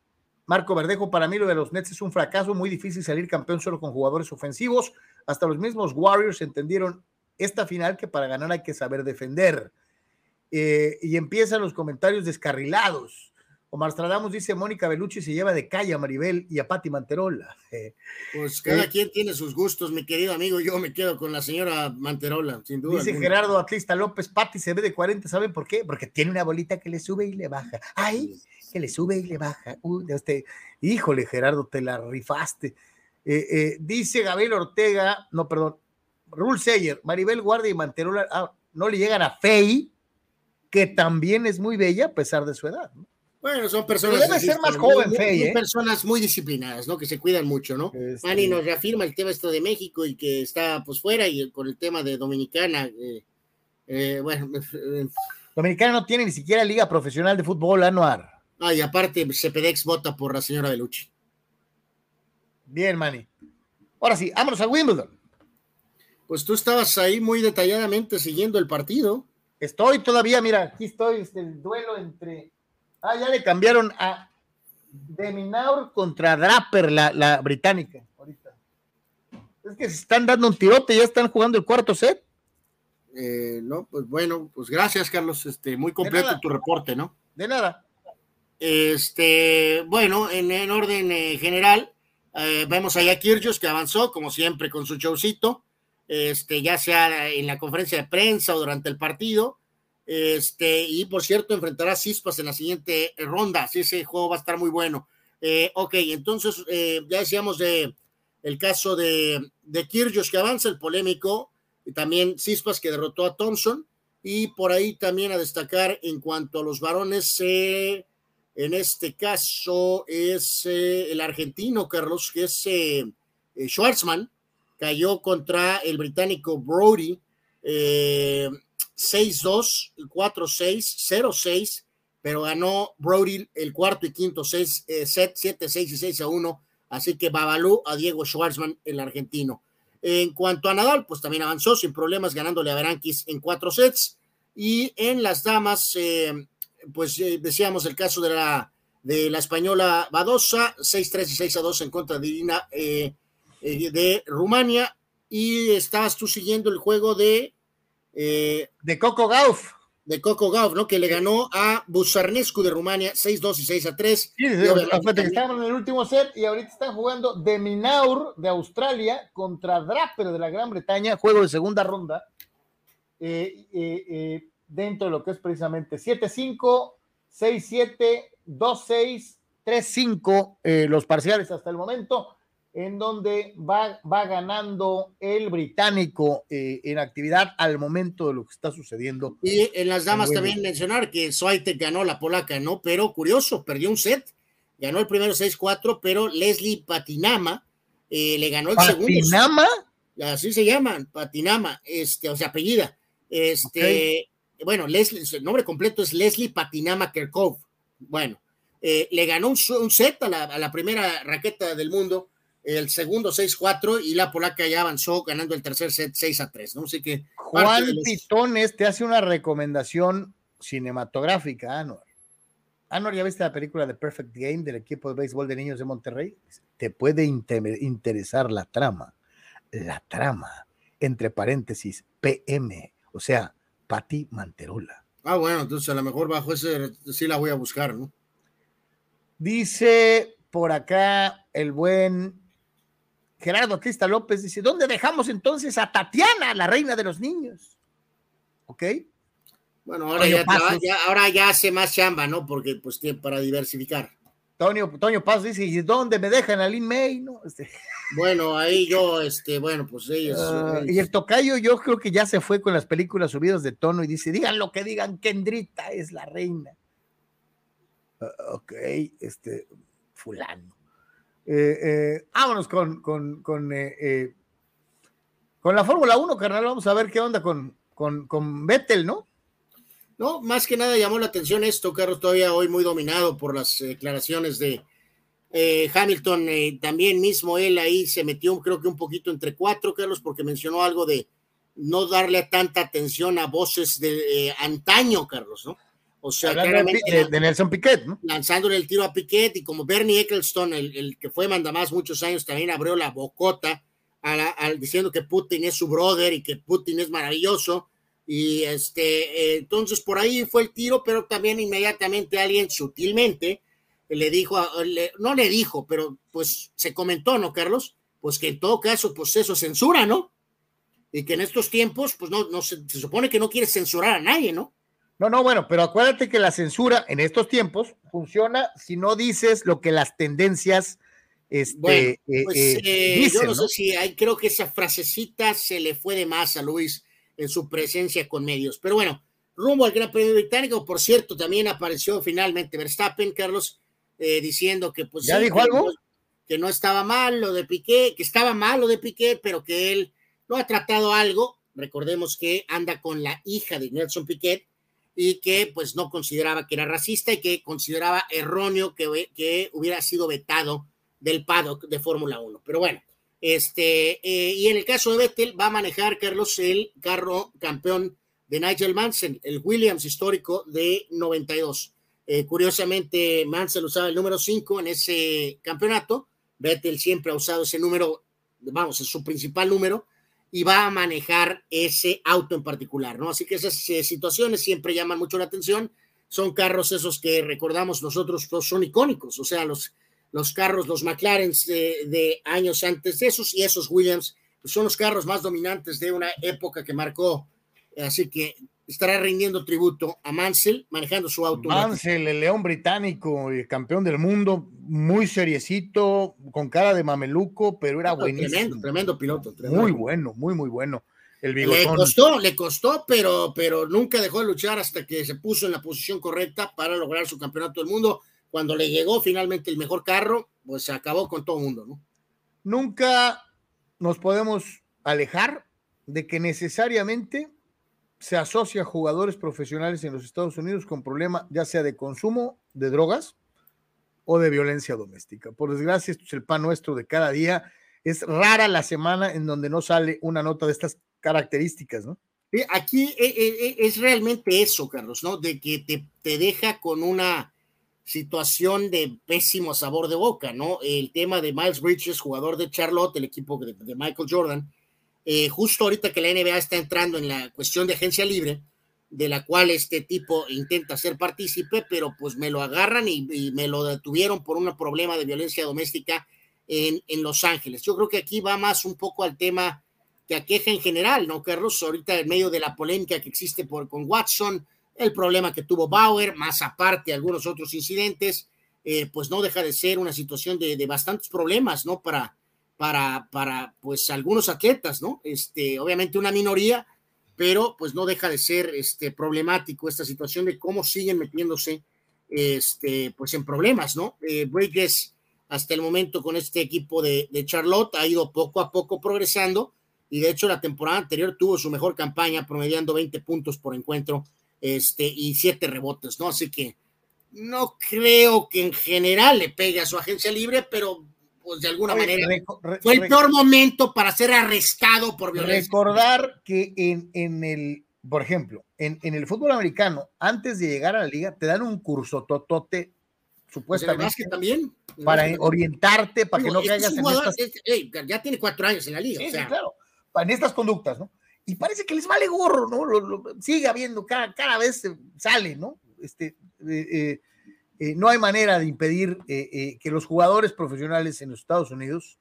Marco Verdejo, para mí lo de los Nets es un fracaso, muy difícil salir campeón solo con jugadores ofensivos. Hasta los mismos Warriors entendieron esta final que para ganar hay que saber defender. Eh, y empiezan los comentarios descarrilados. Omar Stradamos dice, Mónica Bellucci se lleva de calle a Maribel y a Patti Manterola. pues cada eh, quien tiene sus gustos, mi querido amigo. Yo me quedo con la señora Manterola, sin duda. Dice Gerardo Atlista López, Patti se ve de 40, ¿saben por qué? Porque tiene una bolita que le sube y le baja. Ay, que le sube y le baja. este, híjole, Gerardo, te la rifaste. Eh, dice Gabriel Ortega, no, perdón, Rule Seyer, Maribel Guardia y Manterola ah, no le llegan a Fey, que también es muy bella a pesar de su edad. Bueno, son personas. debe ser más joven, Fey, ¿eh? personas muy disciplinadas, ¿no? Que se cuidan mucho, ¿no? Este... Manny nos reafirma el tema esto de México y que está pues fuera y con el tema de Dominicana. Eh, eh, bueno. Dominicana no tiene ni siquiera liga profesional de fútbol anual. Ah, y aparte, Cepedex vota por la señora Belucci. Bien, Manny. Ahora sí, vámonos a Wimbledon pues tú estabas ahí muy detalladamente siguiendo el partido. Estoy todavía, mira, aquí estoy, este, el duelo entre. Ah, ya le cambiaron a Deminaur contra Draper, la, la británica, ahorita. Es que se están dando un tirote, ya están jugando el cuarto set. Eh, no, pues bueno, pues gracias, Carlos. Este, muy completo tu reporte, ¿no? De nada. Este, bueno, en, orden eh, general, eh, vemos a Kirchhoff que avanzó, como siempre, con su showcito este, ya sea en la conferencia de prensa o durante el partido. Este, y por cierto, enfrentará a Cispas en la siguiente ronda, así ese juego va a estar muy bueno. Eh, ok, entonces eh, ya decíamos de el caso de, de Kirgios que avanza, el polémico, y también Cispas que derrotó a Thompson, y por ahí también a destacar en cuanto a los varones, eh, en este caso es el argentino Carlos, que es cayó contra el británico Brody eh, 6-2, 4-6, 0-6, pero ganó Brody el cuarto y quinto 6, eh, set 7-6 y 6-1, así que babalú a Diego Schwartzman, el argentino. En cuanto a Nadal, pues también avanzó sin problemas ganándole a Berankis en cuatro sets. Y en las damas, eh, pues eh, decíamos el caso de la, de la española Badosa, 6-3 y 6-2 en contra de Irina eh, de Rumania y estabas tú siguiendo el juego de... Eh, de Coco Gauff. De Coco Gauff, ¿no? Que le ganó a Busarnescu de Rumania 6-2 y 6-3. Sí, que estaban en el último set y ahorita están jugando de Minaur de Australia contra Draper de la Gran Bretaña, juego de segunda ronda, eh, dentro de lo que es precisamente 7-5, 6-7, 2-6, 3-5 los parciales hasta el momento en donde va, va ganando el británico eh, en actividad al momento de lo que está sucediendo. Y en las damas también mencionar que Swiatek ganó la polaca, ¿no? Pero curioso, perdió un set, ganó el primero 6-4, pero Leslie Patinama eh, le ganó el segundo. ¿Patinama? Así se llaman, Patinama, este, o sea, apellida. Este, bueno, Leslie, el nombre completo es Leslie Patinama Kerkov. Bueno, eh, le ganó un, set a la, a la primera raqueta del mundo el segundo 6-4 y la polaca ya avanzó ganando el tercer set 6 a 3, ¿no? Así que Juan Pitones te hace una recomendación cinematográfica, Anor. Anor, ¿ya viste la película de Perfect Game del equipo de béisbol de niños de Monterrey? Te puede interesar la trama. La trama, entre paréntesis, PM, o sea, Pati Manterola. Ah, bueno, entonces a lo mejor bajo ese sí la voy a buscar, ¿no? Dice por acá el buen Gerardo Crista López dice, ¿dónde dejamos entonces a Tatiana, la reina de los niños? ¿Ok? Bueno, ahora, ya, ahora ya, hace más chamba, ¿no? Porque pues tiene para diversificar. Toño, Toño Paz dice, ¿y dónde me dejan a Lin May? ¿no? Este... Bueno, ahí yo, este, bueno, pues ellos, ah, Y el tocayo yo creo que ya se fue con las películas subidas de tono y dice, digan lo que digan, Kendrita es la reina. Ah, ok, este, fulano. Eh, eh, vámonos con, con, con, eh, con la Fórmula 1, carnal. Vamos a ver qué onda con, con, con Vettel, ¿no? No, más que nada llamó la atención esto, Carlos, todavía hoy muy dominado por las declaraciones de Hamilton. también mismo él ahí se metió, creo que un poquito entre cuatro, Carlos, porque mencionó algo de no darle tanta atención a voces de antaño, Carlos, ¿no? O sea, de, Nelson Piquet, ¿no? Lanzándole el tiro a Piquet y como Bernie Eccleston, el, que fue mandamás muchos años, también abrió la bocota diciendo que Putin es su brother y que Putin es maravilloso. Y este, entonces por ahí fue el tiro, pero también inmediatamente alguien sutilmente le dijo, no le dijo, pero pues se comentó, ¿no, Carlos? Pues que en todo caso, pues eso censura, ¿no? Y que en estos tiempos, pues no, no se supone que no quiere censurar a nadie, ¿no? No, no, bueno, pero acuérdate que la censura en estos tiempos funciona si no dices lo que las tendencias este, eh, pues, eh, eh, yo no, sé si hay, creo que esa frasecita se le fue de más a Luis en su presencia con medios. Pero bueno, rumbo al Gran Premio Británico, por cierto, también apareció finalmente Verstappen, Carlos, diciendo que pues... ¿Ya dijo algo? Que no estaba mal lo de Piqué, que estaba mal lo de Piqué, pero que él no ha tratado algo. Recordemos que anda con la hija de Nelson Piquet, y que pues no consideraba que era racista y que consideraba erróneo que, que hubiera sido vetado del paddock de Fórmula 1. Pero bueno, este, eh, y en el caso de Vettel va a manejar Carlos el carro campeón de Nigel Mansell, el Williams histórico de 92. Eh, curiosamente, Mansell usaba el número 5 en ese campeonato. Vettel siempre ha usado ese número, vamos, es su principal número y va a manejar ese auto en particular, ¿no? Así que esas eh, situaciones siempre llaman mucho la atención. Son carros esos que recordamos nosotros, son icónicos, o sea, los, los carros, los McLaren de, años antes esos y esos Williams, pues son los carros más dominantes de una época que marcó. Así que estará rindiendo tributo a Mansell manejando su auto. Mansell, el león británico, el campeón del mundo, muy seriecito, con cara de mameluco, pero era buenísimo. Tremendo, tremendo piloto. Muy bueno, muy, muy bueno. El le costó, le costó, pero, pero nunca dejó de luchar hasta que se puso en la posición correcta para lograr su campeonato del mundo. Cuando le llegó finalmente el mejor carro, pues se acabó con todo el mundo, ¿no? Nunca nos podemos alejar de que necesariamente se asocia a jugadores profesionales en los Estados Unidos con problema ya sea de consumo de drogas o de violencia doméstica. Por desgracia, esto es el pan nuestro de cada día. Es rara la semana en donde no sale una nota de estas características, ¿no? Aquí eh, eh, eh, es realmente eso, Carlos, ¿no? De que te, te deja con una situación de pésimo sabor de boca, ¿no? El tema de Miles Bridges, jugador de Charlotte, el equipo de Michael Jordan, eh, justo ahorita que la NBA está entrando en la cuestión de agencia libre, de la cual este tipo intenta ser partícipe, pero pues me lo agarran y, me lo detuvieron por un problema de violencia doméstica en, en, Los Ángeles. Yo creo que aquí va más un poco al tema que aqueja en general, ¿no, Carlos? Ahorita en medio de la polémica que existe por, con Watson, el problema que tuvo Bauer, más aparte algunos otros incidentes, eh, pues no deja de ser una situación de, de bastantes problemas, ¿no? Para, para, para pues algunos atletas, ¿no? Este, obviamente una minoría, pero pues no deja de ser este, problemático esta situación de cómo siguen metiéndose este, pues en problemas, ¿no? Eh, Bridges hasta el momento con este equipo de, Charlotte ha ido poco a poco progresando y de hecho la temporada anterior tuvo su mejor campaña promediando 20 puntos por encuentro este, y 7 rebotes, ¿no? Así que no creo que en general le pegue a su agencia libre, pero pues de alguna manera fue el peor momento para ser arrestado por violencia. Recordar que en, en el, por ejemplo, en, en, el fútbol americano, antes de llegar a la liga, te dan un curso totote, pues supuestamente. que también. Para orientarte, para que no caigas en estas... ya tiene cuatro años en la liga. Sí, o sea. sí, claro. En estas conductas, ¿no? Y parece que les vale gorro, ¿no? Lo, lo, sigue habiendo, cada, cada vez sale, ¿no? Este, eh, eh, eh, no hay manera de impedir eh, eh, que los jugadores profesionales en los Estados Unidos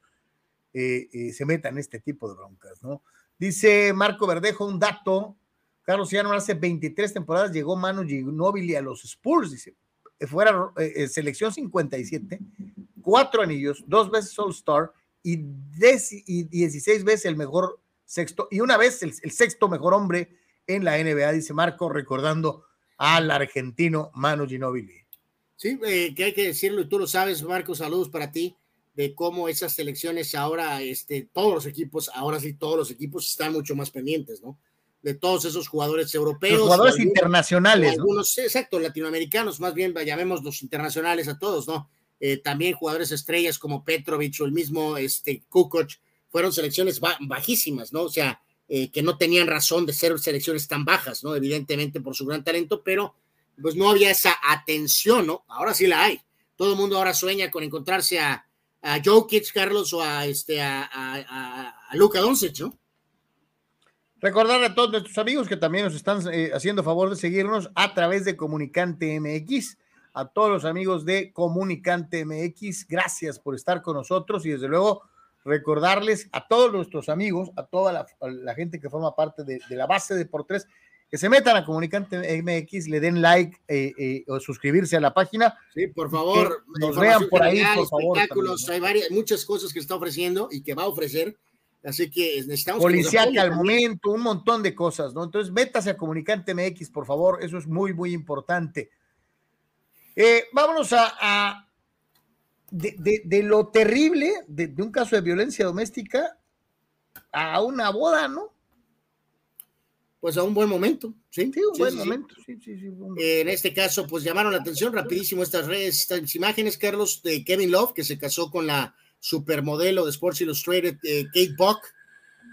se metan en este tipo de broncas, ¿no? Dice Marco Verdejo un dato, Carlos Ciano hace 23 temporadas llegó Manu Ginóbili a los Spurs, dice, fuera selección 57, cuatro anillos, dos veces All-Star y, y, 16 veces el mejor sexto, y una vez el, el sexto mejor hombre en la NBA, dice Marco, recordando al argentino Manu Ginóbili. Sí, eh, que hay que decirlo, y tú lo sabes, Marco, saludos para ti, de cómo esas selecciones ahora, este, todos los equipos, ahora sí todos los equipos están mucho más pendientes, ¿no? De todos esos jugadores europeos. Los jugadores algunos, internacionales. Algunos, ¿no? exacto, latinoamericanos, más bien llamemos los internacionales a todos, ¿no? Eh, también jugadores estrellas como Petrovic o el mismo este, Kukoc, fueron selecciones bajísimas, ¿no? O sea, eh, que no tenían razón de ser selecciones tan bajas, ¿no? Evidentemente por su gran talento, pero pues no había esa atención, ¿no? Ahora sí la hay. Todo el mundo ahora sueña con encontrarse a, a Jokic, Carlos, o a, este, a, a, a Luka Doncic, ¿no? Recordarle a todos nuestros amigos que también nos están eh, haciendo favor de seguirnos a través de Comunicante MX. A todos los amigos de Comunicante MX, gracias por estar con nosotros y desde luego recordarles a todos nuestros amigos, a toda la gente que forma parte de, de la base de por tres, que se metan a Comunicante MX, le den like eh, eh, o suscribirse a la página. Sí, por favor. Nos vean por ahí, por favor. Espectáculos, hay varias, muchas cosas que está ofreciendo y que va a ofrecer. Así que necesitamos. Policiaca al momento, un montón de cosas, ¿no? Entonces, métase a Comunicante MX, por favor. Eso es muy, muy importante. Eh, vámonos a. a de, de, de, lo terrible de, de un caso de violencia doméstica a una boda, ¿no? Pues a un buen momento, ¿sí? Sí, un sí, buen sí, momento, sí, sí, sí. Bueno. Eh, en este caso, pues llamaron la atención rapidísimo estas redes, estas imágenes, Carlos, de Kevin Love, que se casó con la supermodelo de Sports Illustrated, eh, Kate Buck,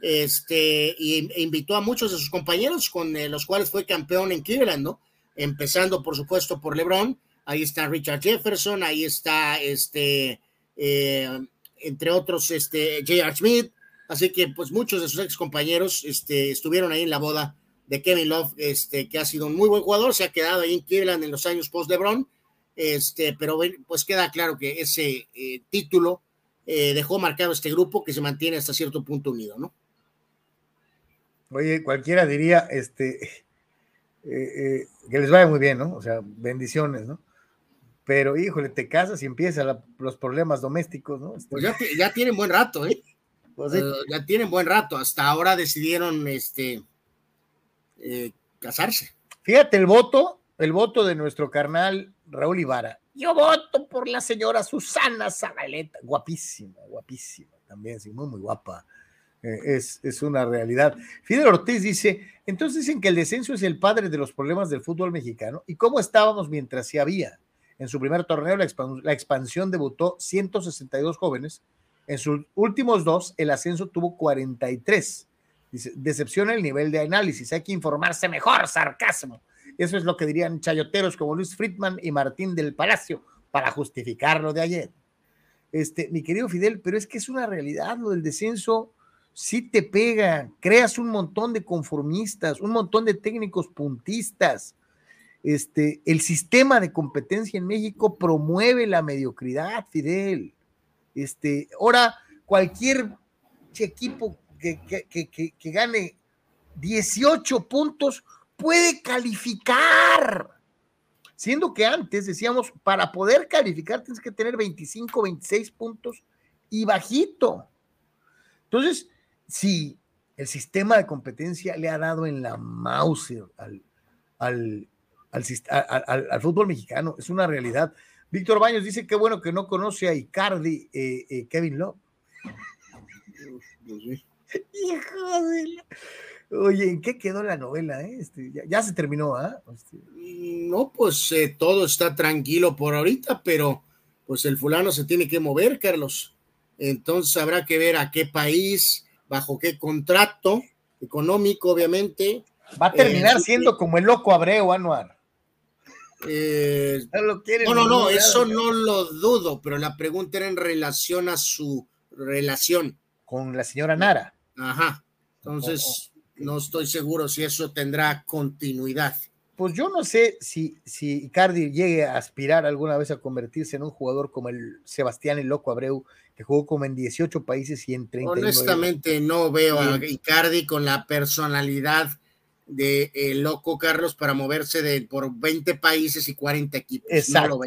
este, y e invitó a muchos de sus compañeros con eh, los cuales fue campeón en Cleveland, ¿no? Empezando, por supuesto, por LeBron, ahí está Richard Jefferson, ahí está, este, eh, entre otros, este, J.R. Smith, así que, pues, muchos de sus ex compañeros, este, estuvieron ahí en la boda de Kevin Love, este, que ha sido un muy buen jugador, se ha quedado ahí en Cleveland en los años post-LeBron, este, pero pues queda claro que ese eh, título eh, dejó marcado este grupo que se mantiene hasta cierto punto unido, ¿no? Oye, cualquiera diría, este, eh, que les vaya muy bien, ¿no? O sea, bendiciones, ¿no? Pero, híjole, te casas y empiezan los problemas domésticos, ¿no? Este... Pues ya, ya, tienen buen rato, ¿eh? Pues uh, ya tienen buen rato. Hasta ahora decidieron, este, eh, casarse. Fíjate el voto, el voto de nuestro carnal Raúl Ibarra. Yo voto por la señora Susana Zabaleta, guapísima, guapísima, también, sí, muy, muy guapa. Eh, es, es, una realidad. Fidel Ortiz dice, entonces dicen que el descenso es el padre de los problemas del fútbol mexicano. ¿Y cómo estábamos mientras sí había? En su primer torneo la, expans la expansión debutó 162 jóvenes. En sus últimos dos, el ascenso tuvo 43. Dice, decepciona el nivel de análisis, hay que informarse mejor, sarcasmo. Eso es lo que dirían chayoteros como Luis Friedman y Martín del Palacio para justificar lo de ayer. Este, mi querido Fidel, pero es que es una realidad lo del descenso, sí te pega, creas un montón de conformistas, un montón de técnicos puntistas. Este, el sistema de competencia en México promueve la mediocridad, Fidel. Este, ahora cualquier equipo que, que, que, que, gane 18 puntos puede calificar. Siendo que antes decíamos, para poder calificar tienes que tener 25, 26 puntos y bajito. Entonces, si el sistema de competencia le ha dado en la mouse al, al, al, fútbol mexicano, es una realidad. Víctor Baños dice que bueno que no conoce a Icardi, eh, eh, Kevin Love. Hijo de la... Oye, ¿en qué quedó la novela? Eh? Este, ya, se terminó, ¿ah? Este... No, pues eh, todo está tranquilo por ahorita, pero pues el fulano se tiene que mover, Carlos. Entonces habrá que ver a qué país, bajo qué contrato económico, obviamente. Va a terminar eh, siendo como el loco Abreu, Anuar. no, no, no, eso no lo dudo, pero la pregunta era en relación a su relación. Con la señora Nara. Ajá. Entonces, no estoy seguro si eso tendrá continuidad. Pues yo no sé si, si Icardi llegue a aspirar alguna vez a convertirse en un jugador como el Sebastián el Loco Abreu, que jugó como en 18 países y en 30. Honestamente, no veo a Icardi con la personalidad de el Loco Carlos para moverse de por 20 países y 40 equipos. Exacto.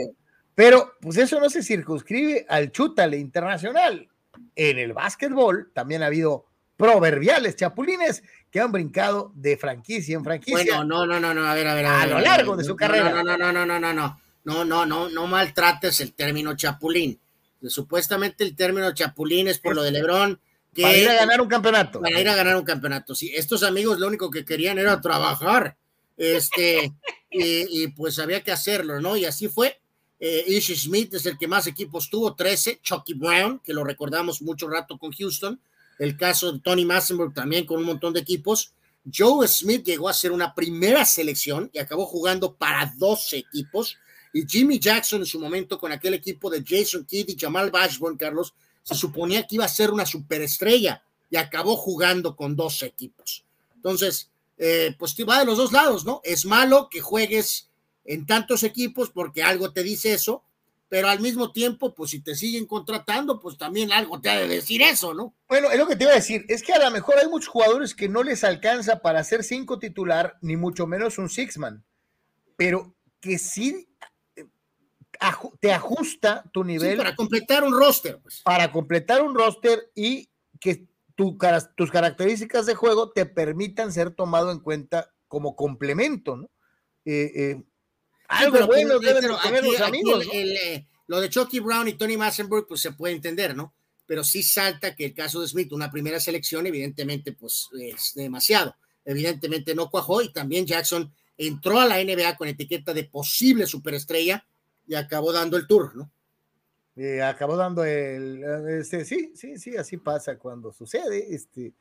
Pero pues eso no se circunscribe al chútale internacional. En el básquetbol también ha habido proverbiales chapulines que han brincado de franquicia en franquicia. Bueno, no, no, no, no, a ver, a ver. A, lo largo de su carrera. No, no, no, no, no, no, no, no, no, no, no maltrates el término chapulín. Supuestamente el término chapulín es por lo de Lebrón. Que, para ir a ganar un campeonato. Para ir a ganar un campeonato. Sí, estos amigos lo único que querían era trabajar. Este, y, pues había que hacerlo, ¿no? Y así fue. Eh, Ish Smith es el que más equipos tuvo, 13. Chucky Brown, que lo recordamos mucho rato con Houston, el caso de Tony Massenberg también con un montón de equipos. Joe Smith llegó a ser una primera selección y acabó jugando para 12 equipos. Y Jimmy Jackson en su momento con aquel equipo de Jason Kidd y Jamal Bashburn, Carlos, se suponía que iba a ser una superestrella y acabó jugando con 12 equipos. Entonces, eh, pues va de los dos lados, ¿no? Es malo que juegues en tantos equipos porque algo te dice eso, pero al mismo tiempo, pues si te siguen contratando, pues también algo te ha de decir eso, ¿no? Bueno, es lo que te iba a decir, es que a lo mejor hay muchos jugadores que no les alcanza para ser cinco titular, ni mucho menos un six-man, pero que sí eh, te ajusta tu nivel. para completar un roster. Pues. Para completar un roster y que tus características de juego te permitan ser tomado en cuenta como complemento, ¿no? Eh, eh, algo bueno deben tener los amigos. Eh, lo de Chucky Brown y Tony Massenburg, pues se puede entender, ¿no? Pero sí salta que el caso de Smith, una primera selección, evidentemente, pues es demasiado. Evidentemente no cuajó y también Jackson entró a la NBA con etiqueta de posible superestrella y acabó dando el tour, ¿no? Eh, acabó dando el, este, sí, sí, sí, así pasa cuando sucede, este,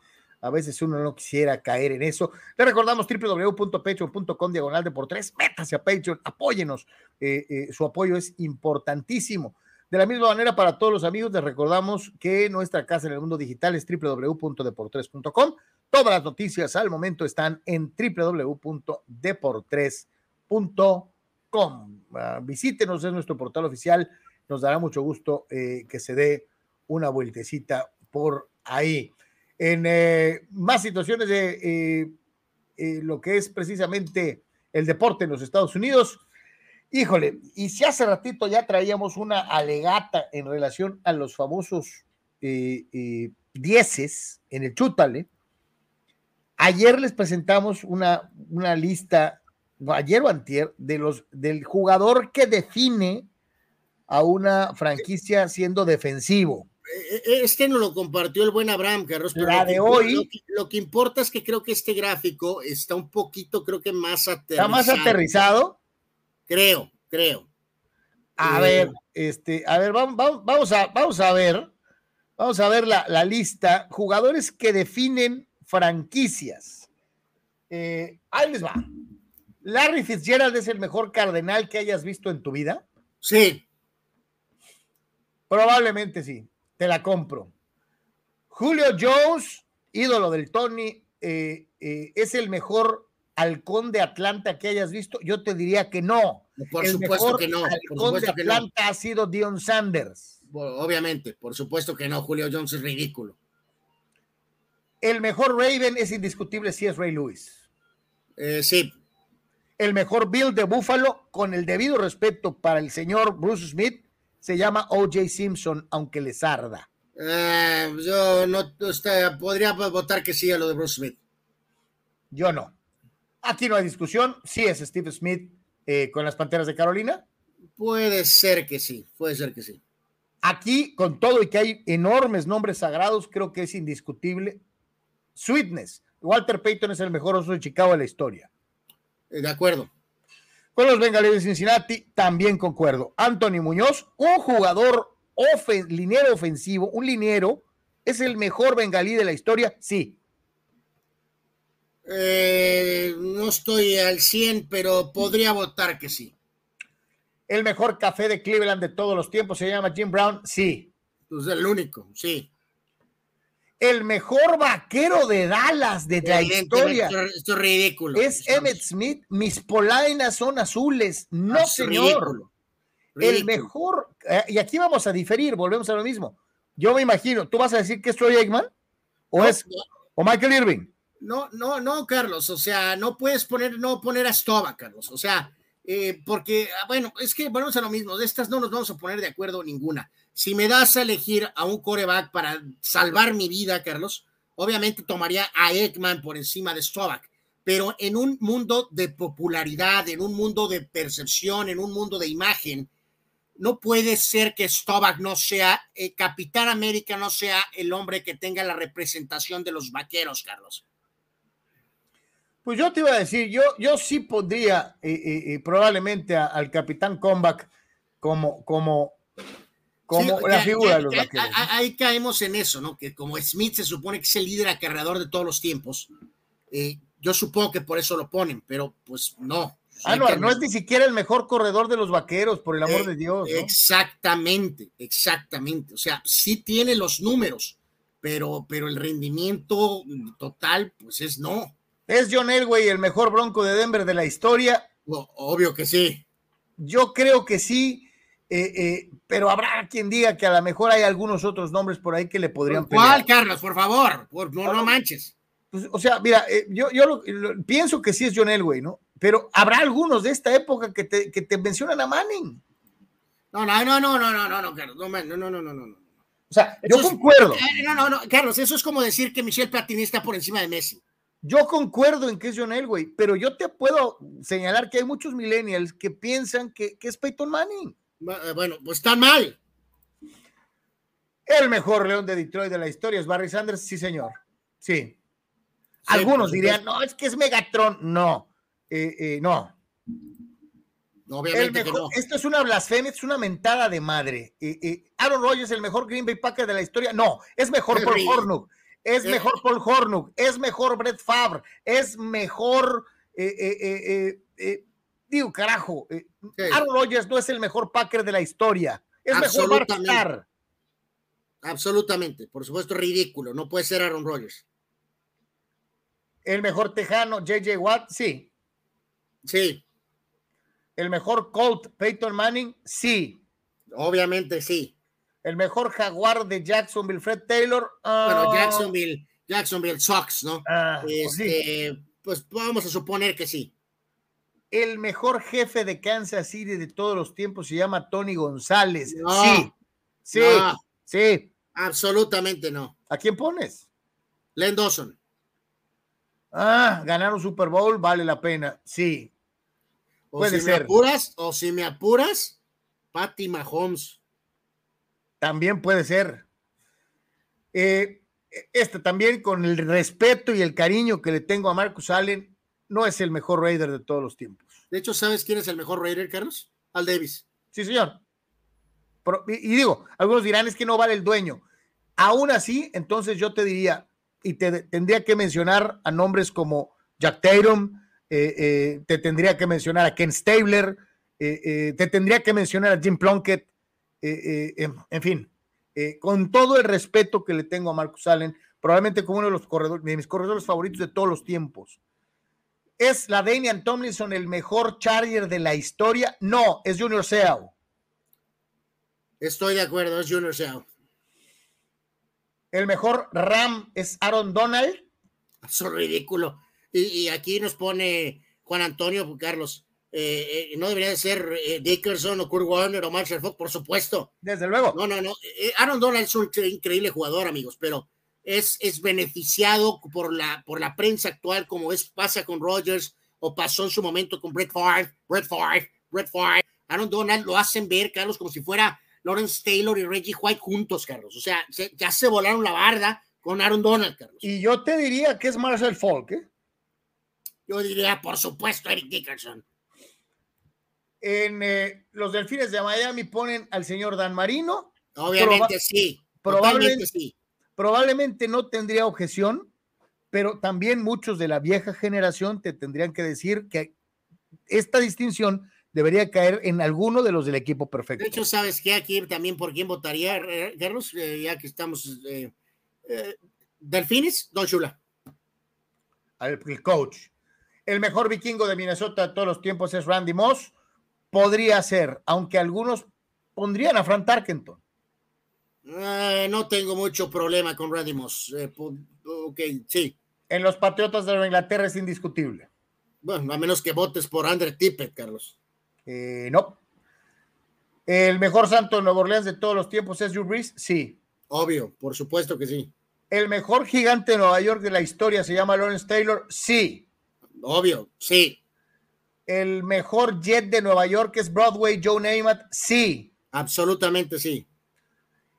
a veces uno no quisiera caer en eso. Le recordamos www.patreon.com diagonal de por tres. Métase a Patreon, apóyenos. Eh, eh, su apoyo es importantísimo. De la misma manera, para todos los amigos, les recordamos que nuestra casa en el mundo digital es www.deportres.com. Todas las noticias al momento están en www.deportres.com. Ah, visítenos, es nuestro portal oficial. Nos dará mucho gusto eh, que se dé una vueltecita por ahí en eh, más situaciones de eh, eh, lo que es precisamente el deporte en los Estados Unidos. Híjole, y si hace ratito ya traíamos una alegata en relación a los famosos dieces en el Chútale, ayer les presentamos una, una lista, ayer o antier, de los, del jugador que define a una franquicia siendo defensivo. Este no lo compartió el buen Abraham, Carlos. Pero La de hoy. Lo que, importa es que creo que este gráfico está un poquito, creo que más aterrizado. ¿Está más aterrizado? Creo, creo. A eh, ver, este, a ver, vamos, vamos, a, vamos a ver. Vamos a ver la, la lista. Jugadores que definen franquicias. ahí les va. Larry Fitzgerald es el mejor cardenal que hayas visto en tu vida. Sí. Probablemente sí te la compro. Julio Jones, ídolo del Tony, eh, eh, es el mejor halcón de Atlanta que hayas visto. Yo te diría que no. Por supuesto que no. Halcón de Atlanta ha sido Dion Sanders. obviamente, por supuesto que no. Julio Jones es ridículo. El mejor Raven es indiscutible si es Ray Lewis. Eh, sí. El mejor Bill de Buffalo, con el debido respeto para el señor Bruce Smith, se llama O.J. Simpson, aunque les arda. Eh, yo no podría votar que sí a lo de Bruce Smith. Yo no. Aquí no hay discusión. Sí es Steve Smith eh, con las Panteras de Carolina. Puede ser que sí, puede ser que sí. Aquí, con todo y que hay enormes nombres sagrados, creo que es indiscutible. Sweetness. Walter Payton es el mejor oso de Chicago de la historia. De acuerdo. Con los Bengalíes de Cincinnati, también concuerdo. Anthony Muñoz, un jugador ofen liniero ofensivo, un liniero, es el mejor bengalí de la historia, sí. Eh, no estoy al 100, pero podría votar que sí. El mejor café de Cleveland de todos los tiempos se llama Jim Brown, sí. Pues el único, sí. El mejor vaquero de Dallas de la historia. Esto, es ridículo. Es Emmett Smith. Mis polainas son azules. No, señor. El mejor, eh, y aquí vamos a diferir, volvemos a lo mismo. Yo me imagino, ¿tú vas a decir que es Troy Eggman? ¿O es o Michael Irving? No, no, no, Carlos. O sea, no puedes poner, no poner a Stoba, Carlos. O sea, eh, porque, ah, bueno, es que volvemos a lo mismo. De estas no nos vamos a poner de acuerdo ninguna. Si me das a elegir a un coreback para salvar mi vida, Carlos, obviamente tomaría a Eggman por encima de Stovak pero en un mundo de popularidad, en un mundo de percepción, en un mundo de imagen, no puede ser que Stovak no sea, eh, Capitán América no sea el hombre que tenga la representación de los vaqueros, Carlos. Pues yo te iba a decir, yo, yo sí pondría eh, eh, probablemente al Capitán Comeback como, como, como la figura de los vaqueros. Ahí caemos en eso, ¿no? Que como Smith se supone que es el líder acarreador de todos los tiempos, yo supongo que por eso lo ponen, pero pues no. Ah, no, no es ni siquiera el mejor corredor de los vaqueros, por el amor eh, de Dios. Exactamente, exactamente. O sea, sí tiene los números, pero, pero el rendimiento total, pues es no. ¿Es John Elway el mejor bronco de Denver de la historia? obvio que sí. Yo creo que sí, eh, eh, pero habrá quien diga que a lo mejor hay algunos otros nombres por ahí que le podrían ¿Cuál, Carlos? Por favor, por, no, no manches. Pues, o sea, mira, yo, yo pienso que sí es John Elway, ¿no? pero habrá algunos de esta época que te, que te mencionan a Manning. No, no, no, no, no, no, no, no, Carlos, no, no, no, no, no, no. O sea, yo concuerdo. Eh, no, no, no, Carlos, eso es como decir que Michelle Platini está por encima de Messi. Yo concuerdo en que es John Elway, pero yo te puedo señalar que hay muchos millennials que piensan que, que es Peyton Manning. Eh, bueno, pues están mal. El mejor león de Detroit de la historia es Barry Sanders, sí, señor. Sí. Algunos dirían, no, es que es Megatron. No. Eh, eh, no. Obviamente no. Esto es una blasfemia, es una mentada de madre. Eh, Aaron Rodgers, el mejor Green Bay Packer de la historia. No, es mejor Paul Hornuk, es mejor Paul Hornuk, es mejor Brett Favre, es mejor. digo, carajo, Aaron Rodgers no es el mejor Packer de la historia. Es mejor Mark Absolutamente, por supuesto, ridículo. No puede ser Aaron Rodgers. El mejor tejano, JJ Watt, sí, Sí. ¿El mejor Colt, Peyton Manning? Sí. Obviamente sí. ¿El mejor Jaguar de Jacksonville, Fred Taylor? bueno, ah. Jacksonville, Jacksonville Sox, ¿no? Ah, pues, este, pues, vamos a suponer que sí. El mejor jefe de Kansas City de todos los tiempos se llama Tony González. sí. Sí. Sí. Absolutamente no. ¿A quién pones? Len Dawson. Ah, ganar un Super Bowl vale la pena. Sí. O Puede si me apuras, o si me apuras, Patty Mahomes. También puede ser. Eh, este también, con el respeto y el cariño que le tengo a Marcus Allen, no es el mejor Raider de todos los tiempos. De hecho, ¿sabes quién es el mejor Raider, Carlos? Al Davis. Sí, señor. y, digo, algunos dirán es que no vale el dueño. Aún así, entonces yo te diría, y te tendría que mencionar a nombres como Jack Tatum, eh, eh, te tendría que mencionar a Ken Stabler, eh, te tendría que mencionar a Jim Plunkett, en, fin, con todo el respeto que le tengo a Marcus Allen, probablemente como uno de los corredores, de mis corredores favoritos de todos los tiempos. ¿Es la Damian Tomlinson el mejor Charger de la historia? No, es Junior Seau. Estoy de acuerdo, es Junior Seau. El mejor Ram es Aaron Donald. Eso es ridículo. Y, aquí nos pone Juan Antonio Carlos. Eh, no debería de ser Dickerson o Kurt Warner o Marshall Fox, por supuesto. Desde luego. No, no, no. Aaron Donald es un increíble jugador, amigos, pero es, es beneficiado por la, por la prensa actual, como es, pasa con Rodgers o pasó en su momento con Brett Favre, Brett Favre, Brett Favre. Aaron Donald lo hacen ver, Carlos, como si fuera Lawrence Taylor y Reggie White juntos, Carlos. O sea, ya se volaron la barda con Aaron Donald, Carlos. Y yo te diría que es Marshall Falk, ¿eh? Yo diría, por supuesto, Eric Dickerson. En eh, los Delfines de Miami ponen al señor Dan Marino. Obviamente sí. Probablemente sí. Probablemente no tendría objeción, pero también muchos de la vieja generación te tendrían que decir que esta distinción debería caer en alguno de los del equipo perfecto. De hecho, ¿sabes qué? Aquí también por quién votaría, Carlos, eh, ya que estamos. Eh, eh, Delfines, Don Chula. El coach. El mejor vikingo de Minnesota de todos los tiempos es Randy Moss. Podría ser, aunque algunos pondrían a Frank Tarkenton. no tengo mucho problema con Randy Moss. ok, sí. En los Patriotas de Inglaterra es indiscutible. Bueno, a menos que votes por Andre Tippett, Carlos. Eh, no. ¿El mejor santo de Nueva Orleans de todos los tiempos es Drew Brees? Sí. Obvio, por supuesto que sí. ¿El mejor gigante de Nueva York de la historia se llama Lawrence Taylor? Sí. Obvio, sí. ¿El mejor jet de Nueva York es Broadway Joe Namath? Sí. Absolutamente sí.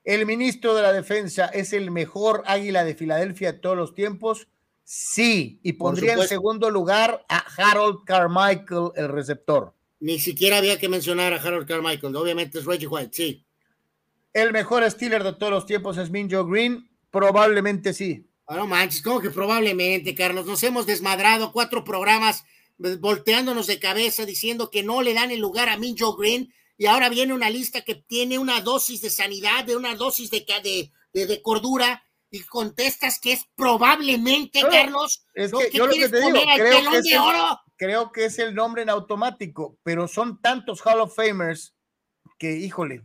¿El ministro de la Defensa es el mejor águila de Filadelfia de todos los tiempos? Sí. Y pondría en segundo lugar a Harold Carmichael, el receptor. Ni siquiera había que mencionar a Harold Carmichael. Obviamente es Reggie White, sí. ¿El mejor Steeler de todos los tiempos es Minjo Green? Probablemente sí. Ah, no manches, ¿cómo que probablemente, Carlos? Nos hemos desmadrado cuatro programas volteándonos de cabeza diciendo que no le dan el lugar a Minjo Green y ahora viene una lista que tiene una dosis de sanidad, de una dosis de, de, de, cordura y contestas que es probablemente, Carlos. Es que yo lo que te digo, creo que de oro? creo que es el nombre en automático, pero son tantos Hall of Famers que, híjole,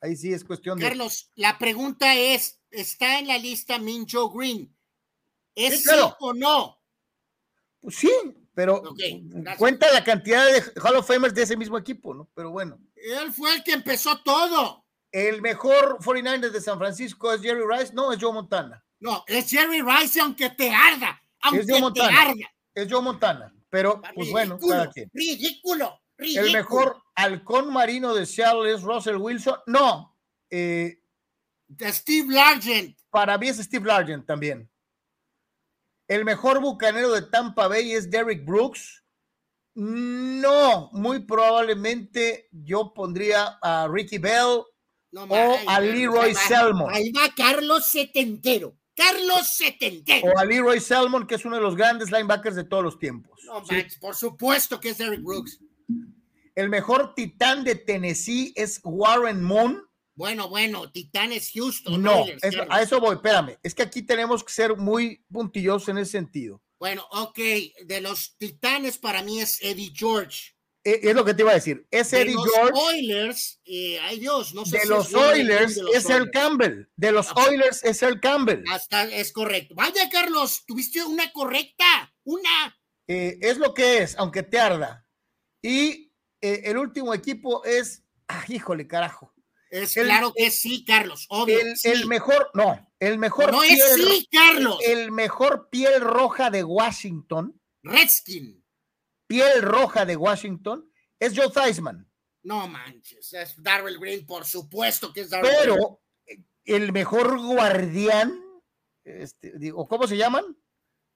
ahí sí es cuestión de. Carlos, la pregunta es: ¿está en la lista Min Joe Green? ¿Es sí, o no? Pues sí, pero cuenta la cantidad de Hall of Famers de ese mismo equipo, ¿no? Pero bueno. Él fue el que empezó todo. El mejor 49 de San Francisco es Jerry Rice, no, es Joe Montana. No, es Jerry Rice aunque te arda, aunque te arda. Es Joe Montana. Pero, pues bueno, cada quien. Ridículo, El mejor halcón marino de Seattle es Russell Wilson. No. Eh, de Steve Largent. Para mí es Steve Largent también. El mejor bucanero de Tampa Bay es Derrick Brooks. No, muy probablemente yo pondría a Ricky Bell o a Leroy Selmon. Ahí va Carlos Setentero. Carlos Setentero. O a Leroy Selmon, que es uno de los grandes linebackers de todos los tiempos. No, por supuesto que es Derrick Brooks. El mejor titán de Tennessee es Warren Moon. Bueno, bueno, titán es Houston. No, a eso voy, espérame. Es que aquí tenemos que ser muy puntillosos en ese sentido. Bueno, ok, de los titanes para mí es Eddie George. Eh, es lo que te iba a decir. Es Eddie los George. Oilers, eh, ay Dios, no sé de los Oilers es el Campbell. De los Oilers es el Campbell. Hasta es correcto. Vaya, Carlos, tuviste una correcta. Una. Eh, es lo que es, aunque te arda. Y eh, el último equipo es, ah, híjole, carajo. Es claro que sí, Carlos, obvio. El, mejor, no, el mejor. No es sí, Carlos. El mejor piel roja de Washington. Redskin. Piel roja de Washington es Joe Theismann. No manches, es Darrell Green, por supuesto que es Darrell Pero el mejor guardián, este, digo, ¿cómo se llaman?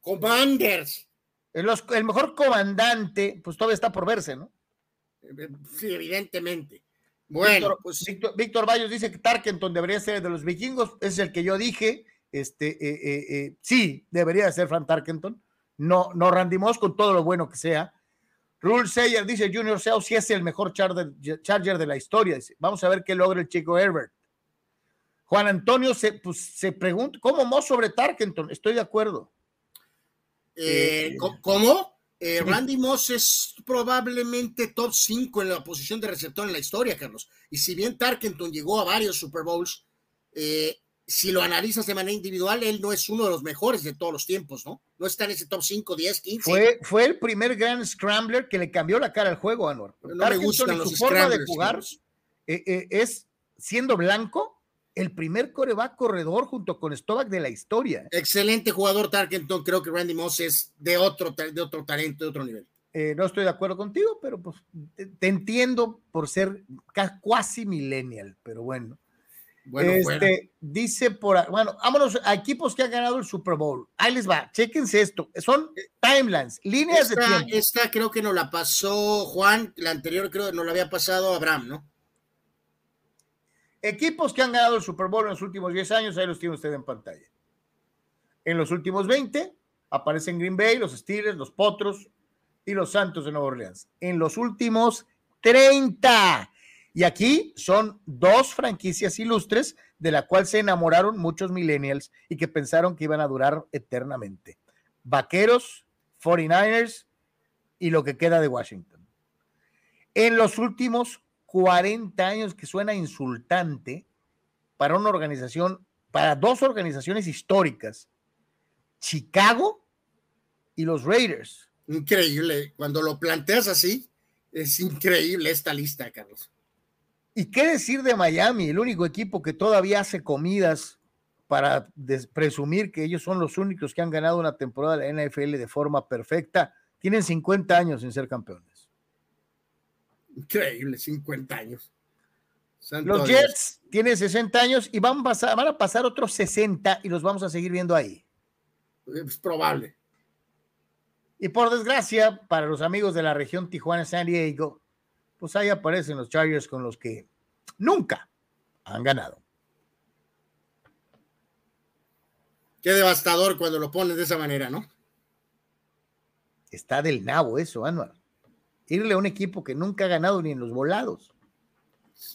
Commanders el mejor comandante, pues todavía está por verse, ¿no? Sí, evidentemente. Bueno, Víctor, pues Víctor, Bayos dice que Tarkenton debería ser de los vikingos, es el que yo dije. Este, eh, eh, eh, sí, debería ser Frank Tarkenton. No, no Randy con todo lo bueno que sea. Rule Sayer dice Junior Seau si es el mejor charger, de la historia. Vamos a ver qué logra el chico Herbert. Juan Antonio se, pues, se pregunta, ¿cómo mo sobre Tarkenton? Estoy de acuerdo. ¿Cómo? Eh, Randy Moss es probablemente top 5 en la posición de receptor en la historia, Carlos. Y si bien Tarkenton llegó a varios Super Bowls, si lo analizas de manera individual, él no es uno de los mejores de todos los tiempos, ¿no? No está en ese top 5, 10, 15. Fue, fue el primer gran scrambler que le cambió la cara al juego, Anwar. No me gustan los su forma de jugar eh, eh, es siendo blanco el primer coreback corredor junto con Stovak de la historia. Excelente jugador Tarkenton, creo que Randy Moss es de otro, de otro talento, de otro nivel. Eh, no estoy de acuerdo contigo, pero pues te, entiendo por ser casi millennial, pero bueno. Bueno, este, dice por bueno, vámonos a equipos que han ganado el Super Bowl. Ahí les va, chéquense esto. Son timelines, líneas de tiempo. Esta creo que nos la pasó Juan, la anterior creo que nos la había pasado Abraham, ¿no? Equipos que han ganado el Super Bowl en los últimos 10 años, ahí los tiene usted en pantalla. En los últimos 20 aparecen Green Bay, los Steelers, los Potros y los Santos de Nueva Orleans. En los últimos 30. Y aquí son dos franquicias ilustres de la cual se enamoraron muchos millennials y que pensaron que iban a durar eternamente. Vaqueros, 49ers y lo que queda de Washington. En los últimos 40 años que suena insultante para una organización, para dos organizaciones históricas, Chicago y los Raiders. Increíble, cuando lo planteas así, es increíble esta lista, Carlos. ¿Y qué decir de Miami, el único equipo que todavía hace comidas para presumir que ellos son los únicos que han ganado una temporada de la NFL de forma perfecta? Tienen 50 años sin ser campeones. Increíble, 50 años. los Jets tienen 60 años y van a, pasar, van a pasar otros 60 y los vamos a seguir viendo ahí. Es probable. Y por desgracia, para los amigos de la región Tijuana-San Diego, pues ahí aparecen los Chargers con los que nunca han ganado. Qué devastador cuando lo pones de esa manera, ¿no? Está del nabo eso, Anuar irle a un equipo que nunca ha ganado ni en los volados.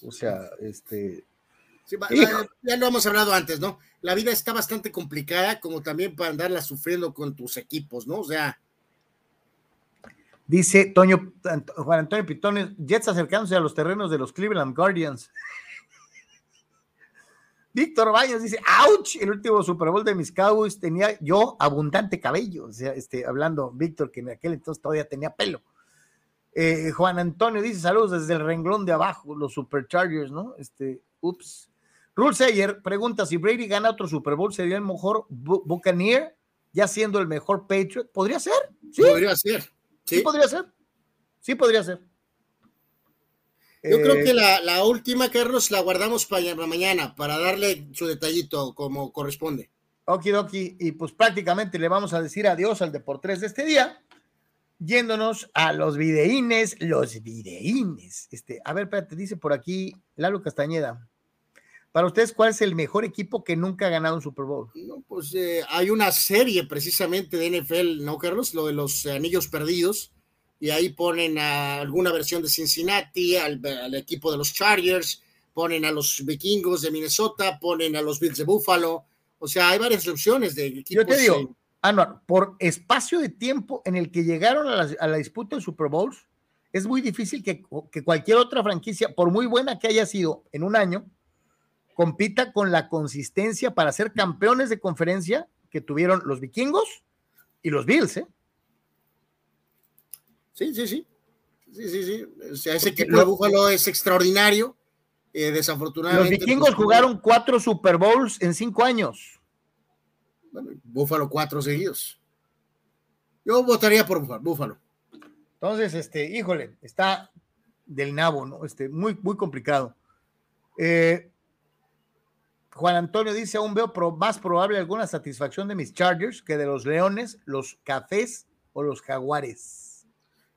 O sea, este. ya lo hemos hablado antes, ¿no? La vida está bastante complicada, como también para andarla sufriendo con tus equipos, ¿no? O sea. Dice Toño, Juan Antonio Pitones, Jets acercándose a los terrenos de los Cleveland Guardians. Víctor Baños dice, ¡ouch! El último Super Bowl de mis Cowboys tenía yo abundante cabello. O sea, este, hablando Víctor, que en aquel entonces todavía tenía pelo. Eh, Juan Antonio dice saludos desde el renglón de abajo, los Superchargers, ¿no? Este, ups. Rule Sayer pregunta si Brady gana otro Super Bowl, ¿sería el mejor Buccaneer, ya siendo el mejor Patriot? ¿Podría ser? Sí. Podría ser. Sí, podría ser. Sí, podría ser. Yo creo que eh, la, última, Carlos, la guardamos para mañana, para darle su detallito como corresponde. Okidoki, y pues prácticamente le vamos a decir adiós al Deportes de este día yéndonos a los videínes, los videínes. Este, a ver, espérate, dice por aquí Lalo Castañeda. Para ustedes, ¿cuál es el mejor equipo que nunca ha ganado un Super Bowl? No, pues eh, hay una serie precisamente de NFL, ¿no, Carlos? Lo de los anillos perdidos. Y ahí ponen a alguna versión de Cincinnati, al, equipo de los Chargers, ponen a los vikingos de Minnesota, ponen a los Bills de Buffalo. O sea, hay varias opciones de equipos. Yo te digo, Anuar, por espacio de tiempo en el que llegaron a la, disputa de Super Bowls, es muy difícil que, cualquier otra franquicia, por muy buena que haya sido en un año, compita con la consistencia para ser campeones de conferencia que tuvieron los vikingos y los Bills, ¿eh? Sí, sí, sí. Sí, sí, sí. O sea, ese equipo de Búfalo es extraordinario. Eh, desafortunadamente. Los vikingos pues, jugaron cuatro Super Bowls en cinco años. Bueno, Búfalo cuatro seguidos. Yo votaría por Búfalo. Entonces, este, híjole, está del nabo, ¿no? Este, muy, muy complicado. Eh, Juan Antonio dice, aún veo más probable alguna satisfacción de mis Chargers que de los Leones, los Cafés o los Jaguares.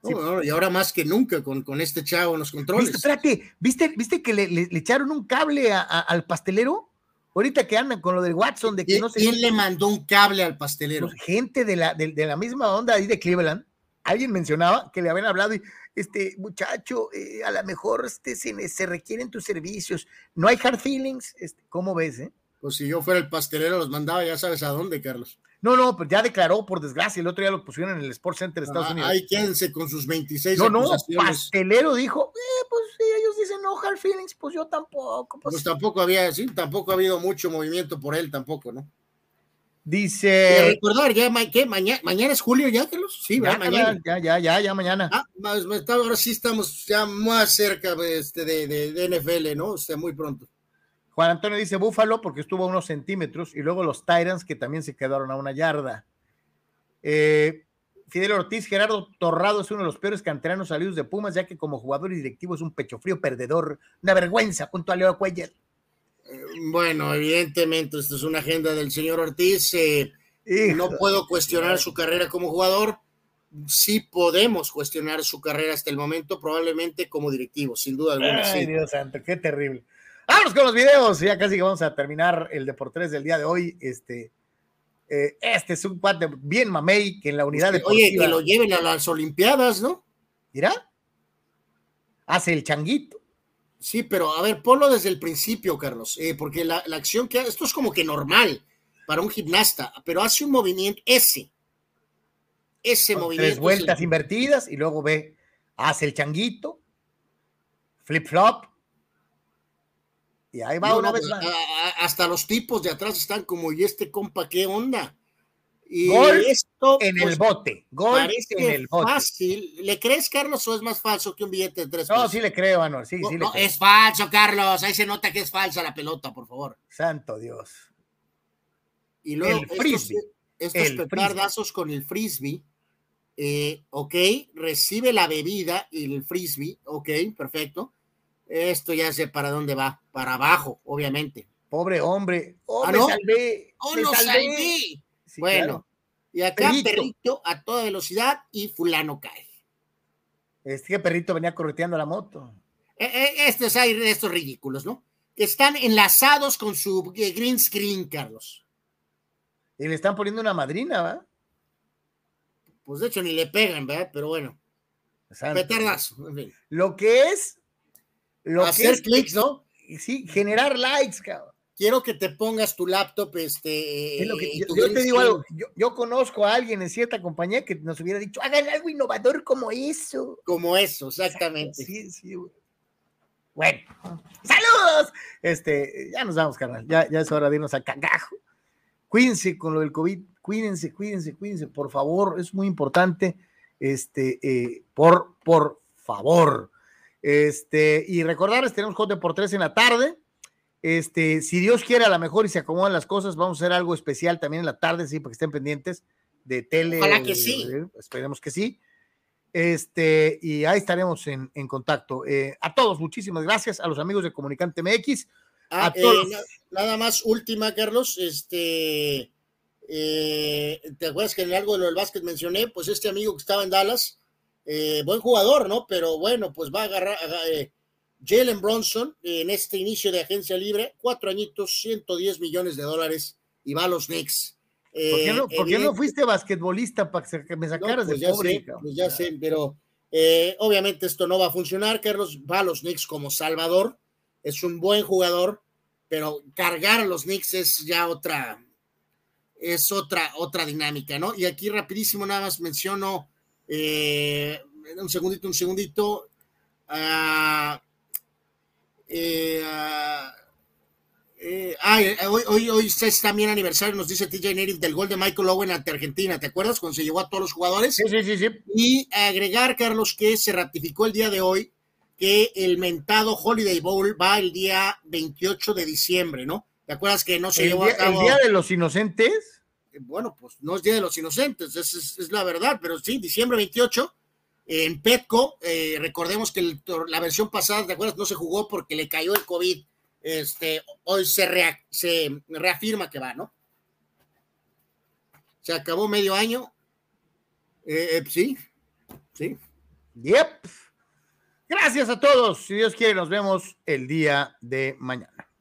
y ahora más que nunca con, con este chavo en los controles. ¿Viste, espérate, ¿viste, ¿viste que le, echaron un cable al pastelero? Ahorita que andan con lo del Watson, de que no sé. ¿Quién le mandó un cable al pastelero? Pues, gente de la, de, la misma onda ahí de Cleveland. Alguien mencionaba que le habían hablado y, este muchacho, eh, a lo mejor este, se, se, requieren tus servicios. No hay hard feelings. Este, ¿Cómo ves, eh? Pues si yo fuera el pastelero, los mandaba, ya sabes a dónde, Carlos. No, no, pues ya declaró, por desgracia, el otro día lo pusieron en el Sports Center de Estados ah, Unidos. Ahí quédense con sus 26 No, no, pastelero dijo, pues sí, ellos dicen no hard feelings, pues yo tampoco. Pues, pues tampoco había, sí, tampoco ha habido mucho movimiento por él, tampoco, ¿no? Dice. recordar, ya, ¿qué? Mañana, mañana es julio, ya, Carlos. Sí, ya, mañana. Ya, ya, ya, ya, mañana. Ah, más, ahora sí estamos ya más cerca este, de, de, de, NFL, ¿no? O sea, muy pronto. Juan Antonio dice Búfalo porque estuvo a unos centímetros y luego los Tyrants que también se quedaron a una yarda. Eh, Fidel Ortiz, Gerardo Torrado es uno de los peores canteranos salidos de Pumas, ya que como jugador y directivo es un pecho frío perdedor, una vergüenza junto a Leo Cuellar. Bueno, evidentemente, esto es una agenda del señor Ortiz. Eh, no puedo cuestionar su carrera como jugador. Sí podemos cuestionar su carrera hasta el momento, probablemente como directivo, sin duda alguna. Ay, Dios santo, qué terrible. Vamos con los videos, ya casi que vamos a terminar el Deportes del día de hoy. Este, eh, este es un cuate bien mamey que en la unidad de Oye, que lo lleven a las Olimpiadas, ¿no? Mira, hace el changuito. Sí, pero a ver, ponlo desde el principio, Carlos, eh, porque la, acción que esto es como que normal para un gimnasta, pero hace un movimiento ese. Ese movimiento. Tres vueltas invertidas y luego ve, hace el changuito, flip flop, y ahí va una vez más. hasta los tipos de atrás están como, ¿y este compa qué onda? Y gol esto, en el pues, bote. Gol en el bote. Fácil. ¿Le crees, Carlos, o es más falso que un billete de tres No, sí le creo, Anuar. Sí, sí no, es falso, Carlos. Ahí se nota que es falsa la pelota, por favor. Santo Dios. Y luego, el frisbee. estos, estos petardazos con el frisbee. Eh, ok, recibe la bebida y el frisbee. Ok, perfecto esto ya sé para dónde va, para abajo, obviamente. Pobre hombre. ¡Oh, ¿Ah, no? salvé! ¡Oh, lo salvé! bueno, y acá perrito. a toda velocidad y fulano cae. Este perrito venía correteando la moto. Eh, eh, estos hay estos ridículos, ¿no? Que están enlazados con su eh, green screen, Carlos. Y le están poniendo una madrina, ¿va? Pues de hecho ni le pegan, ¿verdad? Pero bueno. Petardazo. En fin. Lo que es lo Hacer clics, ¿no? Sí, generar likes, cabrón. Quiero que te pongas tu laptop, este. yo, te digo algo, yo, conozco a alguien en cierta compañía que nos hubiera dicho, hagan algo innovador como eso. Como eso, exactamente. Sí, sí, Bueno, saludos. Este, ya nos vamos, carnal. Ya, ya es hora de irnos a cagajo. Cuídense con lo del COVID, cuídense, cuídense, cuídense, por favor, es muy importante. Este, eh, por, por favor. Este, y recordarles, tenemos Jote por tres en la tarde. Este, si Dios quiere, a lo mejor y se acomodan las cosas, vamos a hacer algo especial también en la tarde, sí, para que estén pendientes de tele. Ojalá que sí. esperemos que sí. Este, y ahí estaremos en, contacto. Eh, a todos, muchísimas gracias. A los amigos de Comunicante MX. a ah, todos. Eh, nada más, última, Carlos. Este, eh, ¿te acuerdas que en algo de lo del básquet mencioné? Pues este amigo que estaba en Dallas eh, buen jugador, ¿no? Pero bueno, pues va a agarrar eh, Jalen Bronson en este inicio de agencia libre, cuatro añitos, 110 millones de dólares y va a los Knicks. ¿Por qué no, ¿por qué no fuiste basquetbolista para que me sacaras pues de pobre? pues ya sé, pero eh, obviamente esto no va a funcionar, Carlos. Va a los Knicks como Salvador, es un buen jugador, pero cargar a los Knicks es ya otra, es otra, otra dinámica, ¿no? Y aquí rapidísimo nada más menciono eh, un segundito, un segundito. Uh, eh, eh, hoy, hoy, hoy es también aniversario, nos dice TJ Nerif del gol de Michael Owen ante Argentina, ¿te acuerdas? Cuando se llevó a todos los jugadores. Sí, sí, sí, sí. Y agregar, Carlos, que se ratificó el día de hoy que el mentado Holiday Bowl va el día 28 de diciembre, ¿no? ¿Te acuerdas que no se llevó a cabo? ¿El Día de los Inocentes? Bueno, pues no es Día de los Inocentes, es, es, la verdad, pero sí, diciembre 28, en Petco, eh, recordemos que la versión pasada, ¿te acuerdas? No se jugó porque le cayó el COVID. Este, hoy se, reafirma que va, ¿no? Se acabó medio año. Eh, eh, sí, sí. Yep. Gracias a todos. Si Dios quiere, nos vemos el día de mañana.